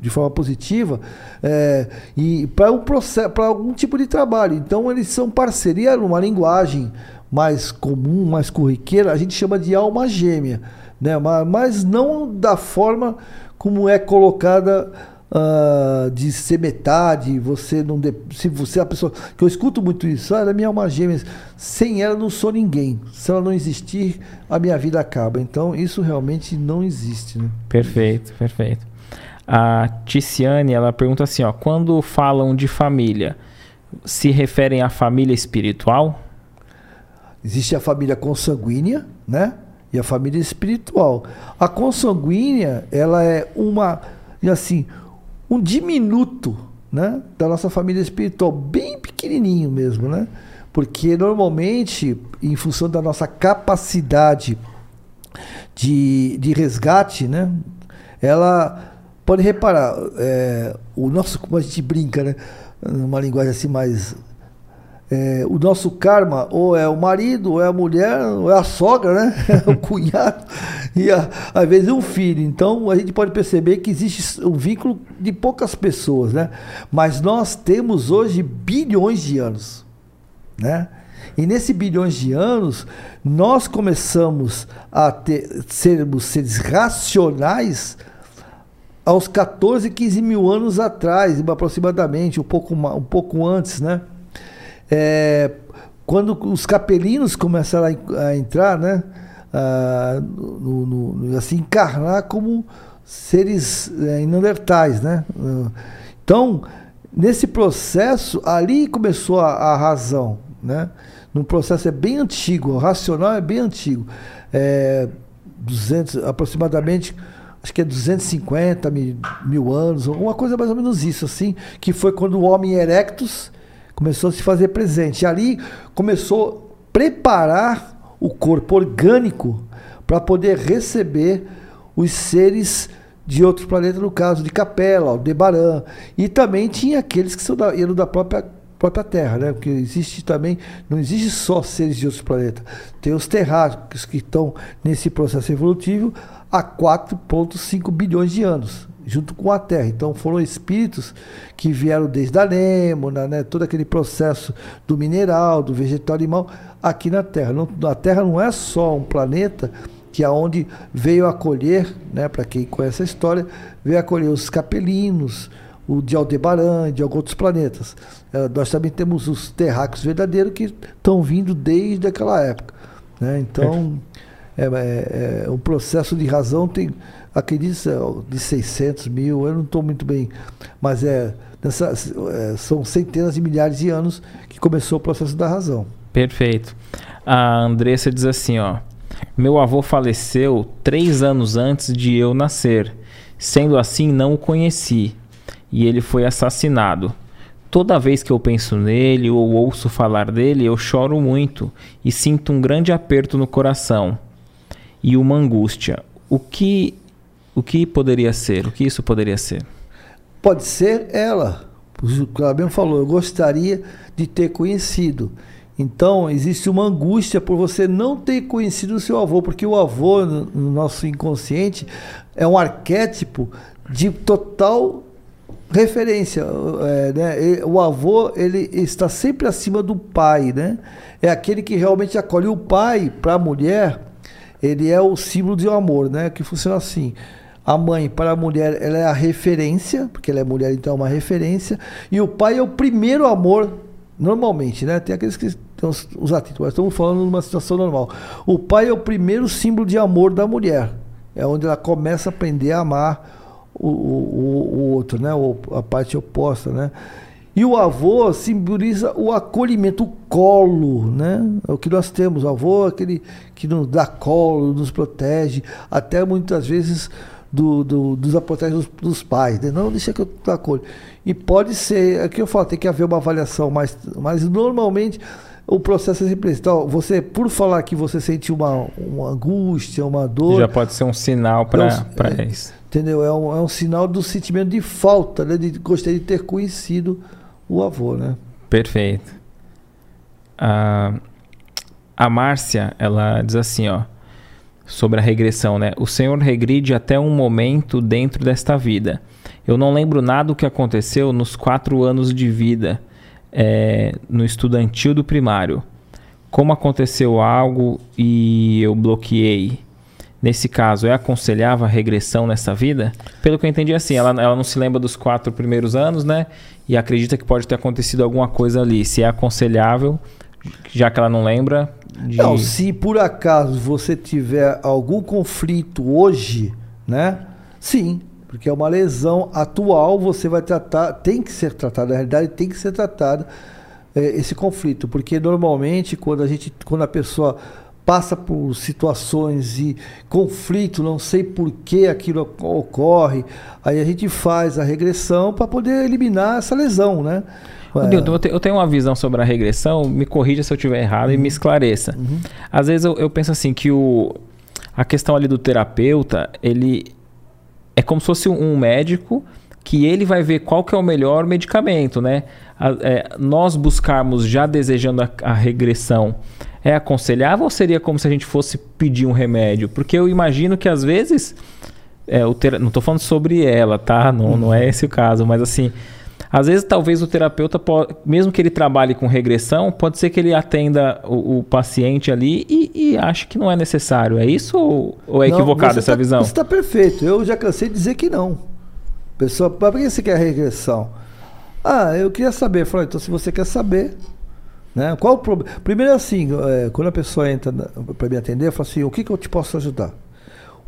de, forma positiva, é, e para um processo, para algum tipo de trabalho. Então eles são parceria numa linguagem mais comum, mais corriqueira, a gente chama de alma gêmea, né? mas, mas não da forma como é colocada uh, de ser metade, você não. De, se você é a pessoa. Que eu escuto muito isso, ah, ela é minha alma gêmea, sem ela não sou ninguém. Se ela não existir, a minha vida acaba. Então, isso realmente não existe. Né? Perfeito, perfeito. A Ticiane, ela pergunta assim, ó, quando falam de família, se referem à família espiritual? Existe a família consanguínea, né? E a família espiritual. A consanguínea, ela é uma, assim, um diminuto, né, da nossa família espiritual, bem pequenininho mesmo, né? Porque normalmente, em função da nossa capacidade de, de resgate, né, ela pode reparar, é, o nosso, como a gente brinca, né, numa linguagem assim mais é, o nosso karma ou é o marido, ou é a mulher, ou é a sogra, né? o cunhado, e a, às vezes um filho. Então a gente pode perceber que existe um vínculo de poucas pessoas, né? Mas nós temos hoje bilhões de anos, né? E nesse bilhões de anos, nós começamos a ter, sermos seres racionais aos 14, 15 mil anos atrás, aproximadamente, um pouco, um pouco antes, né? É, quando os capelinos começaram a, a entrar, né? Ah, no, no, assim, encarnar como seres é, né? Então, nesse processo, ali começou a, a razão, né? Num processo é bem antigo, o racional é bem antigo. É, 200, aproximadamente, acho que é 250 mil, mil anos, alguma coisa mais ou menos isso, assim, que foi quando o homem erectus começou a se fazer presente. E ali começou a preparar o corpo orgânico para poder receber os seres de outros planetas, no caso de Capela, Aldebaran. E também tinha aqueles que são da, eram da própria, própria Terra, né? Porque existe também, não existe só seres de outros planetas. Tem os terráqueos que estão nesse processo evolutivo há 4,5 bilhões de anos junto com a Terra. Então foram espíritos que vieram desde a Nêmona, né, todo aquele processo do mineral, do vegetal animal, aqui na Terra. Não, a Terra não é só um planeta que aonde é veio acolher, né, para quem conhece a história, veio acolher os capelinos, o de Aldebaran, de outros planetas. É, nós também temos os terráqueos verdadeiros que estão vindo desde aquela época. Né? Então, é, é, é, o processo de razão tem acredito de 600 mil, eu não estou muito bem, mas é, nessa, é, são centenas de milhares de anos que começou o processo da razão. Perfeito. A Andressa diz assim, ó, meu avô faleceu três anos antes de eu nascer, sendo assim não o conheci e ele foi assassinado. Toda vez que eu penso nele ou ouço falar dele, eu choro muito e sinto um grande aperto no coração e uma angústia. O que o que poderia ser? O que isso poderia ser? Pode ser ela. O Claudio falou, eu gostaria de ter conhecido. Então, existe uma angústia por você não ter conhecido o seu avô, porque o avô, no nosso inconsciente, é um arquétipo de total referência. É, né? O avô, ele está sempre acima do pai, né? É aquele que realmente acolhe o pai para a mulher, ele é o símbolo de um amor, né? Que funciona assim. A mãe, para a mulher, ela é a referência, porque ela é mulher, então é uma referência. E o pai é o primeiro amor, normalmente, né? Tem aqueles que tem os, atritos, mas estamos falando de uma situação normal. O pai é o primeiro símbolo de amor da mulher. É onde ela começa a aprender a amar o, o, o outro, né? O, a parte oposta, né? E o avô simboliza o acolhimento, o colo, né? É o que nós temos. O avô é aquele que nos dá colo, nos protege, até muitas vezes do, do, dos apotéis dos, dos, pais. Né? Não, deixa que eu acolho. E pode ser, aqui é eu falo, tem que haver uma avaliação, mas, mas normalmente o processo é sempre esse. Então, você, por falar que você sente uma, uma angústia, uma dor. Já pode ser um sinal para é, isso. Entendeu? É um, é um sinal do sentimento de falta, né? De gostaria de ter conhecido o avô, né? Perfeito. A, a Márcia, ela diz assim, ó sobre a regressão, né? O Senhor regride até um momento dentro desta vida. Eu não lembro nada do que aconteceu nos quatro anos de vida é, no estudantil do primário. Como aconteceu algo e eu bloqueei. nesse caso, é aconselhável a regressão nessa vida? Pelo que eu entendi, assim, ela, ela não se lembra dos quatro primeiros anos, né? E acredita que pode ter acontecido alguma coisa ali. Se é aconselhável, já que ela não lembra. De... Não, se por acaso você tiver algum conflito hoje, né? Sim, porque é uma lesão atual, você vai tratar, tem que ser tratado, na realidade tem que ser tratado é, esse conflito, porque normalmente quando a gente, quando a pessoa passa por situações e conflito, não sei por que aquilo ocorre, aí a gente faz a regressão para poder eliminar essa lesão, né? É. eu tenho uma visão sobre a regressão, me corrija se eu estiver errado uhum. e me uhum. esclareça. Uhum. Às vezes eu, eu, penso assim que o, a questão ali do terapeuta, ele é como se fosse um médico que ele vai ver qual que é o melhor medicamento, né? A, é, nós buscarmos já desejando a, a regressão é aconselhável ou seria como se a gente fosse pedir um remédio? Porque eu imagino que às vezes. É, o ter... Não estou falando sobre ela, tá? Não, não é esse o caso, mas assim. Às vezes, talvez o terapeuta, pode, mesmo que ele trabalhe com regressão, pode ser que ele atenda o, o paciente ali e, e ache que não é necessário. É isso ou, ou é equivocada essa tá, visão? Você está perfeito. Eu já cansei de dizer que não. Pessoa, para que você quer regressão? Ah, eu queria saber. Falei, então se você quer saber, né? Qual o problema? Primeiro assim, é, quando a pessoa entra para me atender, eu falo assim, o que, que eu te posso ajudar?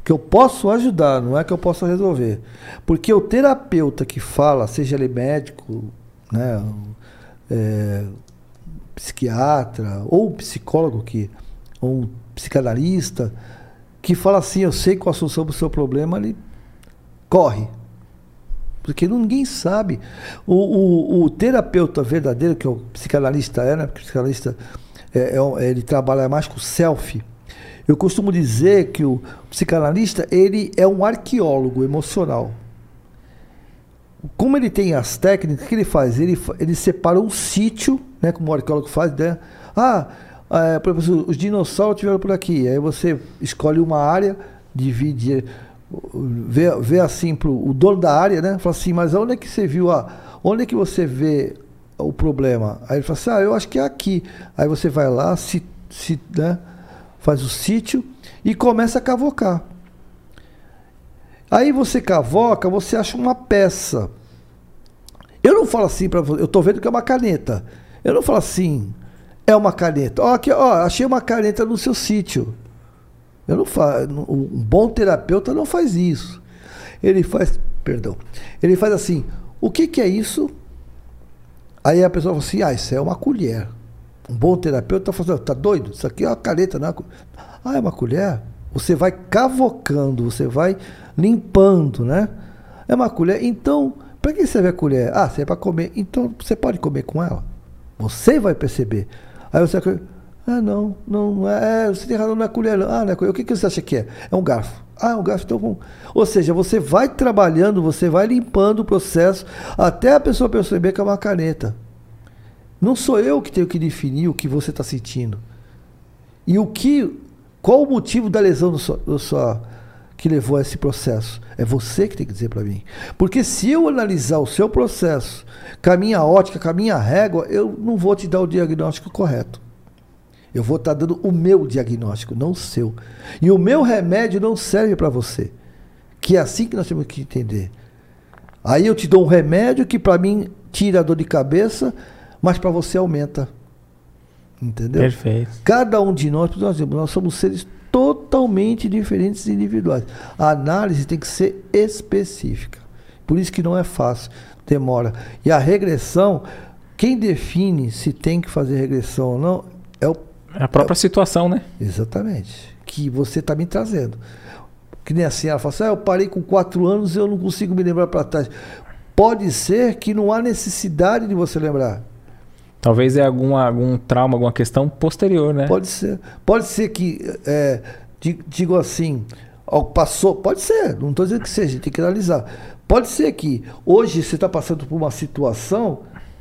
O que eu posso ajudar, não é que eu possa resolver. Porque o terapeuta que fala, seja ele médico, né, é, psiquiatra, ou psicólogo, que, ou psicanalista, que fala assim, eu sei qual a solução para o seu problema, ele corre. Porque ninguém sabe. O, o, o, terapeuta verdadeiro, que é o psicanalista é, né? Porque o psicanalista é, é, ele trabalha mais com self. Eu costumo dizer que o psicanalista ele é um arqueólogo emocional. Como ele tem as técnicas, o que ele faz? Ele, ele separa um sítio, né, como o arqueólogo faz, né? Ah, é, por exemplo, os dinossauros estiveram por aqui. Aí você escolhe uma área, divide vê, vê assim pro o dono da área, né? Fala assim, mas onde é que você viu a, onde é que você vê o problema? Aí ele fala assim, ah, eu acho que é aqui. Aí você vai lá, se, se, né? Faz o sítio e começa a cavocar. Aí você cavoca, você acha uma peça. Eu não falo assim para você, eu tô vendo que é uma caneta. Eu não falo assim, é uma caneta. Ó, aqui, ó, achei uma caneta no seu sítio. Eu não faço, um bom terapeuta não faz isso. Ele faz, perdão, ele faz assim, o que, que é isso? Aí a pessoa fala assim, ah, isso é uma colher. Um bom terapeuta está fazendo, tá doido? Isso aqui é uma caneta, não é uma... Ah, é uma colher? Você vai cavocando, você vai limpando, né? É uma colher. Então, para que serve a colher? Ah, serve para comer. Então, você pode comer com ela. Você vai perceber. Aí você vai ah, não, não, é, é, você tem razão, não é colher. Não. Ah, não é colher. O que, que você acha que é? É um garfo. Ah, é um garfo, então bom. Ou seja, você vai trabalhando, você vai limpando o processo até a pessoa perceber que é uma caneta. Não sou eu que tenho que definir o que você está sentindo. E o que. Qual o motivo da lesão do sua, do sua, que levou a esse processo? É você que tem que dizer para mim. Porque se eu analisar o seu processo, com a minha ótica, com a minha régua, eu não vou te dar o diagnóstico correto. Eu vou estar dando o meu diagnóstico, não o seu. E o meu remédio não serve para você. Que é assim que nós temos que entender. Aí eu te dou um remédio que para mim tira a dor de cabeça, mas para você aumenta. Entendeu? Perfeito. Cada um de nós, nós, nós somos seres totalmente diferentes e individuais. A análise tem que ser específica. Por isso que não é fácil, demora. E a regressão, quem define se tem que fazer regressão ou não é o a própria situação, né? Exatamente. Que você está me trazendo. Que nem assim, ela fala assim, ah, eu parei com quatro anos e eu não consigo me lembrar para trás. Pode ser que não há necessidade de você lembrar. Talvez é algum, algum trauma, alguma questão posterior, né? Pode ser. Pode ser que, é, digo assim, passou, pode ser, não estou dizendo que seja, tem que analisar. Pode ser que hoje você está passando por uma situação,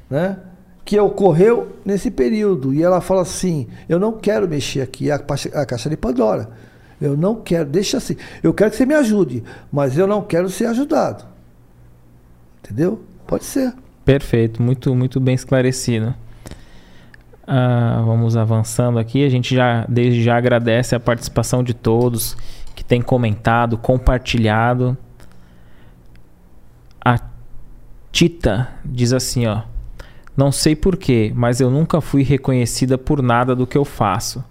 né? que ocorreu nesse período. E ela fala assim: Eu não quero mexer aqui a, a caixa de Pandora. Eu não quero, deixa assim. Eu quero que você me ajude, mas eu não quero ser ajudado. Entendeu? Pode ser. Perfeito, muito, muito bem esclarecido. Ah, vamos avançando aqui. A gente já desde já agradece a participação de todos que tem comentado, compartilhado. A Tita diz assim, ó: Não sei porquê, mas eu nunca fui reconhecida por nada do que eu faço.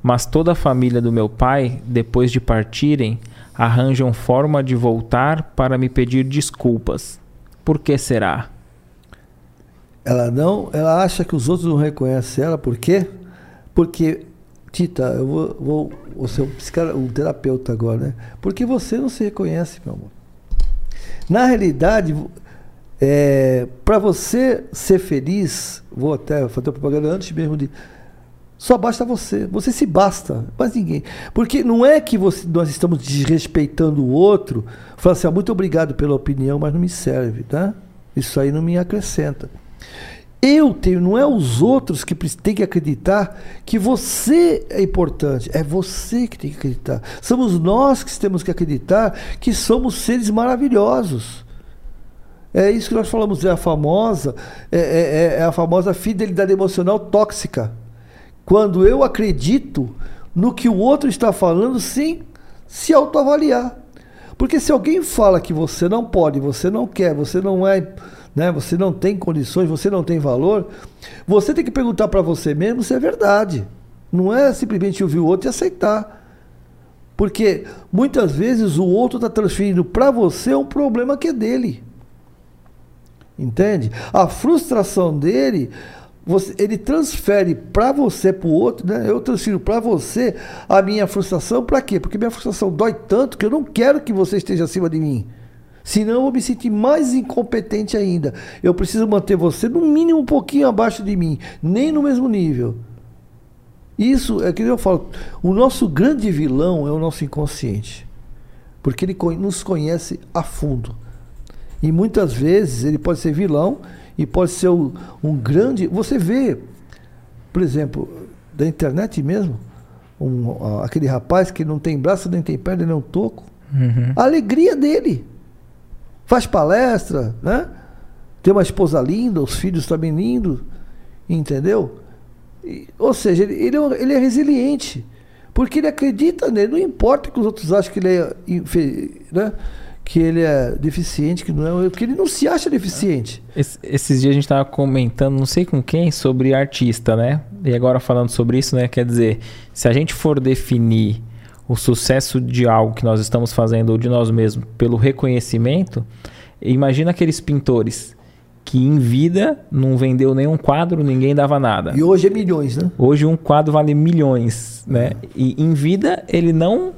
Mas toda a família do meu pai, depois de partirem, arranjam forma de voltar para me pedir desculpas. Por que será? Ela não, ela acha que os outros não reconhecem ela, por quê? Porque, Tita, eu vou, vou, vou ser um, um terapeuta agora, né? Porque você não se reconhece, meu amor. Na realidade, é, para você ser feliz, vou até fazer propaganda antes mesmo de. Só basta você. Você se basta, mais ninguém. Porque não é que você, nós estamos desrespeitando o outro, falando assim, ah, muito obrigado pela opinião, mas não me serve, tá? Isso aí não me acrescenta. Eu tenho, não é os outros que têm que acreditar que você é importante. É você que tem que acreditar. Somos nós que temos que acreditar que somos seres maravilhosos. É isso que nós falamos, é a famosa, é, é, é a famosa fidelidade emocional tóxica. Quando eu acredito no que o outro está falando sem se autoavaliar. Porque se alguém fala que você não pode, você não quer, você não é né? Você não tem condições, você não tem valor. Você tem que perguntar para você mesmo se é verdade. Não é simplesmente ouvir o outro e aceitar. Porque muitas vezes o outro está transferindo para você um problema que é dele. Entende? A frustração dele, você, ele transfere para você, para o outro, né? Eu transfiro para você a minha frustração, para quê? Porque minha frustração dói tanto que eu não quero que você esteja acima de mim. Senão eu vou me sentir mais incompetente ainda. Eu preciso manter você no mínimo um pouquinho abaixo de mim, nem no mesmo nível. Isso é que eu falo, o nosso grande vilão é o nosso inconsciente. Porque ele nos conhece a fundo. E muitas vezes ele pode ser vilão e pode ser um, um grande. Você vê, por exemplo, da internet mesmo, um, aquele rapaz que não tem braço, nem tem perna, nem um toco. Uhum. A alegria dele faz palestra, né? Tem uma esposa linda, os filhos também lindos, entendeu? E, ou seja, ele, ele, é, ele é resiliente, porque ele acredita nele, não importa que os outros achem que ele é, né? que ele é deficiente, que não é, porque ele não se acha deficiente. Es, esses dias a gente estava comentando, não sei com quem, sobre artista, né? E agora falando sobre isso, né? Quer dizer, se a gente for definir o sucesso de algo que nós estamos fazendo ou de nós mesmos pelo reconhecimento, imagina aqueles pintores que em vida não vendeu nenhum quadro, ninguém dava nada. E hoje é milhões, né? Hoje um quadro vale milhões, né? E em vida ele não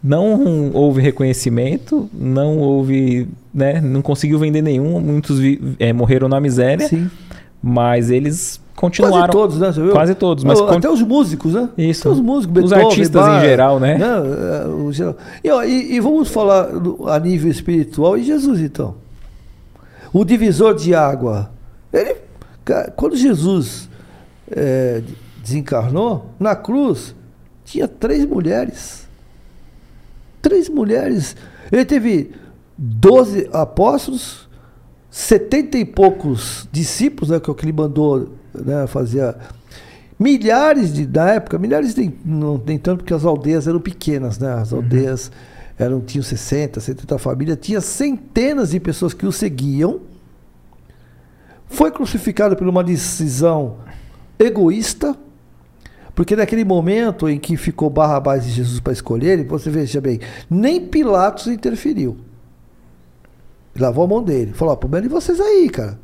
não houve reconhecimento, não houve, né? Não conseguiu vender nenhum, muitos é, morreram na miséria. Sim. Mas eles continuaram. Quase todos, né? Você viu? Quase todos. Mas Até os músicos, né? Isso. Até os músicos, Beethoven, os artistas Bar, em geral, né? né? É. E, e, vamos falar a nível espiritual e Jesus, então. O divisor de água. Ele, quando Jesus é, desencarnou, na cruz, tinha três mulheres. Três mulheres. Ele teve doze apóstolos, setenta e poucos discípulos, né, que é o que ele mandou né, fazer. Milhares de, da época, milhares de, não nem tanto porque as aldeias eram pequenas, né? As uhum. aldeias eram, tinham 60, 70 famílias, tinha centenas de pessoas que o seguiam. Foi crucificado por uma decisão egoísta, porque naquele momento em que ficou Barrabás e Jesus para escolher, você veja bem, nem Pilatos interferiu. Lavou a mão dele. Falou: problema de vocês aí, cara.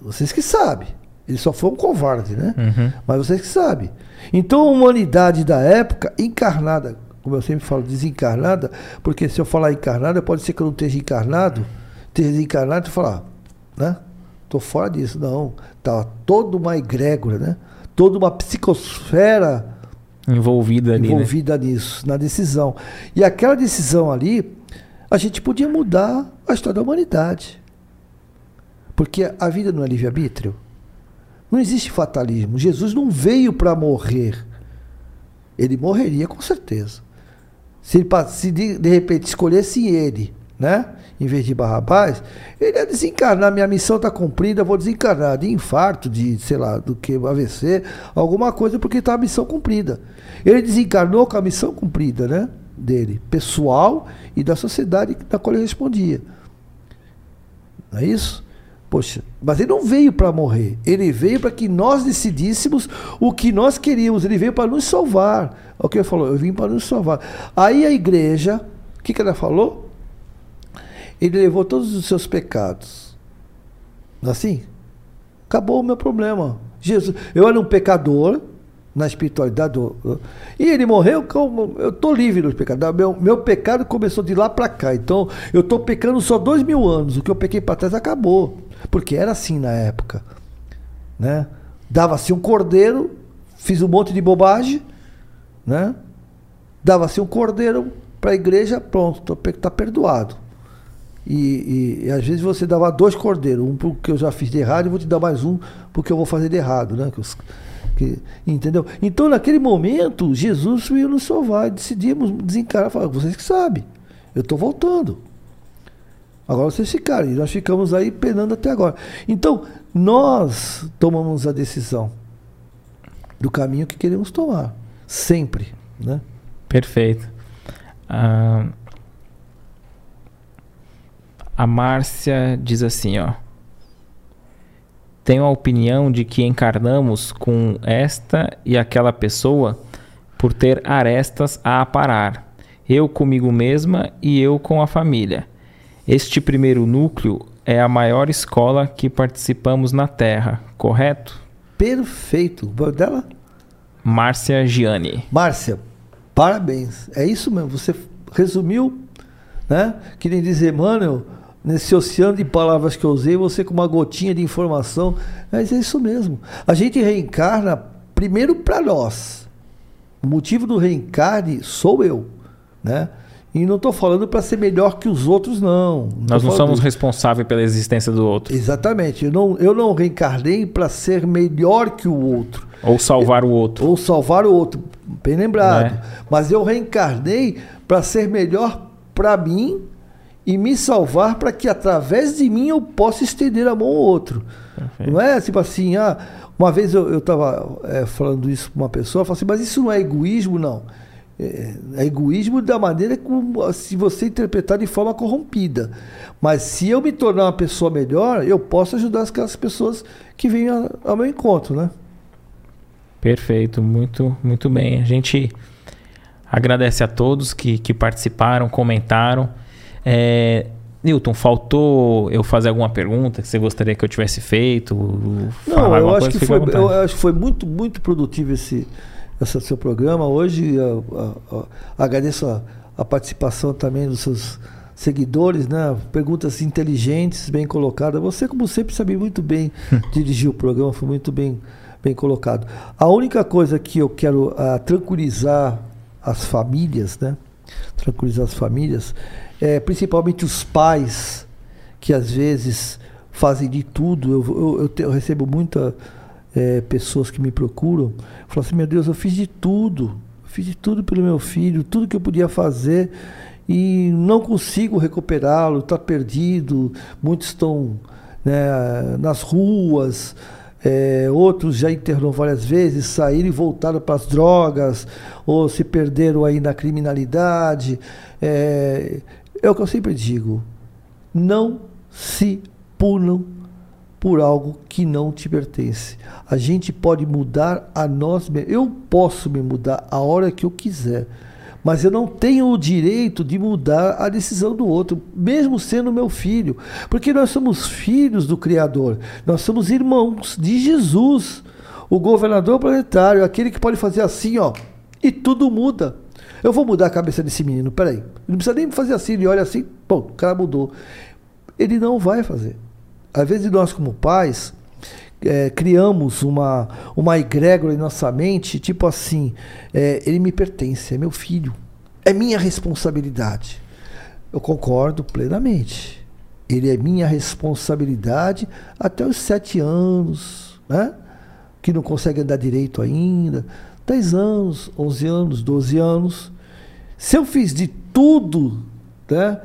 Vocês que sabem. Ele só foi um covarde, né? Uhum. Mas vocês que sabem. Então a humanidade da época, encarnada, como eu sempre falo, desencarnada, porque se eu falar encarnada, pode ser que eu não esteja encarnado, esteja desencarnado e falar, né? Tô fora disso, não. Tá toda uma egrégora, né? Toda uma psicosfera envolvida ali, né? envolvida né? nisso, na decisão. E aquela decisão ali, a gente podia mudar a história da humanidade. Porque a vida não é livre-arbítrio. Não existe fatalismo. Jesus não veio para morrer. Ele morreria com certeza. Se, ele, se de, de, repente escolhesse ele, né? Em vez de Barrabás, ele ia desencarnar. Minha missão está cumprida, vou desencarnar de infarto, de sei lá, do que AVC, alguma coisa, porque está a missão cumprida. Ele desencarnou com a missão cumprida, né? dele, pessoal e da sociedade da qual ele respondia. Não é isso? Poxa, mas ele não veio para morrer. Ele veio para que nós decidíssemos o que nós queríamos. Ele veio para nos salvar. É o que ele falou, eu vim para nos salvar. Aí a igreja, o que, que ela falou? Ele levou todos os seus pecados. É assim? Acabou o meu problema. Jesus, eu era um pecador na espiritualidade. Do, e ele morreu, como, eu estou livre dos pecados. Meu, meu pecado começou de lá para cá. Então, eu estou pecando só dois mil anos. O que eu pequei para trás acabou. Porque era assim na época. Né? Dava-se um cordeiro, fiz um monte de bobagem, né? Dava-se um cordeiro para a igreja, pronto, está perdoado. E, e, e, às vezes você dava dois cordeiros, um porque eu já fiz de errado e vou te dar mais um porque eu vou fazer de errado, né? Que, que, entendeu? Então naquele momento Jesus veio nos salvar, decidimos desencarar, falar, vocês que sabem, eu estou voltando. Agora vocês ficaram, e nós ficamos aí penando até agora. Então, nós tomamos a decisão do caminho que queremos tomar. Sempre. Né? Perfeito. Ah, a Márcia diz assim, ó. Tenho a opinião de que encarnamos com esta e aquela pessoa por ter arestas a aparar. Eu comigo mesma e eu com a família. Este primeiro núcleo é a maior escola que participamos na Terra, correto? Perfeito. O dela? Márcia Gianni. Márcia, parabéns. É isso mesmo. Você resumiu, né? Que nem diz Emmanuel, nesse oceano de palavras que eu usei, você com uma gotinha de informação. Mas é isso mesmo. A gente reencarna primeiro para nós. O motivo do reencarne sou eu, né? E não estou falando para ser melhor que os outros, não. não Nós não somos responsáveis pela existência do outro. Exatamente. Eu não, eu não reencarnei para ser melhor que o outro. Ou salvar o outro. Ou salvar o outro. Bem lembrado. É. Mas eu reencarnei para ser melhor para mim e me salvar para que através de mim eu possa estender a mão ao outro. Perfeito. Não é tipo assim, ah, uma vez eu estava é, falando isso para uma pessoa, eu falei assim, mas isso não é egoísmo, não é, é egoísmo da maneira como se você interpretar de forma corrompida. Mas se eu me tornar uma pessoa melhor, eu posso ajudar aquelas pessoas que vêm ao meu encontro, né? Perfeito, muito, muito bem. A gente agradece a todos que, que participaram, comentaram. É, Newton, faltou eu fazer alguma pergunta que você gostaria que eu tivesse feito? Não, eu acho, que foi, eu acho que foi muito, muito produtivo esse, esse seu programa. Hoje agradeço a, participação também dos seus seguidores, né? Perguntas inteligentes, bem colocadas. Você, como sempre, sabe muito bem dirigir o programa, foi muito bem, bem colocado. A única coisa que eu quero uh, tranquilizar as famílias, né? Tranquilizar as famílias, é, principalmente os pais que às vezes fazem de tudo. Eu, eu, eu, te, eu recebo muita é, pessoas que me procuram, falam assim: meu Deus, eu fiz de tudo, fiz de tudo pelo meu filho, tudo que eu podia fazer e não consigo recuperá-lo, está perdido. Muitos estão né, nas ruas, é, outros já internou várias vezes, saíram e voltaram para as drogas, ou se perderam aí na criminalidade. É, é o que eu sempre digo: não se punam por algo que não te pertence. A gente pode mudar a nós mesmos. Eu posso me mudar a hora que eu quiser, mas eu não tenho o direito de mudar a decisão do outro, mesmo sendo meu filho, porque nós somos filhos do Criador, nós somos irmãos de Jesus, o governador planetário, aquele que pode fazer assim, ó, e tudo muda. Eu vou mudar a cabeça desse menino, peraí. Não precisa nem fazer assim, ele olha assim, pô, o cara mudou. Ele não vai fazer às vezes nós como pais é, criamos uma, uma egrégora em nossa mente, tipo assim, é, ele me pertence, é meu filho, é minha responsabilidade. Eu concordo plenamente. Ele é minha responsabilidade até os sete anos, né? Que não consegue andar direito ainda. Dez anos, onze anos, doze anos. Se eu fiz de tudo, né?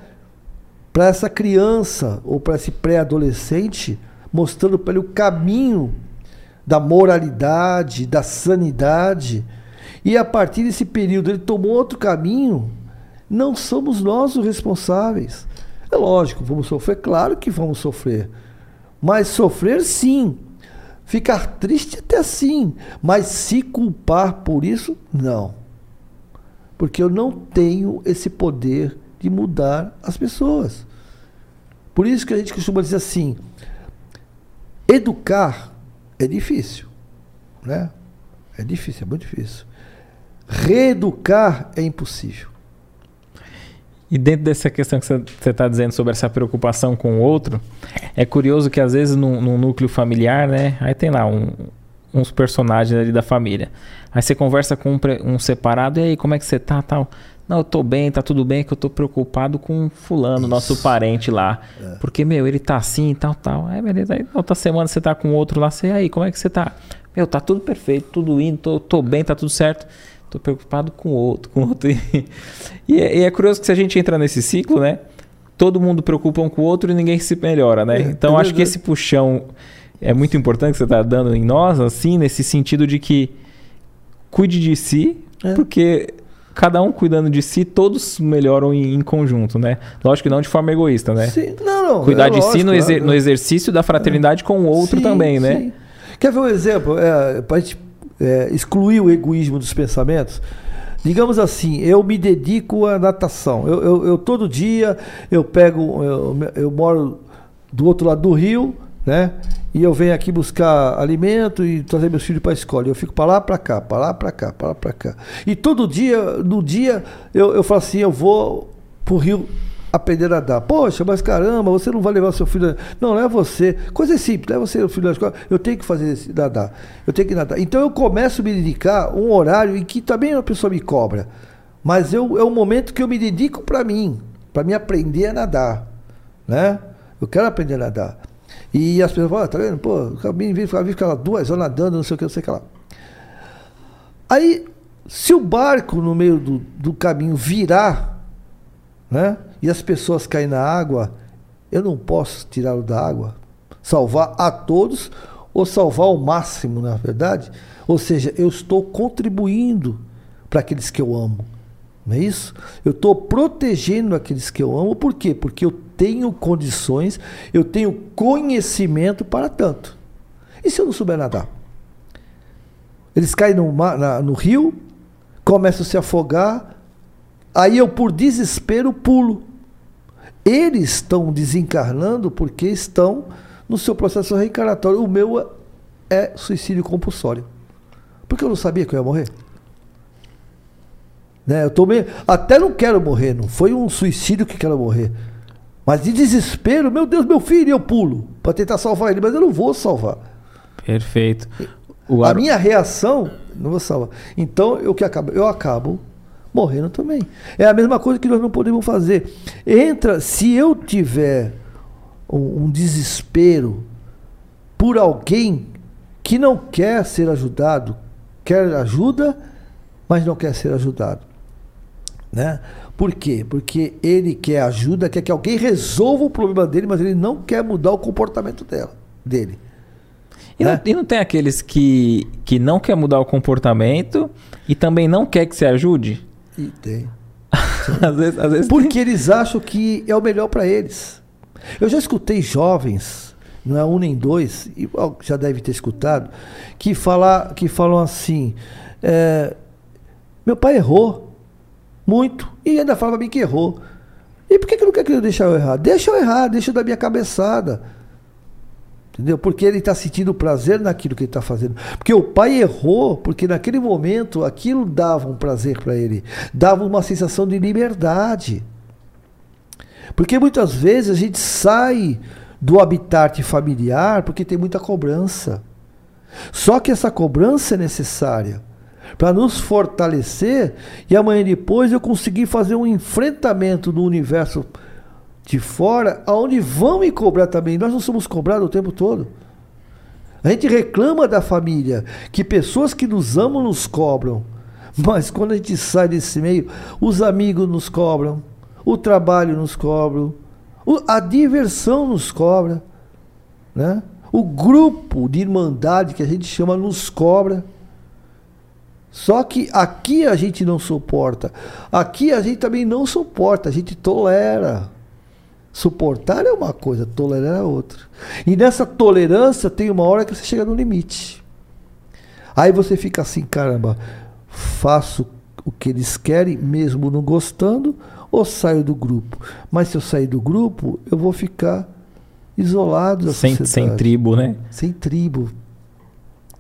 Para essa criança ou para esse pré-adolescente, mostrando para ele o caminho da moralidade, da sanidade. E a partir desse período ele tomou outro caminho, não somos nós os responsáveis. É lógico, vamos sofrer, claro que vamos sofrer. Mas sofrer sim. Ficar triste até sim. Mas se culpar por isso, não. Porque eu não tenho esse poder de mudar as pessoas. Por isso que a gente costuma dizer assim: educar é difícil. Né? É difícil, é muito difícil. Reeducar é impossível. E dentro dessa questão que você está dizendo sobre essa preocupação com o outro, é curioso que às vezes no, no núcleo familiar, né? Aí tem lá um, uns personagens ali da família. Aí você conversa com um, um, separado, e aí, como é que você tá, tal? Não, eu tô bem, tá tudo bem, que eu tô preocupado com fulano, Isso. nosso parente lá. É. Porque, meu, ele tá assim, tal, tal. Aí, beleza, aí outra semana você tá com outro lá, você, aí, como é que você tá? Meu, tá tudo perfeito, tudo indo, tô, tô bem, tá tudo certo. Tô preocupado com o outro, com outro. E, é, e é curioso que se a gente entra nesse ciclo, né? Todo mundo preocupa um com o outro e ninguém se melhora, né? É, então é acho que esse puxão é muito importante que você está dando em nós, assim, nesse sentido de que cuide de si, é. porque cada um cuidando de si, todos melhoram em, em, conjunto, né? Lógico que não de forma egoísta, né? Sim, não, não. Cuidar é de lógico, si no, exer no, exercício da fraternidade com o outro sim, também, né? Sim. Quer ver um exemplo? É, Para a gente é, excluir o egoísmo dos pensamentos, digamos assim, eu me dedico à natação. Eu, eu, eu todo dia eu pego, eu, eu, moro do outro lado do rio, né? E eu venho aqui buscar alimento e trazer meus filhos para a escola. Eu fico para lá, para cá, para lá, para cá, para lá, para cá. E todo dia, no dia, eu, eu falo assim, eu vou pro rio aprender a nadar. Poxa, mas caramba, você não vai levar seu filho. Não, leva você. Coisa simples, leva você o filho na escola. Eu tenho que fazer esse, nadar. Eu tenho que nadar. Então eu começo a me dedicar um horário em que também a pessoa me cobra. Mas eu, é um momento que eu me dedico para mim, para me aprender a nadar. Né? Eu quero aprender a nadar. E as pessoas falam, ah, tá vendo? Pô, o caminho fica lá duas horas nadando, não sei o que, não sei o que lá. Aí, se o barco no meio do, do caminho virar, né? e as pessoas caem na água, eu não posso tirá-lo da água, salvar a todos ou salvar o máximo, na verdade. Ou seja, eu estou contribuindo para aqueles que eu amo. Não é isso? Eu estou protegendo aqueles que eu amo, por quê? Porque eu tenho condições, eu tenho conhecimento para tanto. E se eu não souber nadar? Eles caem no, mar, na, no rio, começam a se afogar, aí eu, por desespero, pulo. Eles estão desencarnando porque estão no seu processo reencarnatório. O meu é suicídio compulsório. Porque eu não sabia que eu ia morrer. Né? Eu tomei, até não quero morrer, não foi um suicídio que quero morrer. Mas de desespero, meu Deus, meu filho, eu pulo para tentar salvar ele, mas eu não vou salvar. Perfeito. O a minha reação, não vou salvar. Então, eu que acabo, eu acabo morrendo também. É a mesma coisa que nós não podemos fazer. Entra, se eu tiver um, um desespero por alguém que não quer ser ajudado, quer ajuda, mas não quer ser ajudado. Né? Por quê? Porque ele quer ajuda, quer que alguém resolva o problema dele, mas ele não quer mudar o comportamento dela, dele. E, né? não, e não tem aqueles que, que não quer mudar o comportamento e também não quer que se ajude? E tem. às vezes, às vezes Porque tem. eles acham que é o melhor para eles. Eu já escutei jovens, não é um nem dois, já deve ter escutado, que, fala, que falam assim: é, meu pai errou muito, e ainda fala mim que errou. E por que, que não quer que eu deixe eu errar? Deixa eu errar, deixa eu dar minha cabeçada. Entendeu? Porque ele está sentindo prazer naquilo que ele está fazendo. Porque o pai errou, porque naquele momento aquilo dava um prazer para ele, dava uma sensação de liberdade. Porque muitas vezes a gente sai do habitat familiar porque tem muita cobrança. Só que essa cobrança é necessária para nos fortalecer e amanhã depois eu conseguir fazer um enfrentamento no universo de fora, aonde vão me cobrar também. Nós não somos cobrados o tempo todo. A gente reclama da família, que pessoas que nos amam nos cobram. Mas quando a gente sai desse meio, os amigos nos cobram, o trabalho nos cobra, a diversão nos cobra, né? o grupo de irmandade que a gente chama nos cobra. Só que aqui a gente não suporta. Aqui a gente também não suporta, a gente tolera. Suportar é uma coisa, tolerar é outra. E nessa tolerância tem uma hora que você chega no limite. Aí você fica assim, caramba, faço o que eles querem, mesmo não gostando, ou saio do grupo. Mas se eu sair do grupo, eu vou ficar isolado da sem, sociedade. Sem tribo, né? Sem tribo.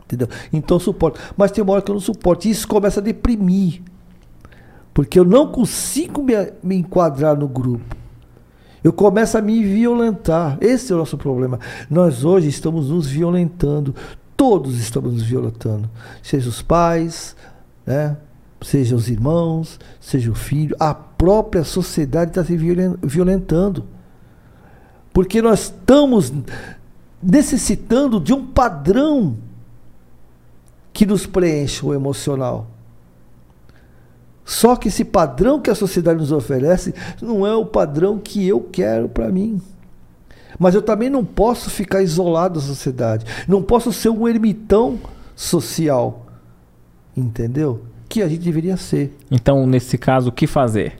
Entendeu? Então suporto. Mas tem uma hora que eu não suporto. E isso começa a deprimir. Porque eu não consigo me, me enquadrar no grupo. Eu começo a me violentar. Esse é o nosso problema. Nós hoje estamos nos violentando. Todos estamos nos violentando. Seja os pais, né? seja os irmãos, seja o filho. A própria sociedade está se violentando. Porque nós estamos necessitando de um padrão que nos preencha o emocional. Só que esse padrão que a sociedade nos oferece não é o padrão que eu quero para mim. Mas eu também não posso ficar isolado da sociedade. Não posso ser um ermitão social. Entendeu? Que a gente deveria ser. Então, nesse caso, o que fazer?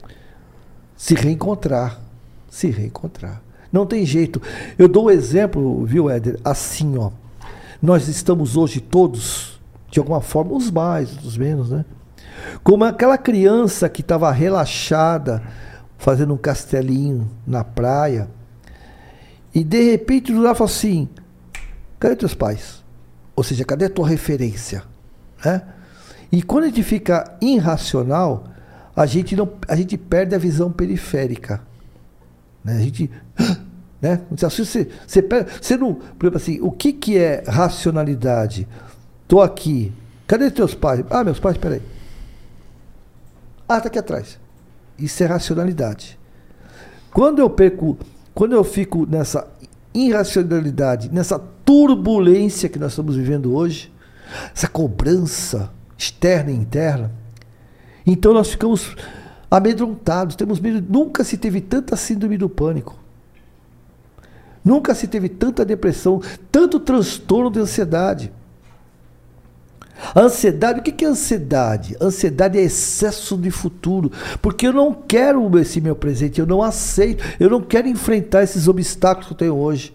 Se reencontrar. Se reencontrar. Não tem jeito. Eu dou um exemplo, viu, Éder? Assim, ó. Nós estamos hoje todos, de alguma forma, os mais, os menos, né? Como aquela criança que estava relaxada, fazendo um castelinho na praia, e de repente do lado fala assim: cadê teus pais? Ou seja, cadê a tua referência? Né? E quando a gente fica irracional, a gente, não, a gente perde a visão periférica. Né? A gente. Né? Você, você, perde, você não. Por exemplo assim, o que, que é racionalidade? Estou aqui. Cadê teus pais? Ah, meus pais, peraí. Ah, está aqui atrás. Isso é racionalidade. Quando eu perco, quando eu fico nessa irracionalidade, nessa turbulência que nós estamos vivendo hoje, essa cobrança externa e interna, então nós ficamos amedrontados, temos medo. Nunca se teve tanta síndrome do pânico. Nunca se teve tanta depressão, tanto transtorno de ansiedade. Ansiedade, o que é ansiedade? Ansiedade é excesso de futuro, porque eu não quero esse meu presente, eu não aceito, eu não quero enfrentar esses obstáculos que eu tenho hoje.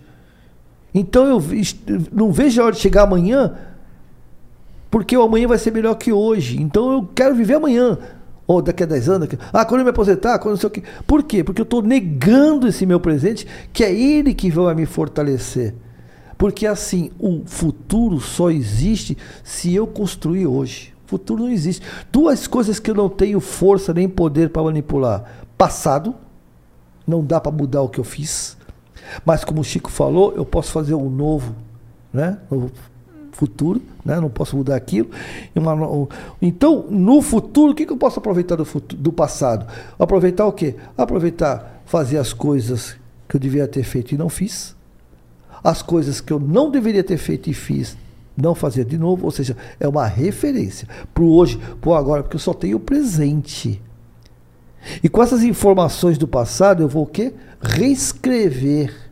Então eu não vejo a hora de chegar amanhã, porque o amanhã vai ser melhor que hoje. Então eu quero viver amanhã. Ou daqui a 10 anos, daqui... ah, quando eu me aposentar, quando não sei o quê. Por quê? Porque eu estou negando esse meu presente, que é ele que vai me fortalecer. Porque assim, o futuro só existe se eu construir hoje. O futuro não existe. Duas coisas que eu não tenho força nem poder para manipular: passado, não dá para mudar o que eu fiz. Mas como o Chico falou, eu posso fazer um novo, né? Novo futuro, né? Não posso mudar aquilo. Então, no futuro, o que, eu posso aproveitar do, futuro, do passado? Aproveitar o quê? Aproveitar fazer as coisas que eu devia ter feito e não fiz as coisas que eu não deveria ter feito e fiz, não fazer de novo, ou seja, é uma referência para o hoje, para o agora, porque eu só tenho o presente. E com essas informações do passado, eu vou o quê? Reescrever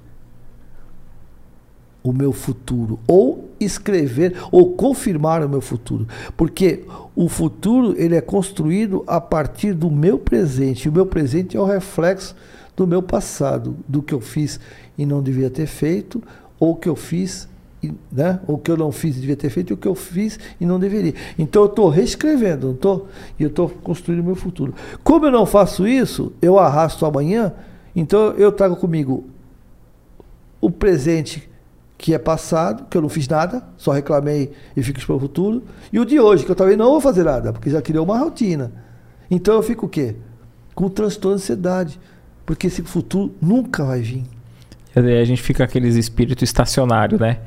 o meu futuro, ou escrever, ou confirmar o meu futuro. Porque o futuro ele é construído a partir do meu presente. E o meu presente é o reflexo do meu passado, do que eu fiz e não devia ter feito, ou que eu fiz, né? ou que eu não fiz e devia ter feito, e o que eu fiz e não deveria. Então eu estou reescrevendo, não estou? E eu estou construindo o meu futuro. Como eu não faço isso, eu arrasto amanhã, então eu trago comigo o presente que é passado, que eu não fiz nada, só reclamei e fico para o futuro, e o de hoje, que eu também não vou fazer nada, porque já criou uma rotina. Então eu fico o quê? Com transtorno de ansiedade, porque esse futuro nunca vai vir. A gente fica aqueles espíritos estacionários, né?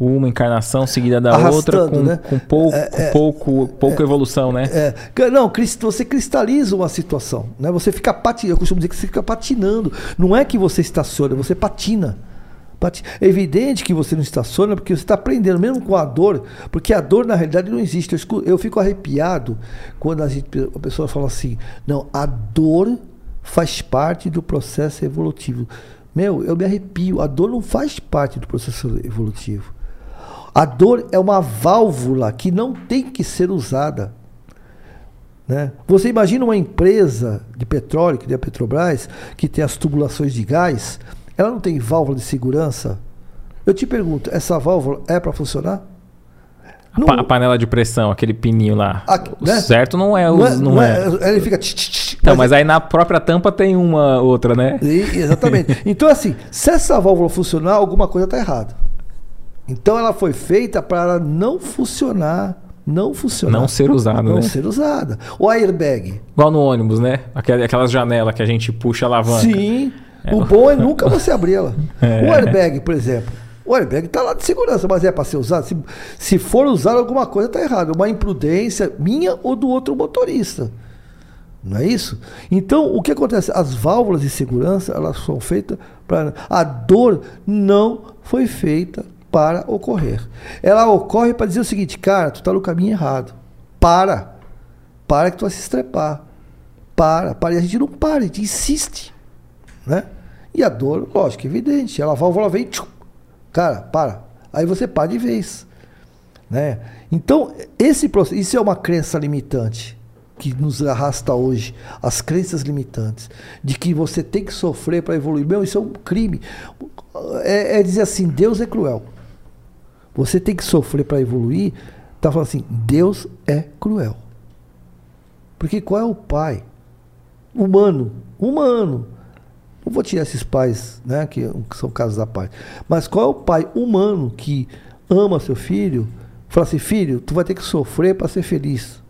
Uma encarnação seguida da Arrastando, outra com, né? com pouco, é, é, pouco, pouco é, evolução, né? É. Não, você cristaliza uma situação, né? Você fica patinando, eu costumo dizer que você fica patinando. Não é que você estaciona, você patina. É evidente que você não estaciona porque você está aprendendo, mesmo com a dor, porque a dor na realidade não existe. Eu, eu fico arrepiado quando a, gente, a pessoa fala assim: não, a dor faz parte do processo evolutivo. Meu, eu me arrepio. A dor não faz parte do processo evolutivo. A dor é uma válvula que não tem que ser usada. Né? Você imagina uma empresa de petróleo, que tem a Petrobras, que tem as tubulações de gás, ela não tem válvula de segurança? Eu te pergunto, essa válvula é para funcionar? A, pa a, panela de pressão, aquele pininho lá. A, né? Certo não é. Não, é, não, não é. é. Ele fica. Tch, tch, tch, então, mas, mas aí na própria tampa tem uma outra, né? E, exatamente. então, assim, se essa válvula funcionar, alguma coisa está errada. Então, ela foi feita para não funcionar. Não funcionar. Não ser usada, não né? Não ser usada. O airbag. Igual no ônibus, né? Aquelas janelas que a gente puxa a alavanca. Sim. É. O bom é nunca você abrir ela. É. O airbag, por exemplo. O airbag está lá de segurança, mas é para ser usado. Se, se for usar alguma coisa, está errado. Uma imprudência minha ou do outro motorista. Não é isso? Então, o que acontece? As válvulas de segurança, elas são feitas para. A dor não foi feita para ocorrer. Ela ocorre para dizer o seguinte, cara, tu está no caminho errado. Para. Para que tu vai se estrepar. Para, para. E a gente não para, a gente insiste. Né? E a dor, lógico, é evidente. Ela, a válvula vem, tchum, Cara, para. Aí você para de vez. Né? Então, esse processo, isso é uma crença limitante que nos arrasta hoje, as crenças limitantes, de que você tem que sofrer para evoluir. Meu, isso é um crime. É, é, dizer assim, Deus é cruel. Você tem que sofrer para evoluir. Tá falando assim, Deus é cruel. Porque qual é o pai? Humano. Humano não vou tirar esses pais, né, que, que são casos da parte. Mas qual é o pai humano que ama seu filho, fala assim, filho, tu vai ter que sofrer para ser feliz?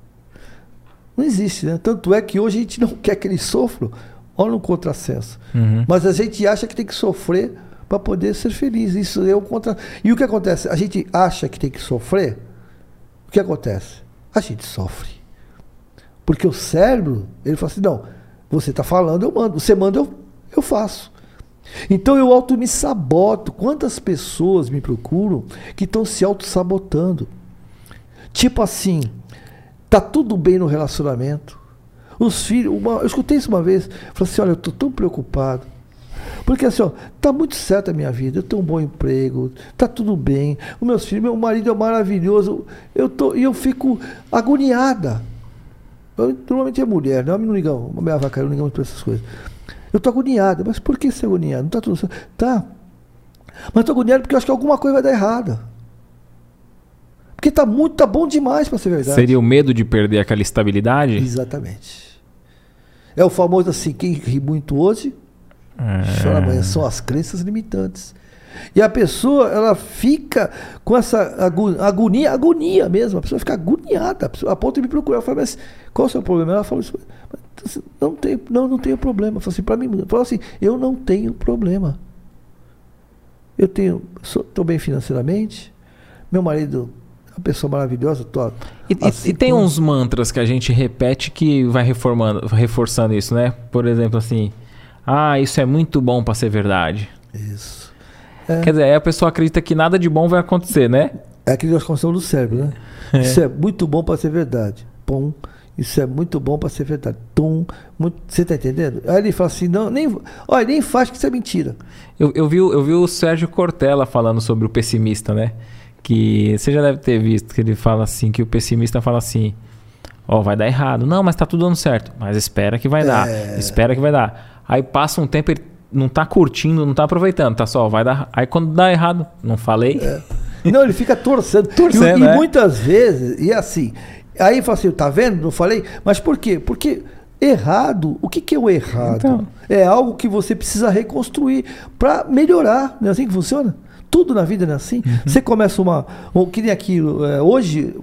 Não existe, né? Tanto é que hoje a gente não quer que eles sofram. Olha no contrassenso. Uhum. Mas a gente acha que tem que sofrer para poder ser feliz. Isso é o contra. E o que acontece? A gente acha que tem que sofrer. O que acontece? A gente sofre. Porque o cérebro, ele fala assim: não, você está falando, eu mando. Você manda, eu eu faço. Então eu auto me saboto. Quantas pessoas me procuram que estão se auto sabotando? Tipo assim, tá tudo bem no relacionamento. Os filhos, uma, eu escutei isso uma vez, falei assim, olha, eu tô tão preocupado. Porque assim, ó, tá muito certo a minha vida, eu tenho um bom emprego, tá tudo bem. Os meus filhos, meu marido é maravilhoso. Eu tô e eu fico agoniada. Eu, normalmente é mulher, né? Homem não liga, minha vaca não liga muito para essas coisas. Eu estou agoniado. Mas por que você é agoniado? Não está tudo certo. Tá. Mas estou agoniado porque eu acho que alguma coisa vai dar errada. Porque está muito, tá bom demais para ser verdade. Seria o medo de perder aquela estabilidade? Exatamente. É o famoso assim, quem ri muito hoje, é. chora amanhã. São as crenças limitantes. E a pessoa, ela fica com essa agonia, agonia mesmo. A pessoa fica agoniada. A, pessoa, a ponto de me procurar. Eu falei, mas qual é o seu problema? Ela falou isso. Não tenho, não, não tenho problema. Falei assim, para mim, falou assim, eu não tenho problema. Eu tenho, estou bem financeiramente, meu marido é uma pessoa maravilhosa. Tô, e, assim, e, tem com... uns mantras que a gente repete que vai reformando, reforçando isso, né? Por exemplo, assim, ah, isso é muito bom para ser verdade. Isso. É. Quer dizer, a pessoa acredita que nada de bom vai acontecer, né? É aquele construção do cérebro, né? É. Isso é muito bom para ser verdade. Pum. Isso é muito bom para ser verdade. Tum, muito, você está entendendo? Aí ele fala assim, não, nem, olha, nem faz que isso é mentira. Eu, eu, vi, eu vi o Sérgio Cortella falando sobre o pessimista, né? Que você já deve ter visto que ele fala assim, que o pessimista fala assim, ó, oh, vai dar errado. Não, mas tá tudo dando certo. Mas espera que vai é... dar. Espera que vai dar. Aí passa um tempo, ele não tá curtindo, não tá aproveitando, tá só, vai dar. Aí quando dá errado, não falei. É. Não, ele fica torcendo. torcendo e, e muitas vezes, e assim, Aí fala assim, tá vendo? Não falei? Mas por quê? Porque errado, o que, que é o errado? Então. É algo que você precisa reconstruir para melhorar. Não é assim que funciona? Tudo na vida não é assim. Uhum. Você começa uma. Um, que nem aquilo. É, hoje,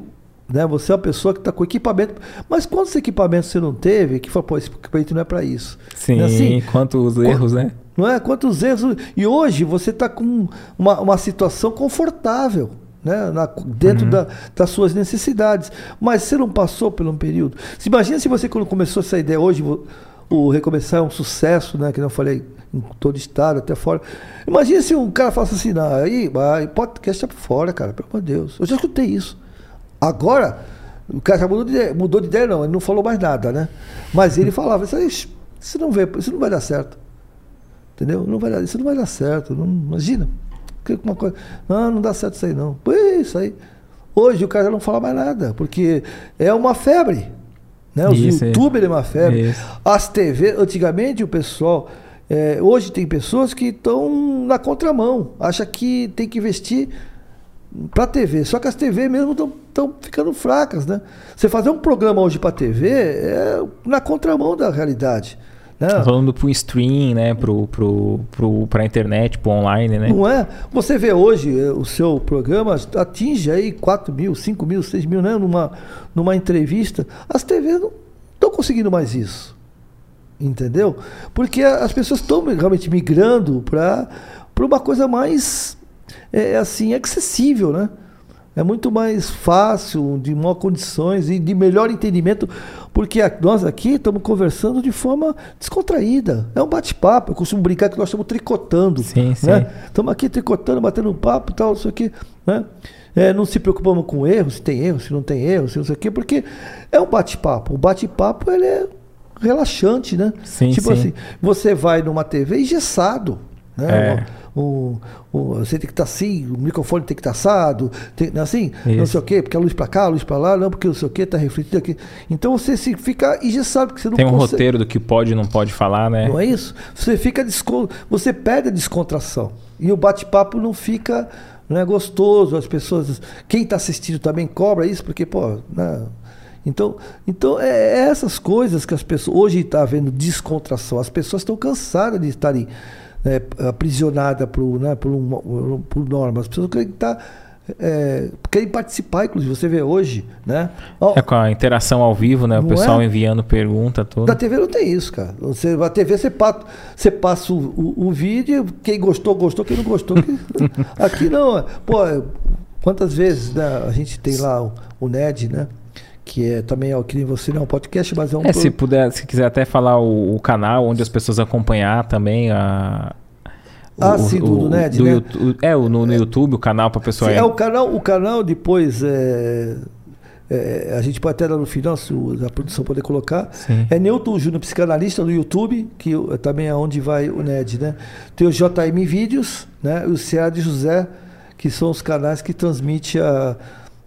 né, você é uma pessoa que está com equipamento. Mas quantos equipamentos você não teve que fala, pô, esse equipamento não é para isso? Sim, é assim? quantos erros, né? Não é? Quantos erros. E hoje você está com uma, uma situação confortável né, na, dentro uhum. da, das suas necessidades. Mas você não passou por um período. Se imagina se você, quando começou essa ideia hoje, o, Recomeçar é um sucesso, né, que eu falei em todo estado, até fora. Imagina se um cara falasse assim, não, aí, aí podcast é fora, cara, pelo amor de Deus. Eu já escutei isso. Agora, o cara já mudou de ideia, mudou de ideia não, ele não falou mais nada, né? Mas ele falava, isso, isso não, vê, isso não vai dar certo. Entendeu? Não vai dar, isso não vai dar certo. Não, imagina uma coisa. Não, não dá certo isso aí não. isso aí. Hoje o cara não fala mais nada, porque é uma febre. Né? Os Isso, é. youtubers é uma febre. Isso. As TV, antigamente o pessoal. é, hoje tem pessoas que estão na contramão. Acha que tem que investir para TV. Só que as TV mesmo estão ficando fracas, né? Você fazer um programa hoje para TV é na contramão da realidade. Né? Tá Falando pro stream, né? Pro, pro, pro, pra internet, pro online, né? Não é? Você vê hoje eh, o seu programa atinge aí 4 mil, 5 mil, 6 mil, né? Numa, numa entrevista. As TVs não estão conseguindo mais isso. Entendeu? Porque as pessoas estão realmente migrando para uma coisa mais é, assim, acessível, né? É muito mais fácil, de maior condições e de melhor entendimento, porque nós aqui estamos conversando de forma descontraída. É um bate-papo. Eu costumo brincar que nós estamos tricotando. Sim, sim. né? Estamos aqui tricotando, batendo um papo e tal, não sei o quê. Né? É, não se preocupamos com erro, se tem erro, se não tem erro, se não sei o quê, porque é um bate-papo. O bate-papo ele é relaxante, né? Sim, tipo sim. assim, você vai numa TV engessado. Né? É. O, você tem que estar assim, o microfone tem que estar assado, tem, assim, não Isso. sei o quê, porque a luz para cá, a luz para lá, não, porque não sei o quê, está refletido aqui. Então você se fica engessado, porque você não Tem um consegue. roteiro do que pode e não pode falar, né? Não é isso? Você fica descon... você perde a descontração. E o bate-papo não fica não é gostoso, as pessoas, quem está assistindo também cobra isso, porque, pô, né? Então, então é, é essas coisas que as pessoas. Hoje está havendo descontração. As pessoas estão cansadas de estarem né, aprisionadas por, né, por, um, por normas. As pessoas querem estar. é, querem participar, inclusive. Você vê hoje, né? Ó, É com a interação ao vivo, né? O pessoal é? enviando pergunta, tudo. Na TV não tem isso, cara. Você, na TV você, pa- você passa o, o- o vídeo, quem gostou, gostou, quem não gostou. que- Aqui não. Pô, é, quantas vezes né, a gente tem lá o, o NED, né? Que é também, ó, que nem você não é um podcast, mas é um. É, se pro- puder, se quiser até falar o, o canal onde as pessoas acompanhar também a. Ah, sim, do- do Ned, né? YouTube- é, o, no, no YouTube, o canal pra pessoa. Sim, é o canal, o canal depois é, é, a gente pode até dar no final, se o- a produção poder colocar. Sim. É Newton Júnior Psicanalista no YouTube, que eu- também é onde vai o NED, né? Tem o JM Vídeos, né? E o CA de José, que são os canais que transmite a-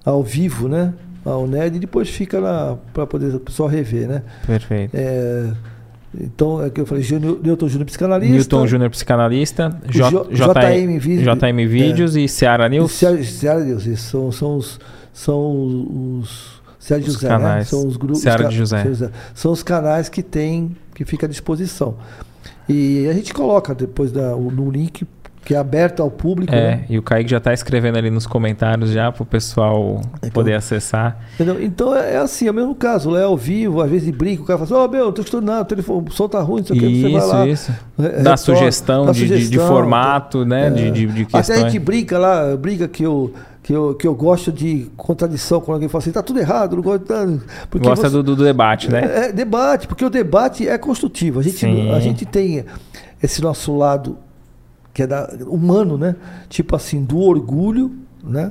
ao vivo, né? Ao NED e depois fica lá para poder pessoal rever, né? Perfeito. É, então, é que eu falei, Newton Júnior Psicanalista. Newton Júnior Psicanalista, J, JM, JM JM Vídeos e Seara News. Ceará News, isso, são, são os. São os de Os José, canais. né? São os grupos. Seara de José. Ceará São os canais que tem, que fica à disposição. E a gente coloca depois da, no link, que é aberto ao público. É, né? e o Kaique já tá escrevendo ali nos comentários já pro pessoal Então- poder acessar. Entendeu? Então é, é assim, é o mesmo caso. Lá é ao vivo, às vezes brinca, o cara fala assim, ó, meu, não tô escutando nada, o, telefone, o som tá ruim, não sei o que, você vai Isso, lá. isso. re- Dá retorna, sugestão, dá de, de- de formato, né? É. De, de, de Até a questões. gente brinca lá, briga que eu, que eu, que eu gosto de contradição quando alguém fala assim, tá tudo errado, não gosto de... Porque Gosta você- do, do debate, né? É, é debate, porque o debate é construtivo. A gente, Sim. a gente tem esse nosso lado que é da, humano, né? Tipo assim, do orgulho, né?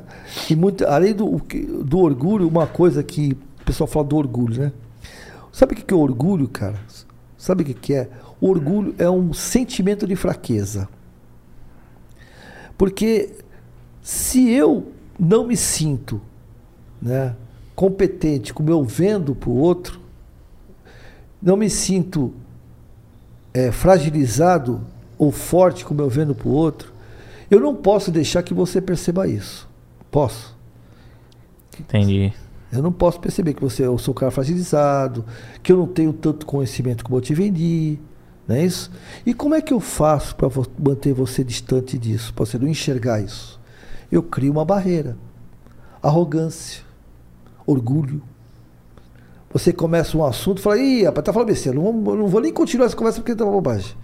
E muito, além do, do orgulho, uma coisa que o pessoal fala do orgulho, né? Sabe o que é orgulho, cara? Sabe o que é? O orgulho é um sentimento de fraqueza. Porque se eu não me sinto né, competente como eu vendo para o outro, não me sinto é, fragilizado ou forte como eu vendo para o outro, eu não posso deixar que você perceba isso. Posso? Entendi. Eu não posso perceber que você eu sou um cara fragilizado, que eu não tenho tanto conhecimento como eu te vendi, não é isso? E como é que eu faço para manter você distante disso, para você não enxergar isso? Eu crio uma barreira. Arrogância, orgulho. Você começa um assunto e fala, ih, rapaz, tá falando besteira, não, vou- não vou nem continuar essa conversa porque tá uma bobagem.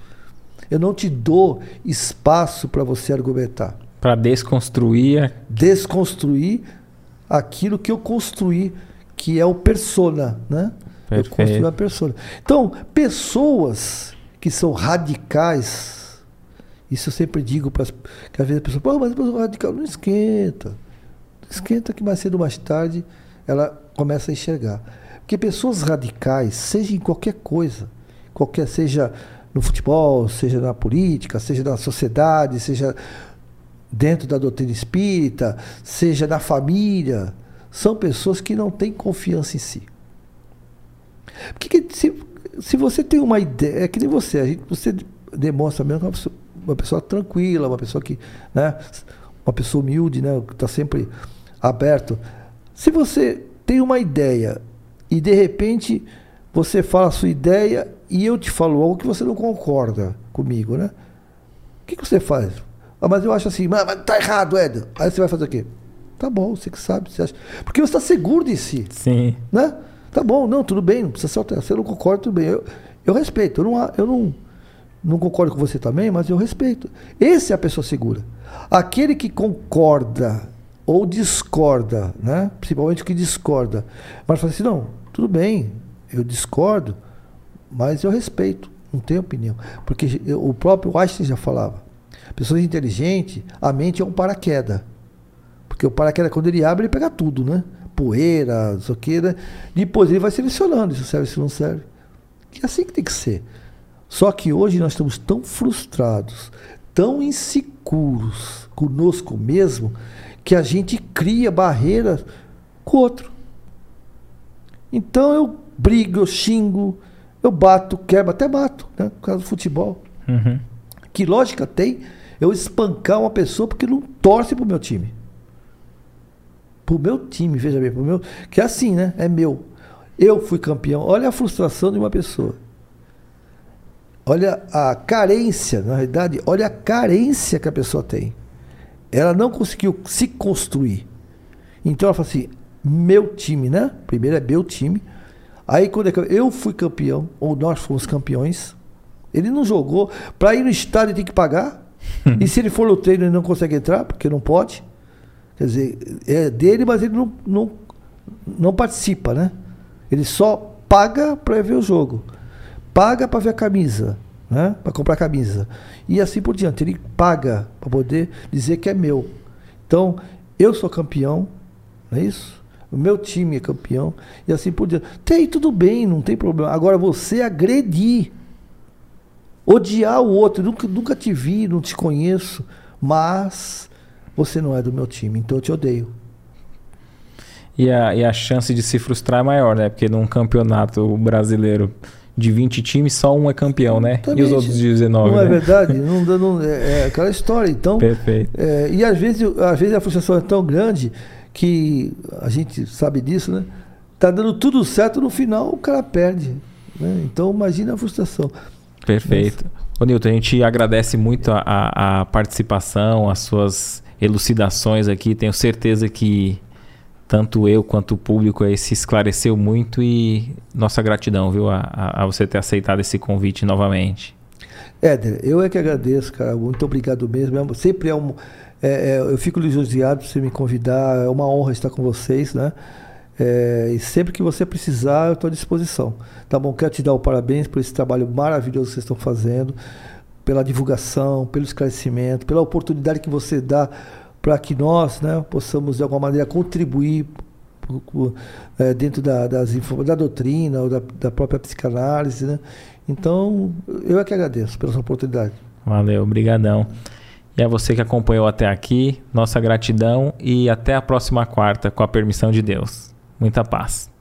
Eu não te dou espaço para você argumentar Pra desconstruir. desconstruir aquilo que eu construí, que é o persona, né? Eu Perfeito. construí uma persona. Então, pessoas que são radicais, isso eu sempre digo para que às vezes a pessoa, pô, mas a pessoa radical não esquenta. Não esquenta que mais cedo ou mais tarde ela começa a enxergar. Porque pessoas radicais, seja em qualquer coisa, qualquer seja no futebol, seja na política, seja na sociedade, seja dentro da doutrina espírita, seja na família, são pessoas que não têm confiança em si. Porque se, se você tem uma ideia, é que nem você, a gente, você demonstra mesmo uma pessoa, uma pessoa tranquila, uma pessoa que, né, uma pessoa humilde, né, que está sempre aberto. Se você tem uma ideia e de repente você fala a sua ideia e eu te falo algo que você não concorda comigo, né? O que, que você faz? Ah, mas eu acho assim, mas, mas tá errado, Ed. Aí você vai fazer o quê? Tá bom, você que sabe, você acha. Porque você está seguro de si. Sim. Né? Tá bom, não, tudo bem, não precisa ser alterado. Você não concorda, tudo bem. Eu, eu respeito, eu não, eu não, não concordo com você também, mas eu respeito. Esse é a pessoa segura. Aquele que concorda ou discorda, né? principalmente o que discorda, mas fala assim: não, tudo bem, eu discordo, mas eu respeito, não tenho opinião. Porque o próprio Einstein já falava: pessoas inteligentes, a mente é um paraquedas. Porque o paraquedas, quando ele abre, ele pega tudo, né? Poeira, não sei o que, né? Depois ele vai selecionando: isso serve, isso não serve. É assim que tem que ser. Só que hoje nós estamos tão frustrados, tão inseguros conosco mesmo, que a gente cria barreiras com o outro. Então eu brigo, eu xingo, eu bato, quebro, até mato, né? Por causa do futebol. Uhum. Que lógica tem eu espancar uma pessoa porque não torce pro meu time? Pro meu time, veja bem, pro meu. Que é assim, né? É meu. Eu fui campeão. Olha a frustração de uma pessoa. Olha a carência, na realidade, olha a carência que a pessoa tem. Ela não conseguiu se construir. Então ela fala assim: meu time, né? Primeiro é meu time. Aí quando é eu fui campeão, ou nós fomos campeões, ele não jogou. Para ir no estádio tem que pagar. e se ele for no treino, ele não consegue entrar, porque não pode. Quer dizer, é dele, mas ele não, não, não participa, né? Ele só paga para ver o jogo. Paga para ver a camisa, né? Para comprar a camisa. E assim por diante. Ele paga para poder dizer que é meu. Então, eu sou campeão, não é isso? O meu time é campeão e assim por diante. Tem tudo bem, não tem problema. Agora você agredir, odiar o outro, nunca, nunca te vi, não te conheço, mas você não é do meu time, então eu te odeio. E a, e a chance de se frustrar é maior, né? Porque num campeonato brasileiro de 20 times, só um é campeão, né? Exatamente. E os outros 19, Não né? é verdade? não, não, é, é aquela história. Então, Perfeito. é, e às vezes, às vezes a frustração é tão grande que a gente sabe disso, né? Tá dando tudo certo, no final o cara perde. Né? Então imagina a frustração. Perfeito. Ô Nilton, a gente agradece muito a, a, a participação, as suas elucidações aqui. Tenho certeza que tanto eu quanto o público aí se esclareceu muito e nossa gratidão, viu, a, a, a você ter aceitado esse convite novamente. Éder, eu é que agradeço, cara. Muito obrigado mesmo. É, sempre é um. É, é, eu fico lisonjeado por você me convidar. É uma honra estar com vocês, né? É, e sempre que você precisar, eu estou à disposição. Tá bom? Quero te dar o parabéns por esse trabalho maravilhoso que vocês estão fazendo, pela divulgação, pelo esclarecimento, pela oportunidade que você dá para que nós né, possamos, de alguma maneira, contribuir é, dentro da, das, da doutrina ou da, da própria psicanálise. Né? Então, eu é que agradeço pela sua oportunidade. Valeu, obrigadão. E a você que acompanhou até aqui, nossa gratidão e até a próxima quarta, com a permissão de Deus. Muita paz.